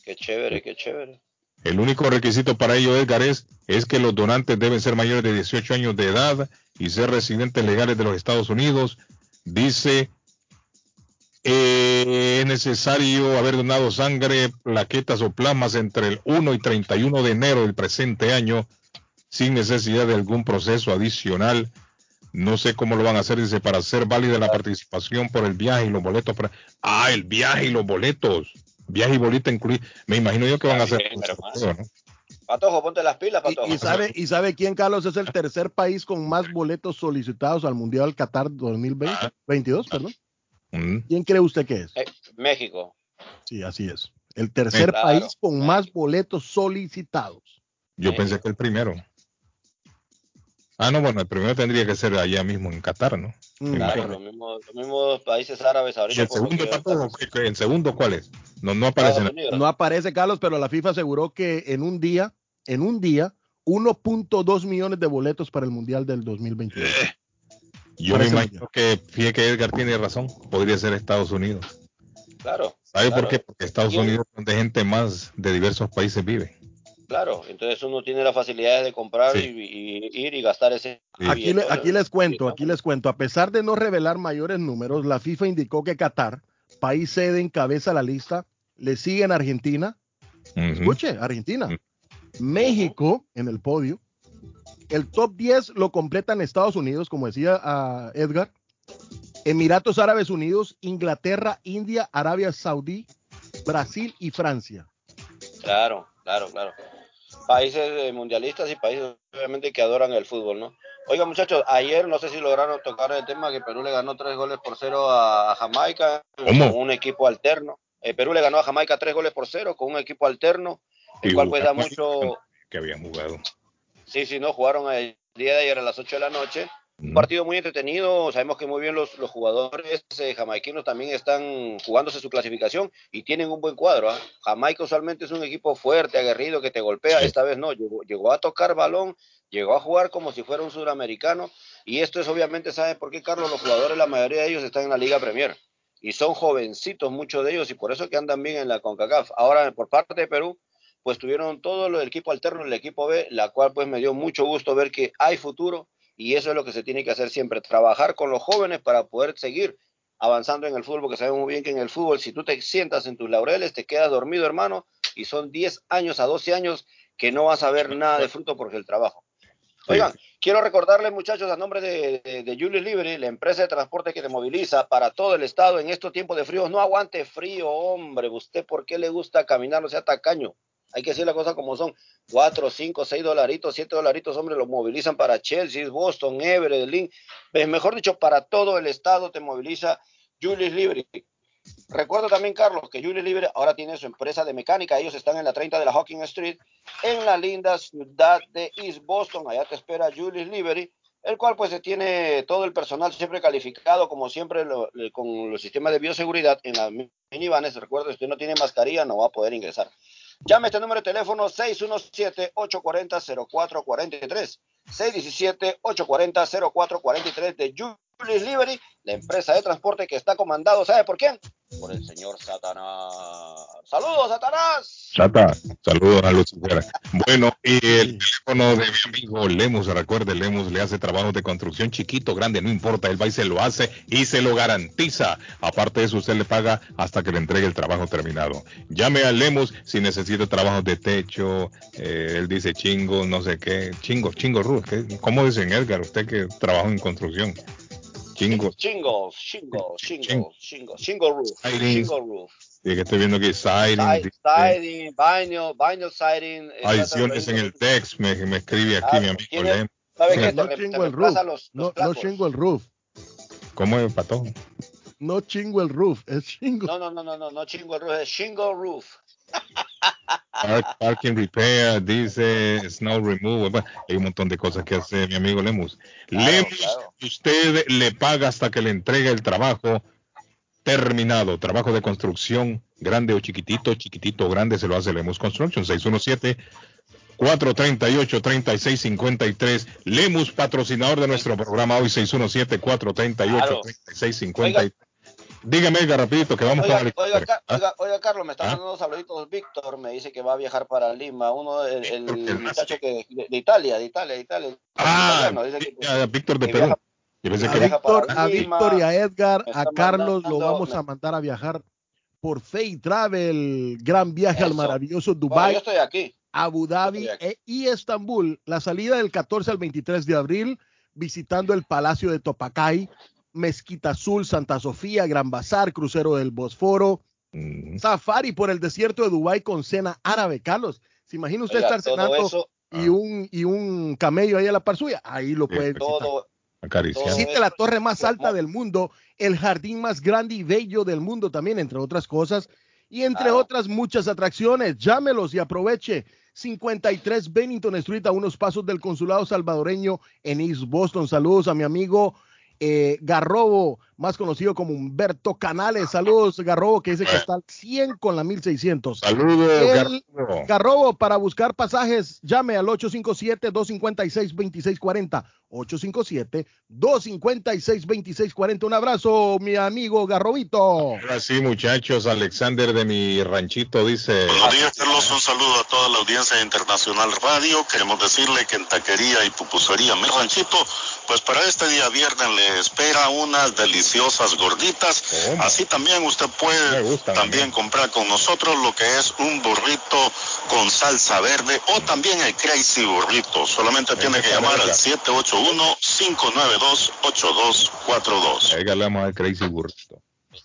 qué chévere, qué chévere. El único requisito para ello, Edgar, es, es que los donantes deben ser mayores de 18 años de edad y ser residentes legales de los Estados Unidos. Dice, eh, es necesario haber donado sangre, plaquetas o plasmas entre el 1 y 31 de enero del presente año, sin necesidad de algún proceso adicional. No sé cómo lo van a hacer, dice, para hacer válida la participación por el viaje y los boletos. Para... Ah, el viaje y los boletos. Viaje y bolita incluido. Me imagino yo que van a hacer todo, ¿no? Patojo, ponte las pilas, Patojo. ¿Y sabe, ¿Y sabe quién, Carlos? Es el tercer país con más boletos solicitados al Mundial Qatar 2020, 22, perdón. Mm. ¿Quién cree usted que es? Eh, México. Sí, así es. El tercer Claro. país con más boletos solicitados. Yo pensé que el primero. Ah, no, bueno, el primero tendría que ser allá mismo en Qatar, ¿no? Mm, Claro, los mismos, los mismos países árabes ¿Y ahorita. el por lo segundo, que- Pato, ¿qué- qué- ¿El segundo cuál es? No, no aparece. En- Unidos. No aparece, Carlos, pero la FIFA aseguró que en un día, en un día, 1.2 millones de boletos para el Mundial del 2022. Yo me imagino que, fíjate que Edgar tiene razón, podría ser Estados Unidos. Claro. ¿Sabe claro. por qué? Porque Estados Y el- Unidos, donde gente más de diversos países vive. Claro, entonces uno tiene la facilidad de comprar Sí. y, y ir y gastar ese. Aquí, le- aquí les cuento, aquí les cuento. A pesar de no revelar mayores números, la FIFA indicó que Qatar, país sede, encabeza la lista. Le siguen Argentina. Escuche, Argentina. México en el podio. El top 10 lo completan Estados Unidos, como decía ah, Edgar. Emiratos Árabes Unidos, Inglaterra, India, Arabia Saudí, Brasil y Francia. Claro, claro, claro. Países eh, mundialistas y países obviamente que adoran el fútbol, ¿no? Oiga, muchachos, ayer no sé si lograron tocar el tema que Perú le ganó tres goles por cero a, Jamaica con un equipo alterno. Eh, Perú le ganó a Jamaica tres goles por cero con un equipo alterno, el Y cual pues da mucho, Que habían jugado. Sí, sí, no, jugaron el día de ayer a las 8 de la noche. Un partido muy entretenido. Sabemos que muy bien los, los jugadores eh, jamaiquinos también están jugándose su clasificación y tienen un buen cuadro. ¿ah? Jamaica usualmente es un equipo fuerte, aguerrido, que te golpea. Esta vez no, llegó, llegó a tocar balón, llegó a jugar como si fuera un suramericano. Y esto es obviamente, ¿sabes por qué, Carlos? Los jugadores, la mayoría de ellos están en la Liga Premier. Y son jovencitos, muchos de ellos, y por eso que andan bien en la CONCACAF. Ahora, por parte de Perú, pues tuvieron todo del equipo alterno, el equipo B, la cual pues me dio mucho gusto ver que hay futuro y eso es lo que se tiene que hacer siempre, trabajar con los jóvenes para poder seguir avanzando en el fútbol, porque sabemos muy bien que en el fútbol si tú te sientas en tus laureles, te quedas dormido, hermano, y son 10 años a 12 años que no vas a ver nada de fruto porque el trabajo. Oigan, quiero recordarles, muchachos, a nombre de, de, de Julius Liberty, la empresa de transporte que te moviliza para todo el estado en estos tiempos de frío. No aguante frío, hombre. ¿Usted por qué le gusta caminar? No sea tacaño. Hay que decir las cosas como son. Cuatro, cinco, seis dolaritos, siete dolaritos, hombre, los movilizan para Chelsea, Boston, Everett, Link. Eh, mejor dicho, para todo el estado te moviliza Julius Liberty. Recuerdo también, Carlos, que Julius Liberty ahora tiene su empresa de mecánica. Ellos están en la 30 de la Hawking Street, en la linda ciudad de East Boston. Allá te espera Julius Liberty, el cual pues tiene todo el personal siempre calificado, como siempre, lo- lo- con los sistemas de bioseguridad en las minivanes. Recuerda, si usted no tiene mascarilla, no va a poder ingresar. Llame este número de teléfono 617-840-0443. 617-840-0443 de Julius Liberty, la empresa de transporte que está comandado, ¿sabe por quién? Por el señor Satanás. ¡Saludos, Satanás! Saludos a Lucifer. Bueno, y el teléfono de mi amigo Lemus, recuerde, Lemus le hace trabajos de construcción chiquito, grande, no importa, él va y se lo hace y se lo garantiza. Aparte de eso, usted le paga hasta que le entregue el trabajo terminado. Llame a Lemus si necesita trabajos de techo, eh, él dice chingo, no sé qué, chingo, chingo ¿qué? ¿cómo dicen Edgar? Usted que trabaja en construcción. Chingo, Shingles, shingles, shingles, shingles, shingle roof, Sidings. shingle roof. y que estoy viendo aquí siding, Siding, vinyl, vinyl siding. adiciones en el text, me, me escribe aquí mi amigo Lemus. ¿Sabe qué? No chingo el roof. reemplaza los- los No, no chingo el roof. ¿Cómo es, Pato? No chingo el roof. Es chingo. No, no, no, no, no, no chingo el roof, es shingle roof. Park- parking repair, dice snow removal. Bueno, hay un montón de cosas que hace mi amigo Lemus. Lemus, usted le paga hasta que le entregue el trabajo terminado. Trabajo de construcción, grande o chiquitito, chiquitito o grande, se lo hace Lemus Construction. 617 438 3653 Lemus, patrocinador de nuestro programa hoy, 617 438 3653 Dígame, Edgar, rapidito, que vamos Oiga, con el... oiga, ¿Ah? oiga, oiga, Carlos, me está ¿Ah? dando unos saluditos. Víctor me dice que va a viajar para Lima. Uno, el, el muchacho que, de, de Italia, de Italia, de Italia. Ah, italiano, dice que- Ah, Víctor de que Perú. viaja- A que Víctor, a Lima, Víctor y a Edgar, a Carlos lo mandando- vamos a mandar a viajar por Fay Travel, gran viaje al Eso. maravilloso Bueno, Dubai, yo estoy aquí. Abu Dhabi estoy aquí. e- y Estambul. La salida del 14 al 23 de abril, visitando el Palacio de Topacay, Mezquita Azul, Santa Sofía, Gran Bazar, crucero del Bosforo, safari por el desierto de Dubai con cena árabe. Carlos, ¿se imagina usted Oiga, estar cenando eso- y un y un camello ahí a la par suya? Ahí lo puede visitar. Todo, Acariciando. Visite la torre más alta del mundo, el jardín más grande y bello del mundo también, entre otras cosas, y entre otras muchas atracciones. Llámelos y aproveche. 53 Bennington Street, a unos pasos del consulado salvadoreño en East Boston. Saludos a mi amigo eh, Garrobo, más conocido como Humberto Canales. Saludos, Garrobo, que dice que está al 100 con la 1600. Saludos, El- Garrobo. Garrobo, para buscar pasajes, llame al 857-256-2640. 857-256-2640. Un abrazo, mi amigo Garrobito. Ahora sí, muchachos, Alexander de mi ranchito dice. Buenos días, Carlos. Un saludo a toda la audiencia de Internacional Radio. Queremos decirle que en taquería y pupusería Mi Ranchito, pues para este día viernes le espera unas deliciosas gorditas. Así también usted puede también comprar con nosotros lo que es un burrito con salsa verde o también el Crazy Burrito. Solamente tiene que llamar al 781-592-8242. Ahí le vamos al Crazy Burrito.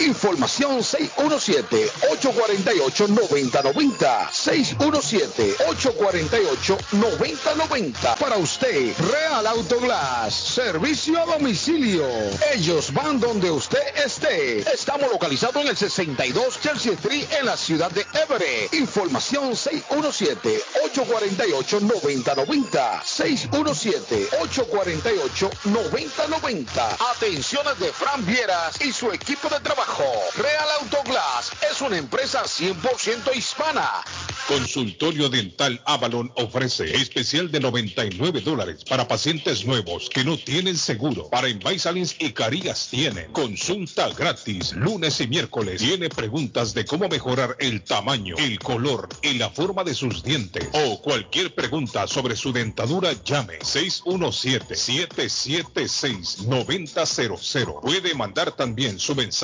Información 617-848-9090. 617-848-9090. Para usted, Real Autoglass. Servicio a domicilio. Ellos van donde usted esté. Estamos localizados en el 62 Chelsea Street en la ciudad de Everett. Información 617-848-9090. 617-848-9090. Atenciones de Fran Vieras y su equipo de trabajo. Real Autoglass es una empresa 100% hispana. Consultorio Dental Avalon ofrece especial de 99 dólares para pacientes nuevos que no tienen seguro. Para Invisalins y Carías tiene consulta gratis lunes y miércoles. Tiene preguntas de cómo mejorar el tamaño, el color y la forma de sus dientes o cualquier pregunta sobre su dentadura llame 617-776-9000. Puede mandar también su mensaje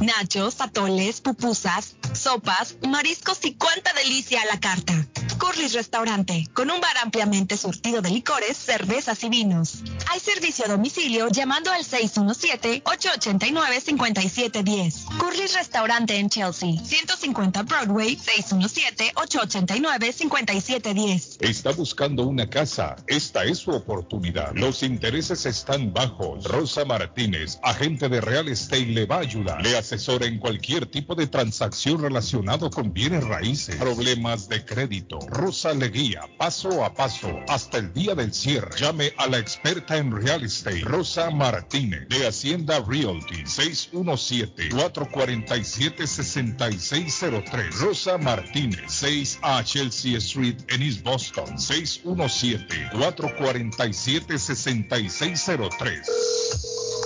nachos, atoles, pupusas, sopas, mariscos y cuánta delicia a la carta. Curly's Restaurante, con un bar ampliamente surtido de licores, cervezas y vinos. Hay servicio a domicilio llamando al 617-889-5710. Curly's Restaurante en Chelsea, 150 Broadway, 617-889-5710. Está buscando una casa. Esta es su oportunidad. Los intereses están bajos. Rosa Martínez, agente de Real Estate, le va a ayudar. Le asesora en cualquier tipo de transacción relacionado con bienes raíces, problemas de crédito. Rosa le guía paso a paso hasta el día del cierre. Llame a la experta en Real Estate, Rosa Martínez, de Hacienda Realty, 617-447-6603. Rosa Martínez, 6 a Chelsea Street en East Boston, 617-447-6603.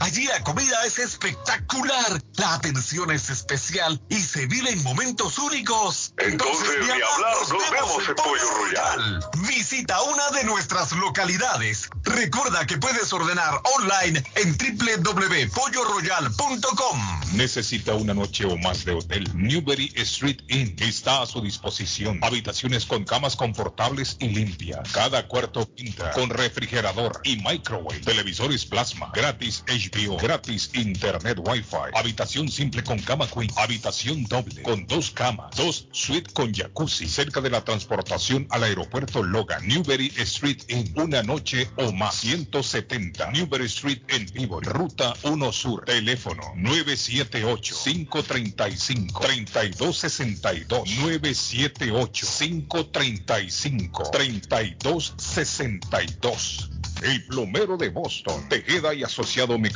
Allí la comida es espectacular, la atención es especial y se viven momentos únicos. Entonces, ni hablar, nos vemos en Pollo Royal. Visita una de nuestras localidades. Recuerda que puedes ordenar online en www.polloroyal.com. Necesita una noche o más de hotel. Newberry Street Inn está a su disposición. Habitaciones con camas confortables y limpias. Cada cuarto pinta con refrigerador y microwave. Televisores plasma. Gratis Gratis Internet Wi-Fi. Habitación simple con cama queen. Habitación doble con dos camas. Dos suite con jacuzzi. Cerca de la transportación al aeropuerto Logan. Newberry Street Inn. Una noche o más. 170 Newberry Street en vivo. Ruta 1 Sur. Teléfono 978 535 3262 978 535 3262 el plomero de Boston, Tejeda y Asociado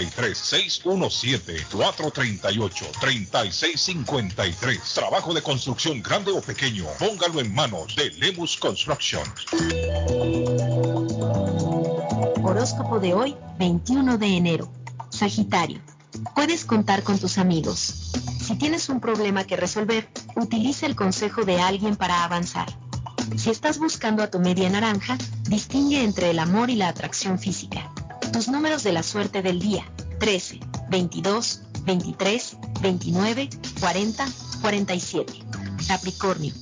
617-438-3653. Trabajo de construcción grande o pequeño, póngalo en manos de Lemus Construction. Horóscopo de hoy, 21 de enero. Sagitario. Puedes contar con tus amigos. Si tienes un problema que resolver, utiliza el consejo de alguien para avanzar. Si estás buscando a tu media naranja, distingue entre el amor y la atracción física. Tus números de la suerte del día. 13, 22, 23, 29, 40, 47. Capricornio.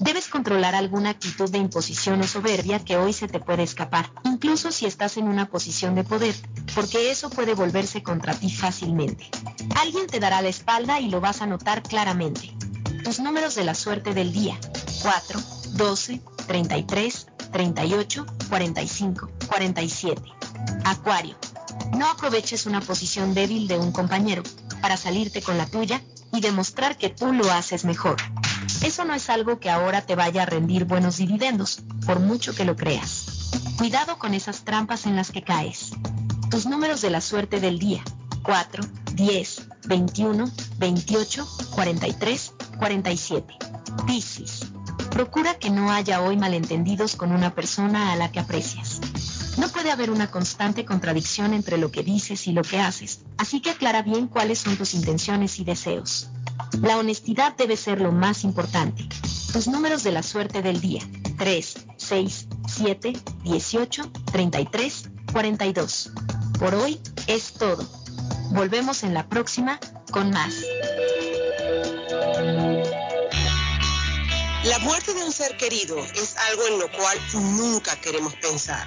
Debes controlar alguna actitud de imposición o soberbia que hoy se te puede escapar, incluso si estás en una posición de poder, porque eso puede volverse contra ti fácilmente. Alguien te dará la espalda y lo vas a notar claramente. Tus números de la suerte del día. 4, 12, 33, 38, 45, 47. Acuario. No aproveches una posición débil de un compañero para salirte con la tuya y demostrar que tú lo haces mejor. Eso no es algo que ahora te vaya a rendir buenos dividendos, por mucho que lo creas. Cuidado con esas trampas en las que caes. Tus números de la suerte del día. 4, 10, 21, 28, 43, 47. Piscis. Procura que no haya hoy malentendidos con una persona a la que aprecias. No puede haber una constante contradicción entre lo que dices y lo que haces, así que aclara bien cuáles son tus intenciones y deseos. La honestidad debe ser lo más importante. Tus números de la suerte del día. 3, 6, 7, 18, 33, 42. Por hoy es todo. Volvemos en la próxima con más. La muerte de un ser querido es algo en lo cual nunca queremos pensar,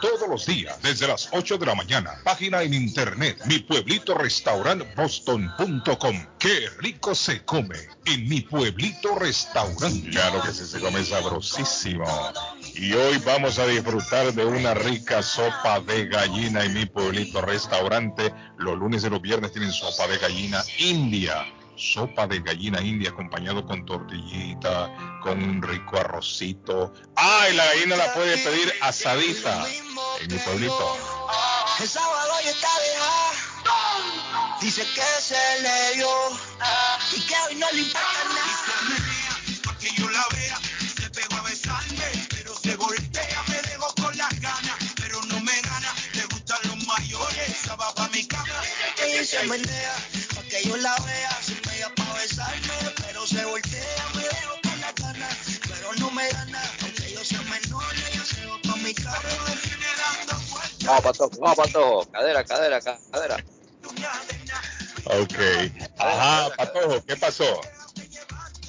todos los días desde las 8 de la mañana. Página en internet, mi pueblito restaurant boston.com. Qué rico se come en mi pueblito restaurante. Claro que sí se come sabrosísimo. Y hoy vamos a disfrutar de una rica sopa de gallina en mi pueblito restaurante. Los lunes y los viernes tienen sopa de gallina india. Sopa de gallina india acompañado con tortillita, con un rico arrocito. Ah, y la gallina la puede pedir asadita en mi pueblito. El sábado ya está deja. Dice que se le dio y que hoy no le importa nada. Yo la Vamos, Patojo, vamos, Patojo. Cadera, cadera, cadera. Ok. Ajá, Patojo, ¿qué pasó?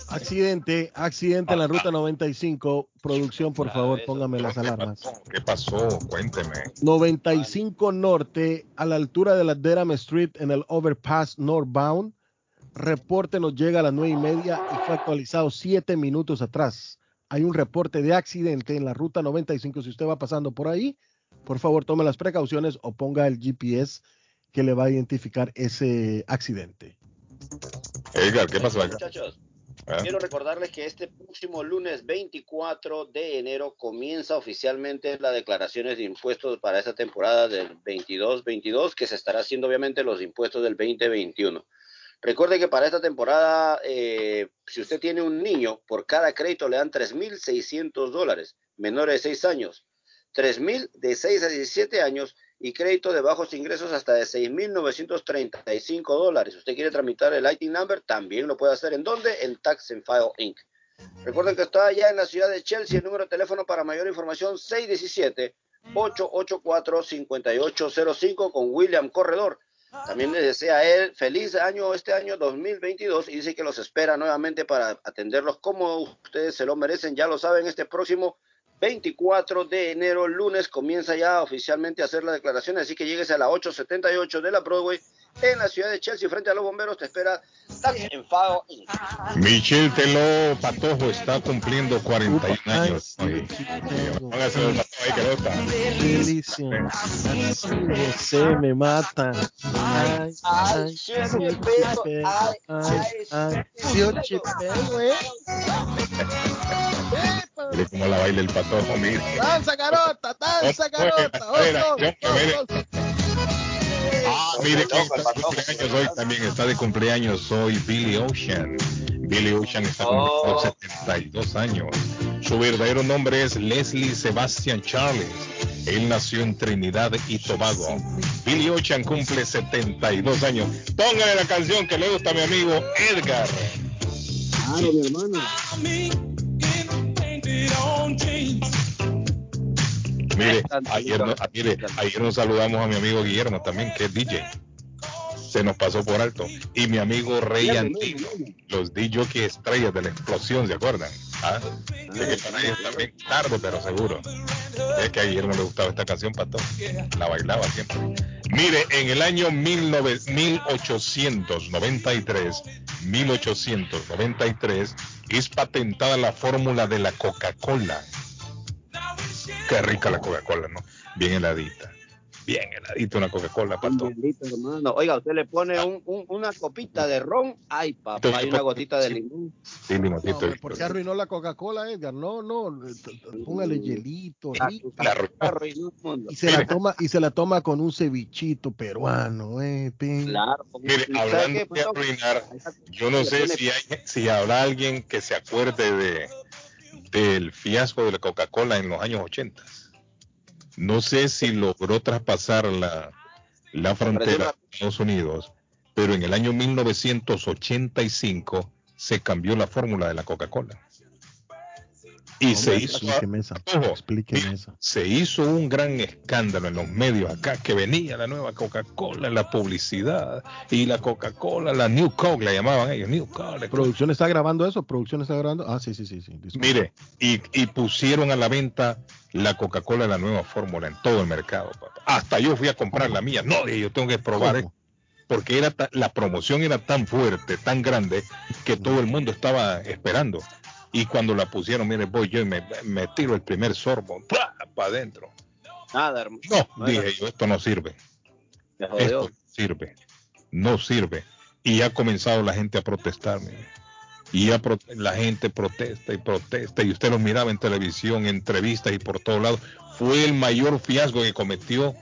Accidente, accidente en la ruta 95. Producción, por favor, póngame las alarmas. ¿Qué pasó? Cuénteme. 95 Norte, a la altura de la Dedham Street en el Overpass Northbound. Reporte nos llega a las nueve y media y fue actualizado siete minutos atrás. Hay un reporte de accidente en la ruta 95. Si usted va pasando por ahí, por favor tome las precauciones o ponga el GPS que le va a identificar ese accidente. Edgar, ¿qué pasó acá? Muchachos, ¿Ah? quiero recordarles que este próximo lunes 24 de enero comienza oficialmente las declaraciones de impuestos para esta temporada del 22-22, que se estará haciendo obviamente los impuestos del 2021. Recuerde que para esta temporada, eh, si usted tiene un niño, por cada crédito le dan 3.600 dólares, menores de 6 años. 3.000 de 6 a 17 años y crédito de bajos ingresos hasta de 6.935 dólares. Si usted quiere tramitar el IT number, también lo puede hacer. ¿En dónde? En Tax and File Inc. Recuerden que está allá en la ciudad de Chelsea. El número de teléfono para mayor información 617-884-5805 con William Corredor. También le desea él feliz año este año 2022 y dice que los espera nuevamente para atenderlos como ustedes se lo merecen. Ya lo saben, este próximo 24 de enero, lunes, comienza ya oficialmente a hacer la declaración, así que llegues a la 878 de la Broadway en la ciudad de Chelsea frente a los bomberos. Te espera Tax Inc. Michelle Teló Patojo está cumpliendo 41 años. Ay, ay, ay, ay. Mire cómo la baila el patojo, mire. Danza carota, danza carota. Ah, mire quién está de cumpleaños hoy también está de cumpleaños hoy Billy Ocean. Billy Ocean está cumpliendo 72 años. Su verdadero nombre es Leslie Sebastian Charles. Él nació en Trinidad y Tobago. Billy Ocean cumple 72 años. Póngale la canción que le gusta a mi amigo Edgar. Claro, mi hermano. Mire, ayer, no- mire, ayer nos saludamos a mi amigo Guillermo también, que es DJ. Se nos pasó por alto. Y mi amigo Rey Antino, los DJ que estrellas de la explosión, ¿se acuerdan? ¿Ah? Que para ellos también tarde, pero seguro. Es que a Guillermo le gustaba esta canción, Pato. La bailaba siempre. Mire, en el año 19 1893, 1893, es patentada la fórmula de la Coca-Cola. Qué rica la Coca-Cola, ¿no? Bien heladita. Bien heladita una Coca-Cola. Bendito, hermano. Oiga, usted le pone un- un- una copita de ron, ay papá, y una gotita de limón. Sí, limonito. No, ¿Por qué arruinó la Coca-Cola, Edgar? No, no, póngale hielito. Y se la toma, y se la toma con un cevichito peruano, eh. Claro. Mire, hablando de arruinar, yo no sé si hay, si habrá alguien que se acuerde de del fiasco de la Coca-Cola en los años 80. No sé si logró traspasar la, la frontera de Estados Unidos, pero en el año 1985 se cambió la fórmula de la Coca-Cola. Y se hizo, ojo, se hizo un gran escándalo en los medios acá que venía la nueva Coca-Cola, la publicidad y la Coca-Cola, la New Coke la llamaban ellos, New Coke. ¿Producción está grabando eso? ¿Producción está grabando? Ah, sí, sí, sí. sí. Mire, y, y pusieron a la venta la Coca-Cola, la nueva fórmula en todo el mercado. papá. Hasta yo fui a comprar la mía. No, yo tengo que probar esto. Porque era la promoción era tan fuerte, tan grande, que todo el mundo estaba esperando. Y cuando la pusieron, mire, voy yo y me, me tiro el primer sorbo, para adentro. Nada, hermano. No, dije yo, esto no sirve. Esto no sirve. No sirve. Y ha comenzado la gente a protestar. mire. Y ya la gente protesta y protesta. Y usted lo miraba en televisión, en entrevistas y por todos lados. Fue el mayor fiasco que cometió,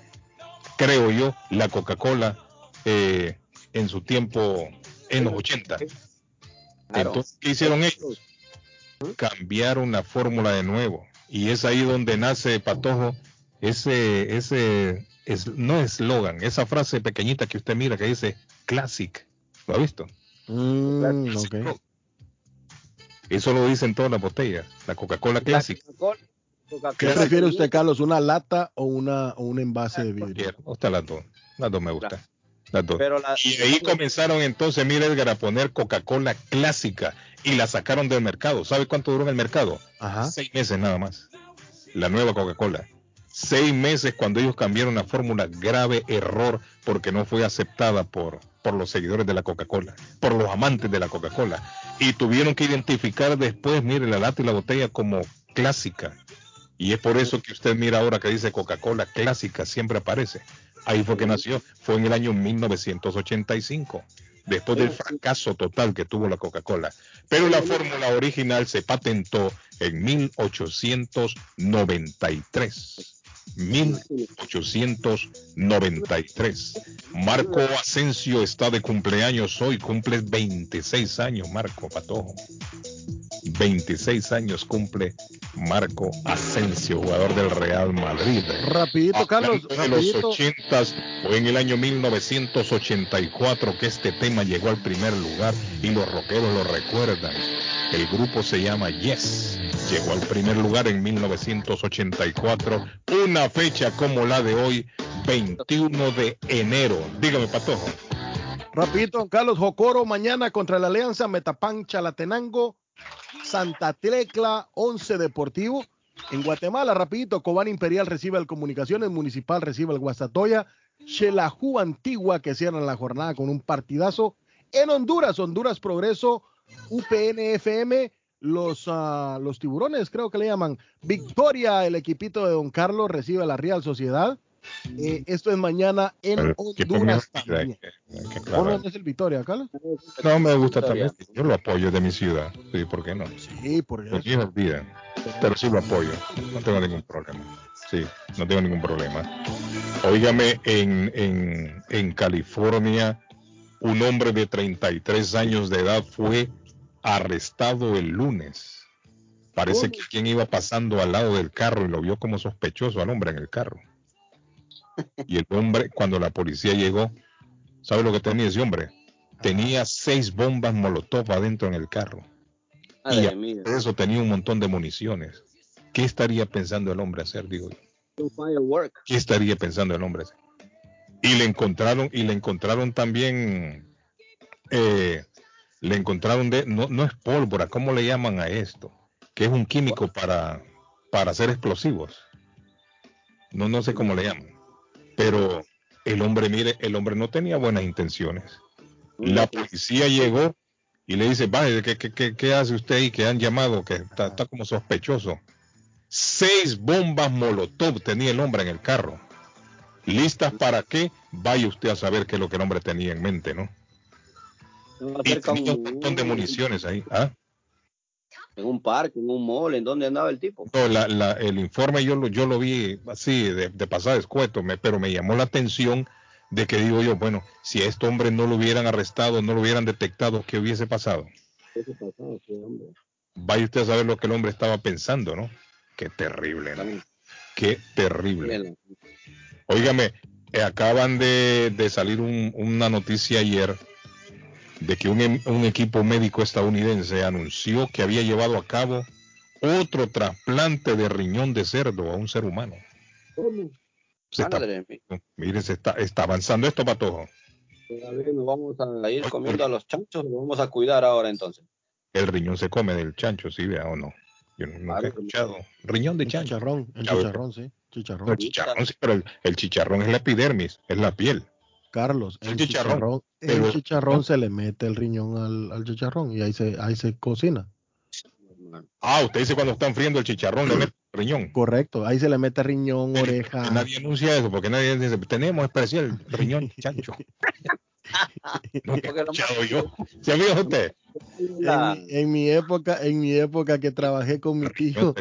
creo yo, la Coca-Cola eh, en su tiempo, en los 80. Entonces, ¿qué hicieron ellos? Cambiaron la fórmula de nuevo. Y es ahí donde nace Patojo ese, ese, es, no es eslogan, esa frase pequeñita que usted mira que dice Classic. ¿Lo ha visto? Mm. Eso lo dicen todas las botellas. La Coca-Cola Classic. ¿Qué prefiere usted, Carlos? ¿Una lata o, una, o un envase de vidrio? Las dos. Las dos me gustan. Las dos. Pero la- y ahí comenzaron entonces, mire Edgar, a poner Coca-Cola clásica y la sacaron del mercado. ¿Sabe cuánto duró en el mercado? Seis meses nada más. La nueva Coca-Cola. Seis meses cuando ellos cambiaron la fórmula, grave error porque no fue aceptada por, por los seguidores de la Coca-Cola, por los amantes de la Coca-Cola. Y tuvieron que identificar después, mire, la lata y la botella como clásica. Y es por eso que usted mira ahora que dice Coca-Cola clásica, siempre aparece. Ahí fue que nació, fue en el año 1985, después del fracaso total que tuvo la Coca-Cola. Pero la fórmula original se patentó en 1893. 1893. Marco Asensio está de cumpleaños hoy, cumple 26 años, Marco Patojo. 26 años cumple Marco Asensio, jugador del Real Madrid. Rapidito, Carlos, de los rapidito. 80 fue en el año 1984 que este tema llegó al primer lugar y los rockeros lo recuerdan. El grupo se llama Yes. Llegó al primer lugar en 1984, una fecha como la de hoy, 21 de enero. Dígame, Patojo. Rapidito, Carlos Jocoro, mañana contra la Alianza Metapan Chalatenango, Santa Tecla 11 Deportivo. En Guatemala, rapidito, Cobán Imperial recibe al Comunicaciones, Municipal recibe al Guastatoya, Xelajú Antigua que cierran la jornada con un partidazo. En Honduras, Honduras Progreso, UPNFM, los, ah, los tiburones creo que le llaman. Victoria, el equipito de Don Carlos recibe a la Real Sociedad. Eh, esto es mañana en mío, Honduras hay también. que- hay que ¿O no aclarar. es el Victoria, Carlos? No me gusta también. Yo lo apoyo de mi ciudad. Sí, ¿por qué no? Sí, por míos olvidan. Pero sí lo apoyo. No tengo ningún problema. Sí, no tengo ningún problema. Óigame, en, en, en California, un hombre de 33 años de edad fue arrestado el lunes. Parece que quien iba pasando al lado del carro y lo vio como sospechoso al hombre en el carro. Y el hombre, cuando la policía llegó, ¿sabe lo que tenía ese hombre? Tenía seis bombas molotov adentro en el carro. Y Madre mía. eso tenía un montón de municiones. ¿Qué estaría pensando el hombre hacer, digo yo? ¿Qué estaría pensando el hombre hacer? Y le encontraron, y le encontraron también, eh, le encontraron de, no, no es pólvora, ¿cómo le llaman a esto? Que es un químico para, para hacer explosivos. No, no sé cómo le llaman. Pero el hombre, mire, el hombre no tenía buenas intenciones. La policía llegó y le dice, vaya, ¿qué, qué, qué, hace usted ahí que han llamado? Que está, está como sospechoso. Seis bombas molotov tenía el hombre en el carro. ¿Listas para qué? Vaya usted a saber qué es lo que el hombre tenía en mente, ¿no? Y tenía un montón de municiones ahí. ¿ah? En un parque, en un mall, ¿en dónde andaba el tipo? No, la- la- el informe yo lo, yo lo vi así, de, de pasada escueto, me- pero me llamó la atención de que digo yo, bueno, si a este hombre no lo hubieran arrestado, no lo hubieran detectado, ¿qué hubiese pasado? Eso pasaba, sí, hombre. Vaya usted a saber lo que el hombre estaba pensando, ¿no? Qué terrible, ¿no? Qué terrible. Óigame, eh, acaban de, de salir un- una noticia ayer de que un, em- un equipo médico estadounidense anunció que había llevado a cabo otro trasplante de riñón de cerdo a un ser humano. Se está, mía. mire, se está, está avanzando esto, Patojo. Nos vamos a ir comiendo a los chanchos, lo vamos a cuidar ahora entonces. El riñón se come del chancho, ¿sí vea o no? Yo nunca he escuchado. Riñón de El chancho. chicharrón, el chicharrón, sí. Chicharrón. No, el chicharrón, sí, pero el, el chicharrón es la epidermis, es la piel. Carlos, el El chicharrón, chicharrón, el chicharrón se le mete el riñón al, al chicharrón y ahí se, ahí se cocina. Ah, usted dice cuando están friendo el chicharrón, le mete el riñón. Correcto, ahí se le mete riñón, oreja. Nadie anuncia eso, porque nadie dice, tenemos especial riñón chancho. Nunca he escuchado yo. ¿Se ha visto usted? En mi, en mi época, en mi época que trabajé con mi tío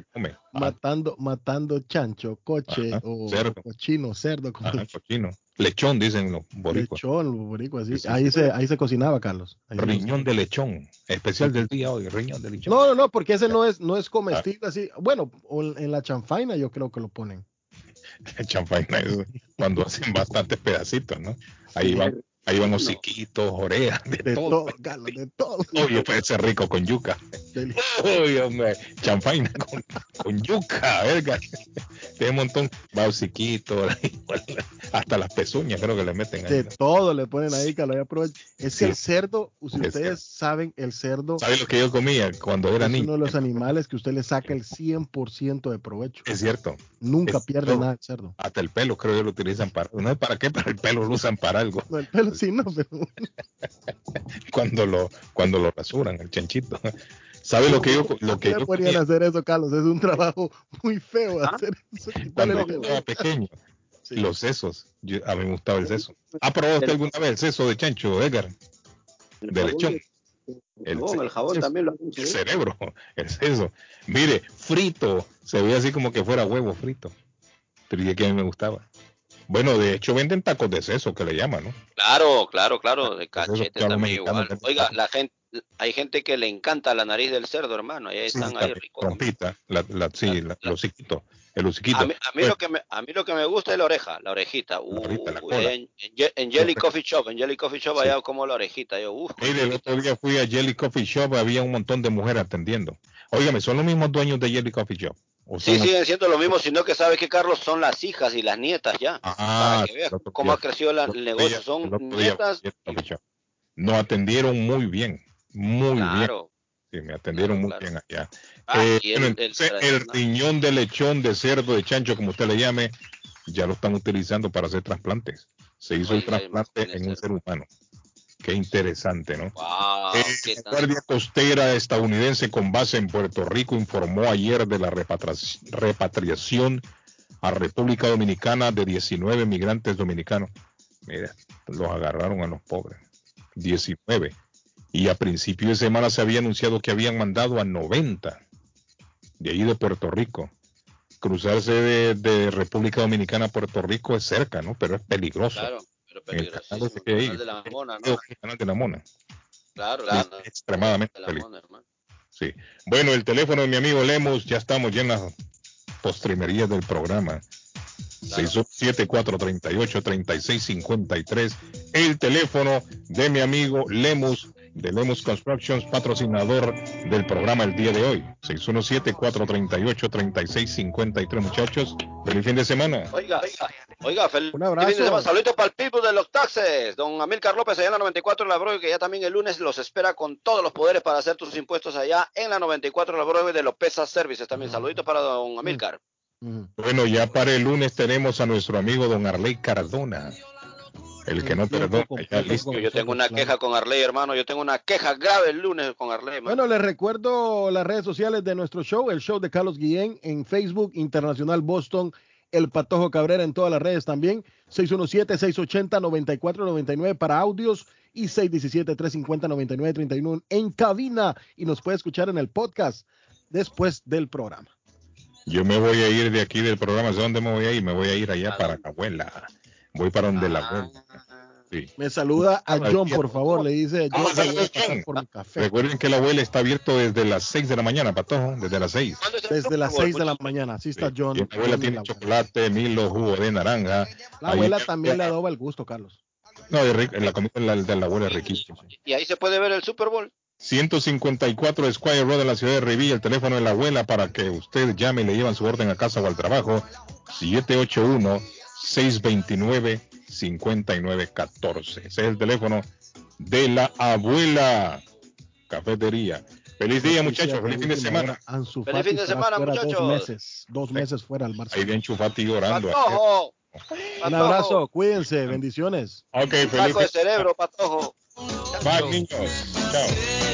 matando, matando chancho, coche Ajá, o cerdo. cochino, cerdo, como Ajá, cochino. Lechón, dicen los boricuas. lechón, los boricos, así. Sí, sí, ahí se, ahí se cocinaba, Carlos. Ahí Riñón de lechón. Especial del día hoy, riñón de lechón. No, no, no, porque ese no es, no es Ah. comestible así. Bueno, en la chanfaina yo creo que lo ponen. El champagne es cuando hacen bastantes pedacitos, ¿no? Ahí van, ahí van hociquitos, orejas, de, De todo. todo, Carlos, de todo. Oye, puede ser rico con yuca. Uy, hombre, champagne con, con yuca, verga. Tiene un montón, va hociquito, hasta las pezuñas creo que le meten ahí. De todo le ponen ahí, Carlos. ya. Es Sí. que el cerdo, si Es ustedes saben, el cerdo ¿Sabes lo que yo comía cuando era es niño? uno de los animales que usted le saca el 100% de provecho. Es cierto. Nunca Es pierde todo. nada el cerdo. Hasta el pelo creo que lo utilizan para, no sé para qué, pero el pelo lo usan para algo. No, el pelo sí, no, pero Cuando lo, cuando lo rasuran, el chanchito. ¿Sabe lo que yo, lo que no yo podrían comía hacer eso, Carlos. Es un trabajo muy feo hacer eso. cuando el yo era pequeño? Los sesos. Yo- a mí me gustaba el seso. ¿Ha probado usted alguna vez el seso de chancho, Edgar? De lechón. El jabón, el jabón seso, también lo hacen El cerebro, el seso. Mire, frito. Se ve así como que fuera huevo frito. Pero ya que a mí me gustaba. Bueno, de hecho venden tacos de seso que le llaman, ¿no? Claro, claro, claro, de Pues cachete los también igual. Oiga, la gente, hay gente que le encanta la nariz del cerdo, hermano, ahí Sí, están ahí también, ricos. trompita, la, la, sí, la- el hociquito, el hociquito. A mí, a mí lo que me, a mí lo que me gusta es la oreja, la orejita. Uh, la cola. en, en en Jelly Coffee Shop, en Jelly Coffee Shop Sí. allá como la orejita. Yo, uh, Mire, el otro día fui a Jelly Coffee Shop, había un montón de mujeres atendiendo. Óigame, son los mismos dueños de Jelly Coffee Shop. ¿O Sí, siguen siendo lo mismo, sino que sabes que Carlos son las hijas y las nietas ya. Ah, para que veas cómo ha crecido la- el negocio. Son día nietas. Nos atendieron muy bien, muy bien. Claro. Sí, me atendieron muy bien allá. Ah, Eh, el- bueno, entonces, el, riñón de lechón, de cerdo, de chancho, como usted le llame, ya lo están utilizando para hacer trasplantes. Se hizo el trasplante en un ser humano. Qué interesante, ¿no? Wow, Eh, qué la Guardia Costera estadounidense con base en Puerto Rico informó ayer de la repatri- repatriación a República Dominicana de 19 migrantes dominicanos. Mira, los agarraron a los pobres. 19. Y a principio de semana se había anunciado que habían mandado a 90 de ahí de Puerto Rico. Cruzarse de, de República Dominicana a Puerto Rico es cerca, ¿no? Pero es peligroso. Claro, pero En el peligrosísimo. canal de la Mona, ¿no? el canal de la Mona. Claro, Es claro. extremadamente De la. Mona. Sí. Bueno, el teléfono de mi amigo Lemos, ya estamos ya en las postrimerías del programa. 674-38-3653. El teléfono de mi amigo Lemus, de Lemus Constructions, patrocinador del programa el día de hoy. 617-438-3653, muchachos. Feliz fin de semana. Oiga, oiga, oiga, feliz Un abrazo. fin de semana. Saluditos para el people de los taxes. Don Amilcar López allá en la 94 de la Broadway, que ya también el lunes los espera con todos los poderes para hacer tus impuestos allá en la 94 de la Broadway de Lopeza Services. También saluditos para don Amilcar. Bueno, ya para el lunes tenemos a nuestro amigo don Arley Cardona. El que no perdona, ya listo. Yo, yo tengo una queja con Arley, hermano. Yo tengo una queja grave el lunes con Arley, hermano. Bueno, les recuerdo las redes sociales de nuestro show, el show de Carlos Guillén en Facebook, Internacional Boston, El Patojo Cabrera en todas las redes también, 617-680-9499 para audios y 617-350-9931 en cabina y nos puede escuchar en el podcast después del programa. Yo me voy a ir de aquí del programa. ¿De dónde me voy a ir? Me voy a ir allá para la abuela. Voy para donde la abuela. Sí. Me saluda a John, por favor, le dice John, Ah, a por mi café. Recuerden que la abuela está abierto desde las 6 de la mañana, Patojo, desde las 6. Desde las 6 de la mañana, así está John. Y la abuela John tiene la, chocolate, milo, jugo de naranja. la Ahí- abuela también le adoba el gusto, Carlos. No, rico, la comida de la, de la abuela es riquísima. Y ahí se puede ver el Super Bowl. 154 Squire Road en la ciudad de Revilla, el teléfono de la abuela para que usted llame y le llevan su orden a casa o al trabajo. 781-629-5914. Ese es el teléfono de la abuela. Cafetería. Feliz día, muchachos. Feliz fin de semana. Feliz fin de semana, muchachos. Dos meses, dos meses fuera al marzo. Ahí ven Chufati llorando. Patojo. Un abrazo, cuídense, bendiciones. Ok, feliz Saco de cerebro, patojo. Bye, niños. Chao.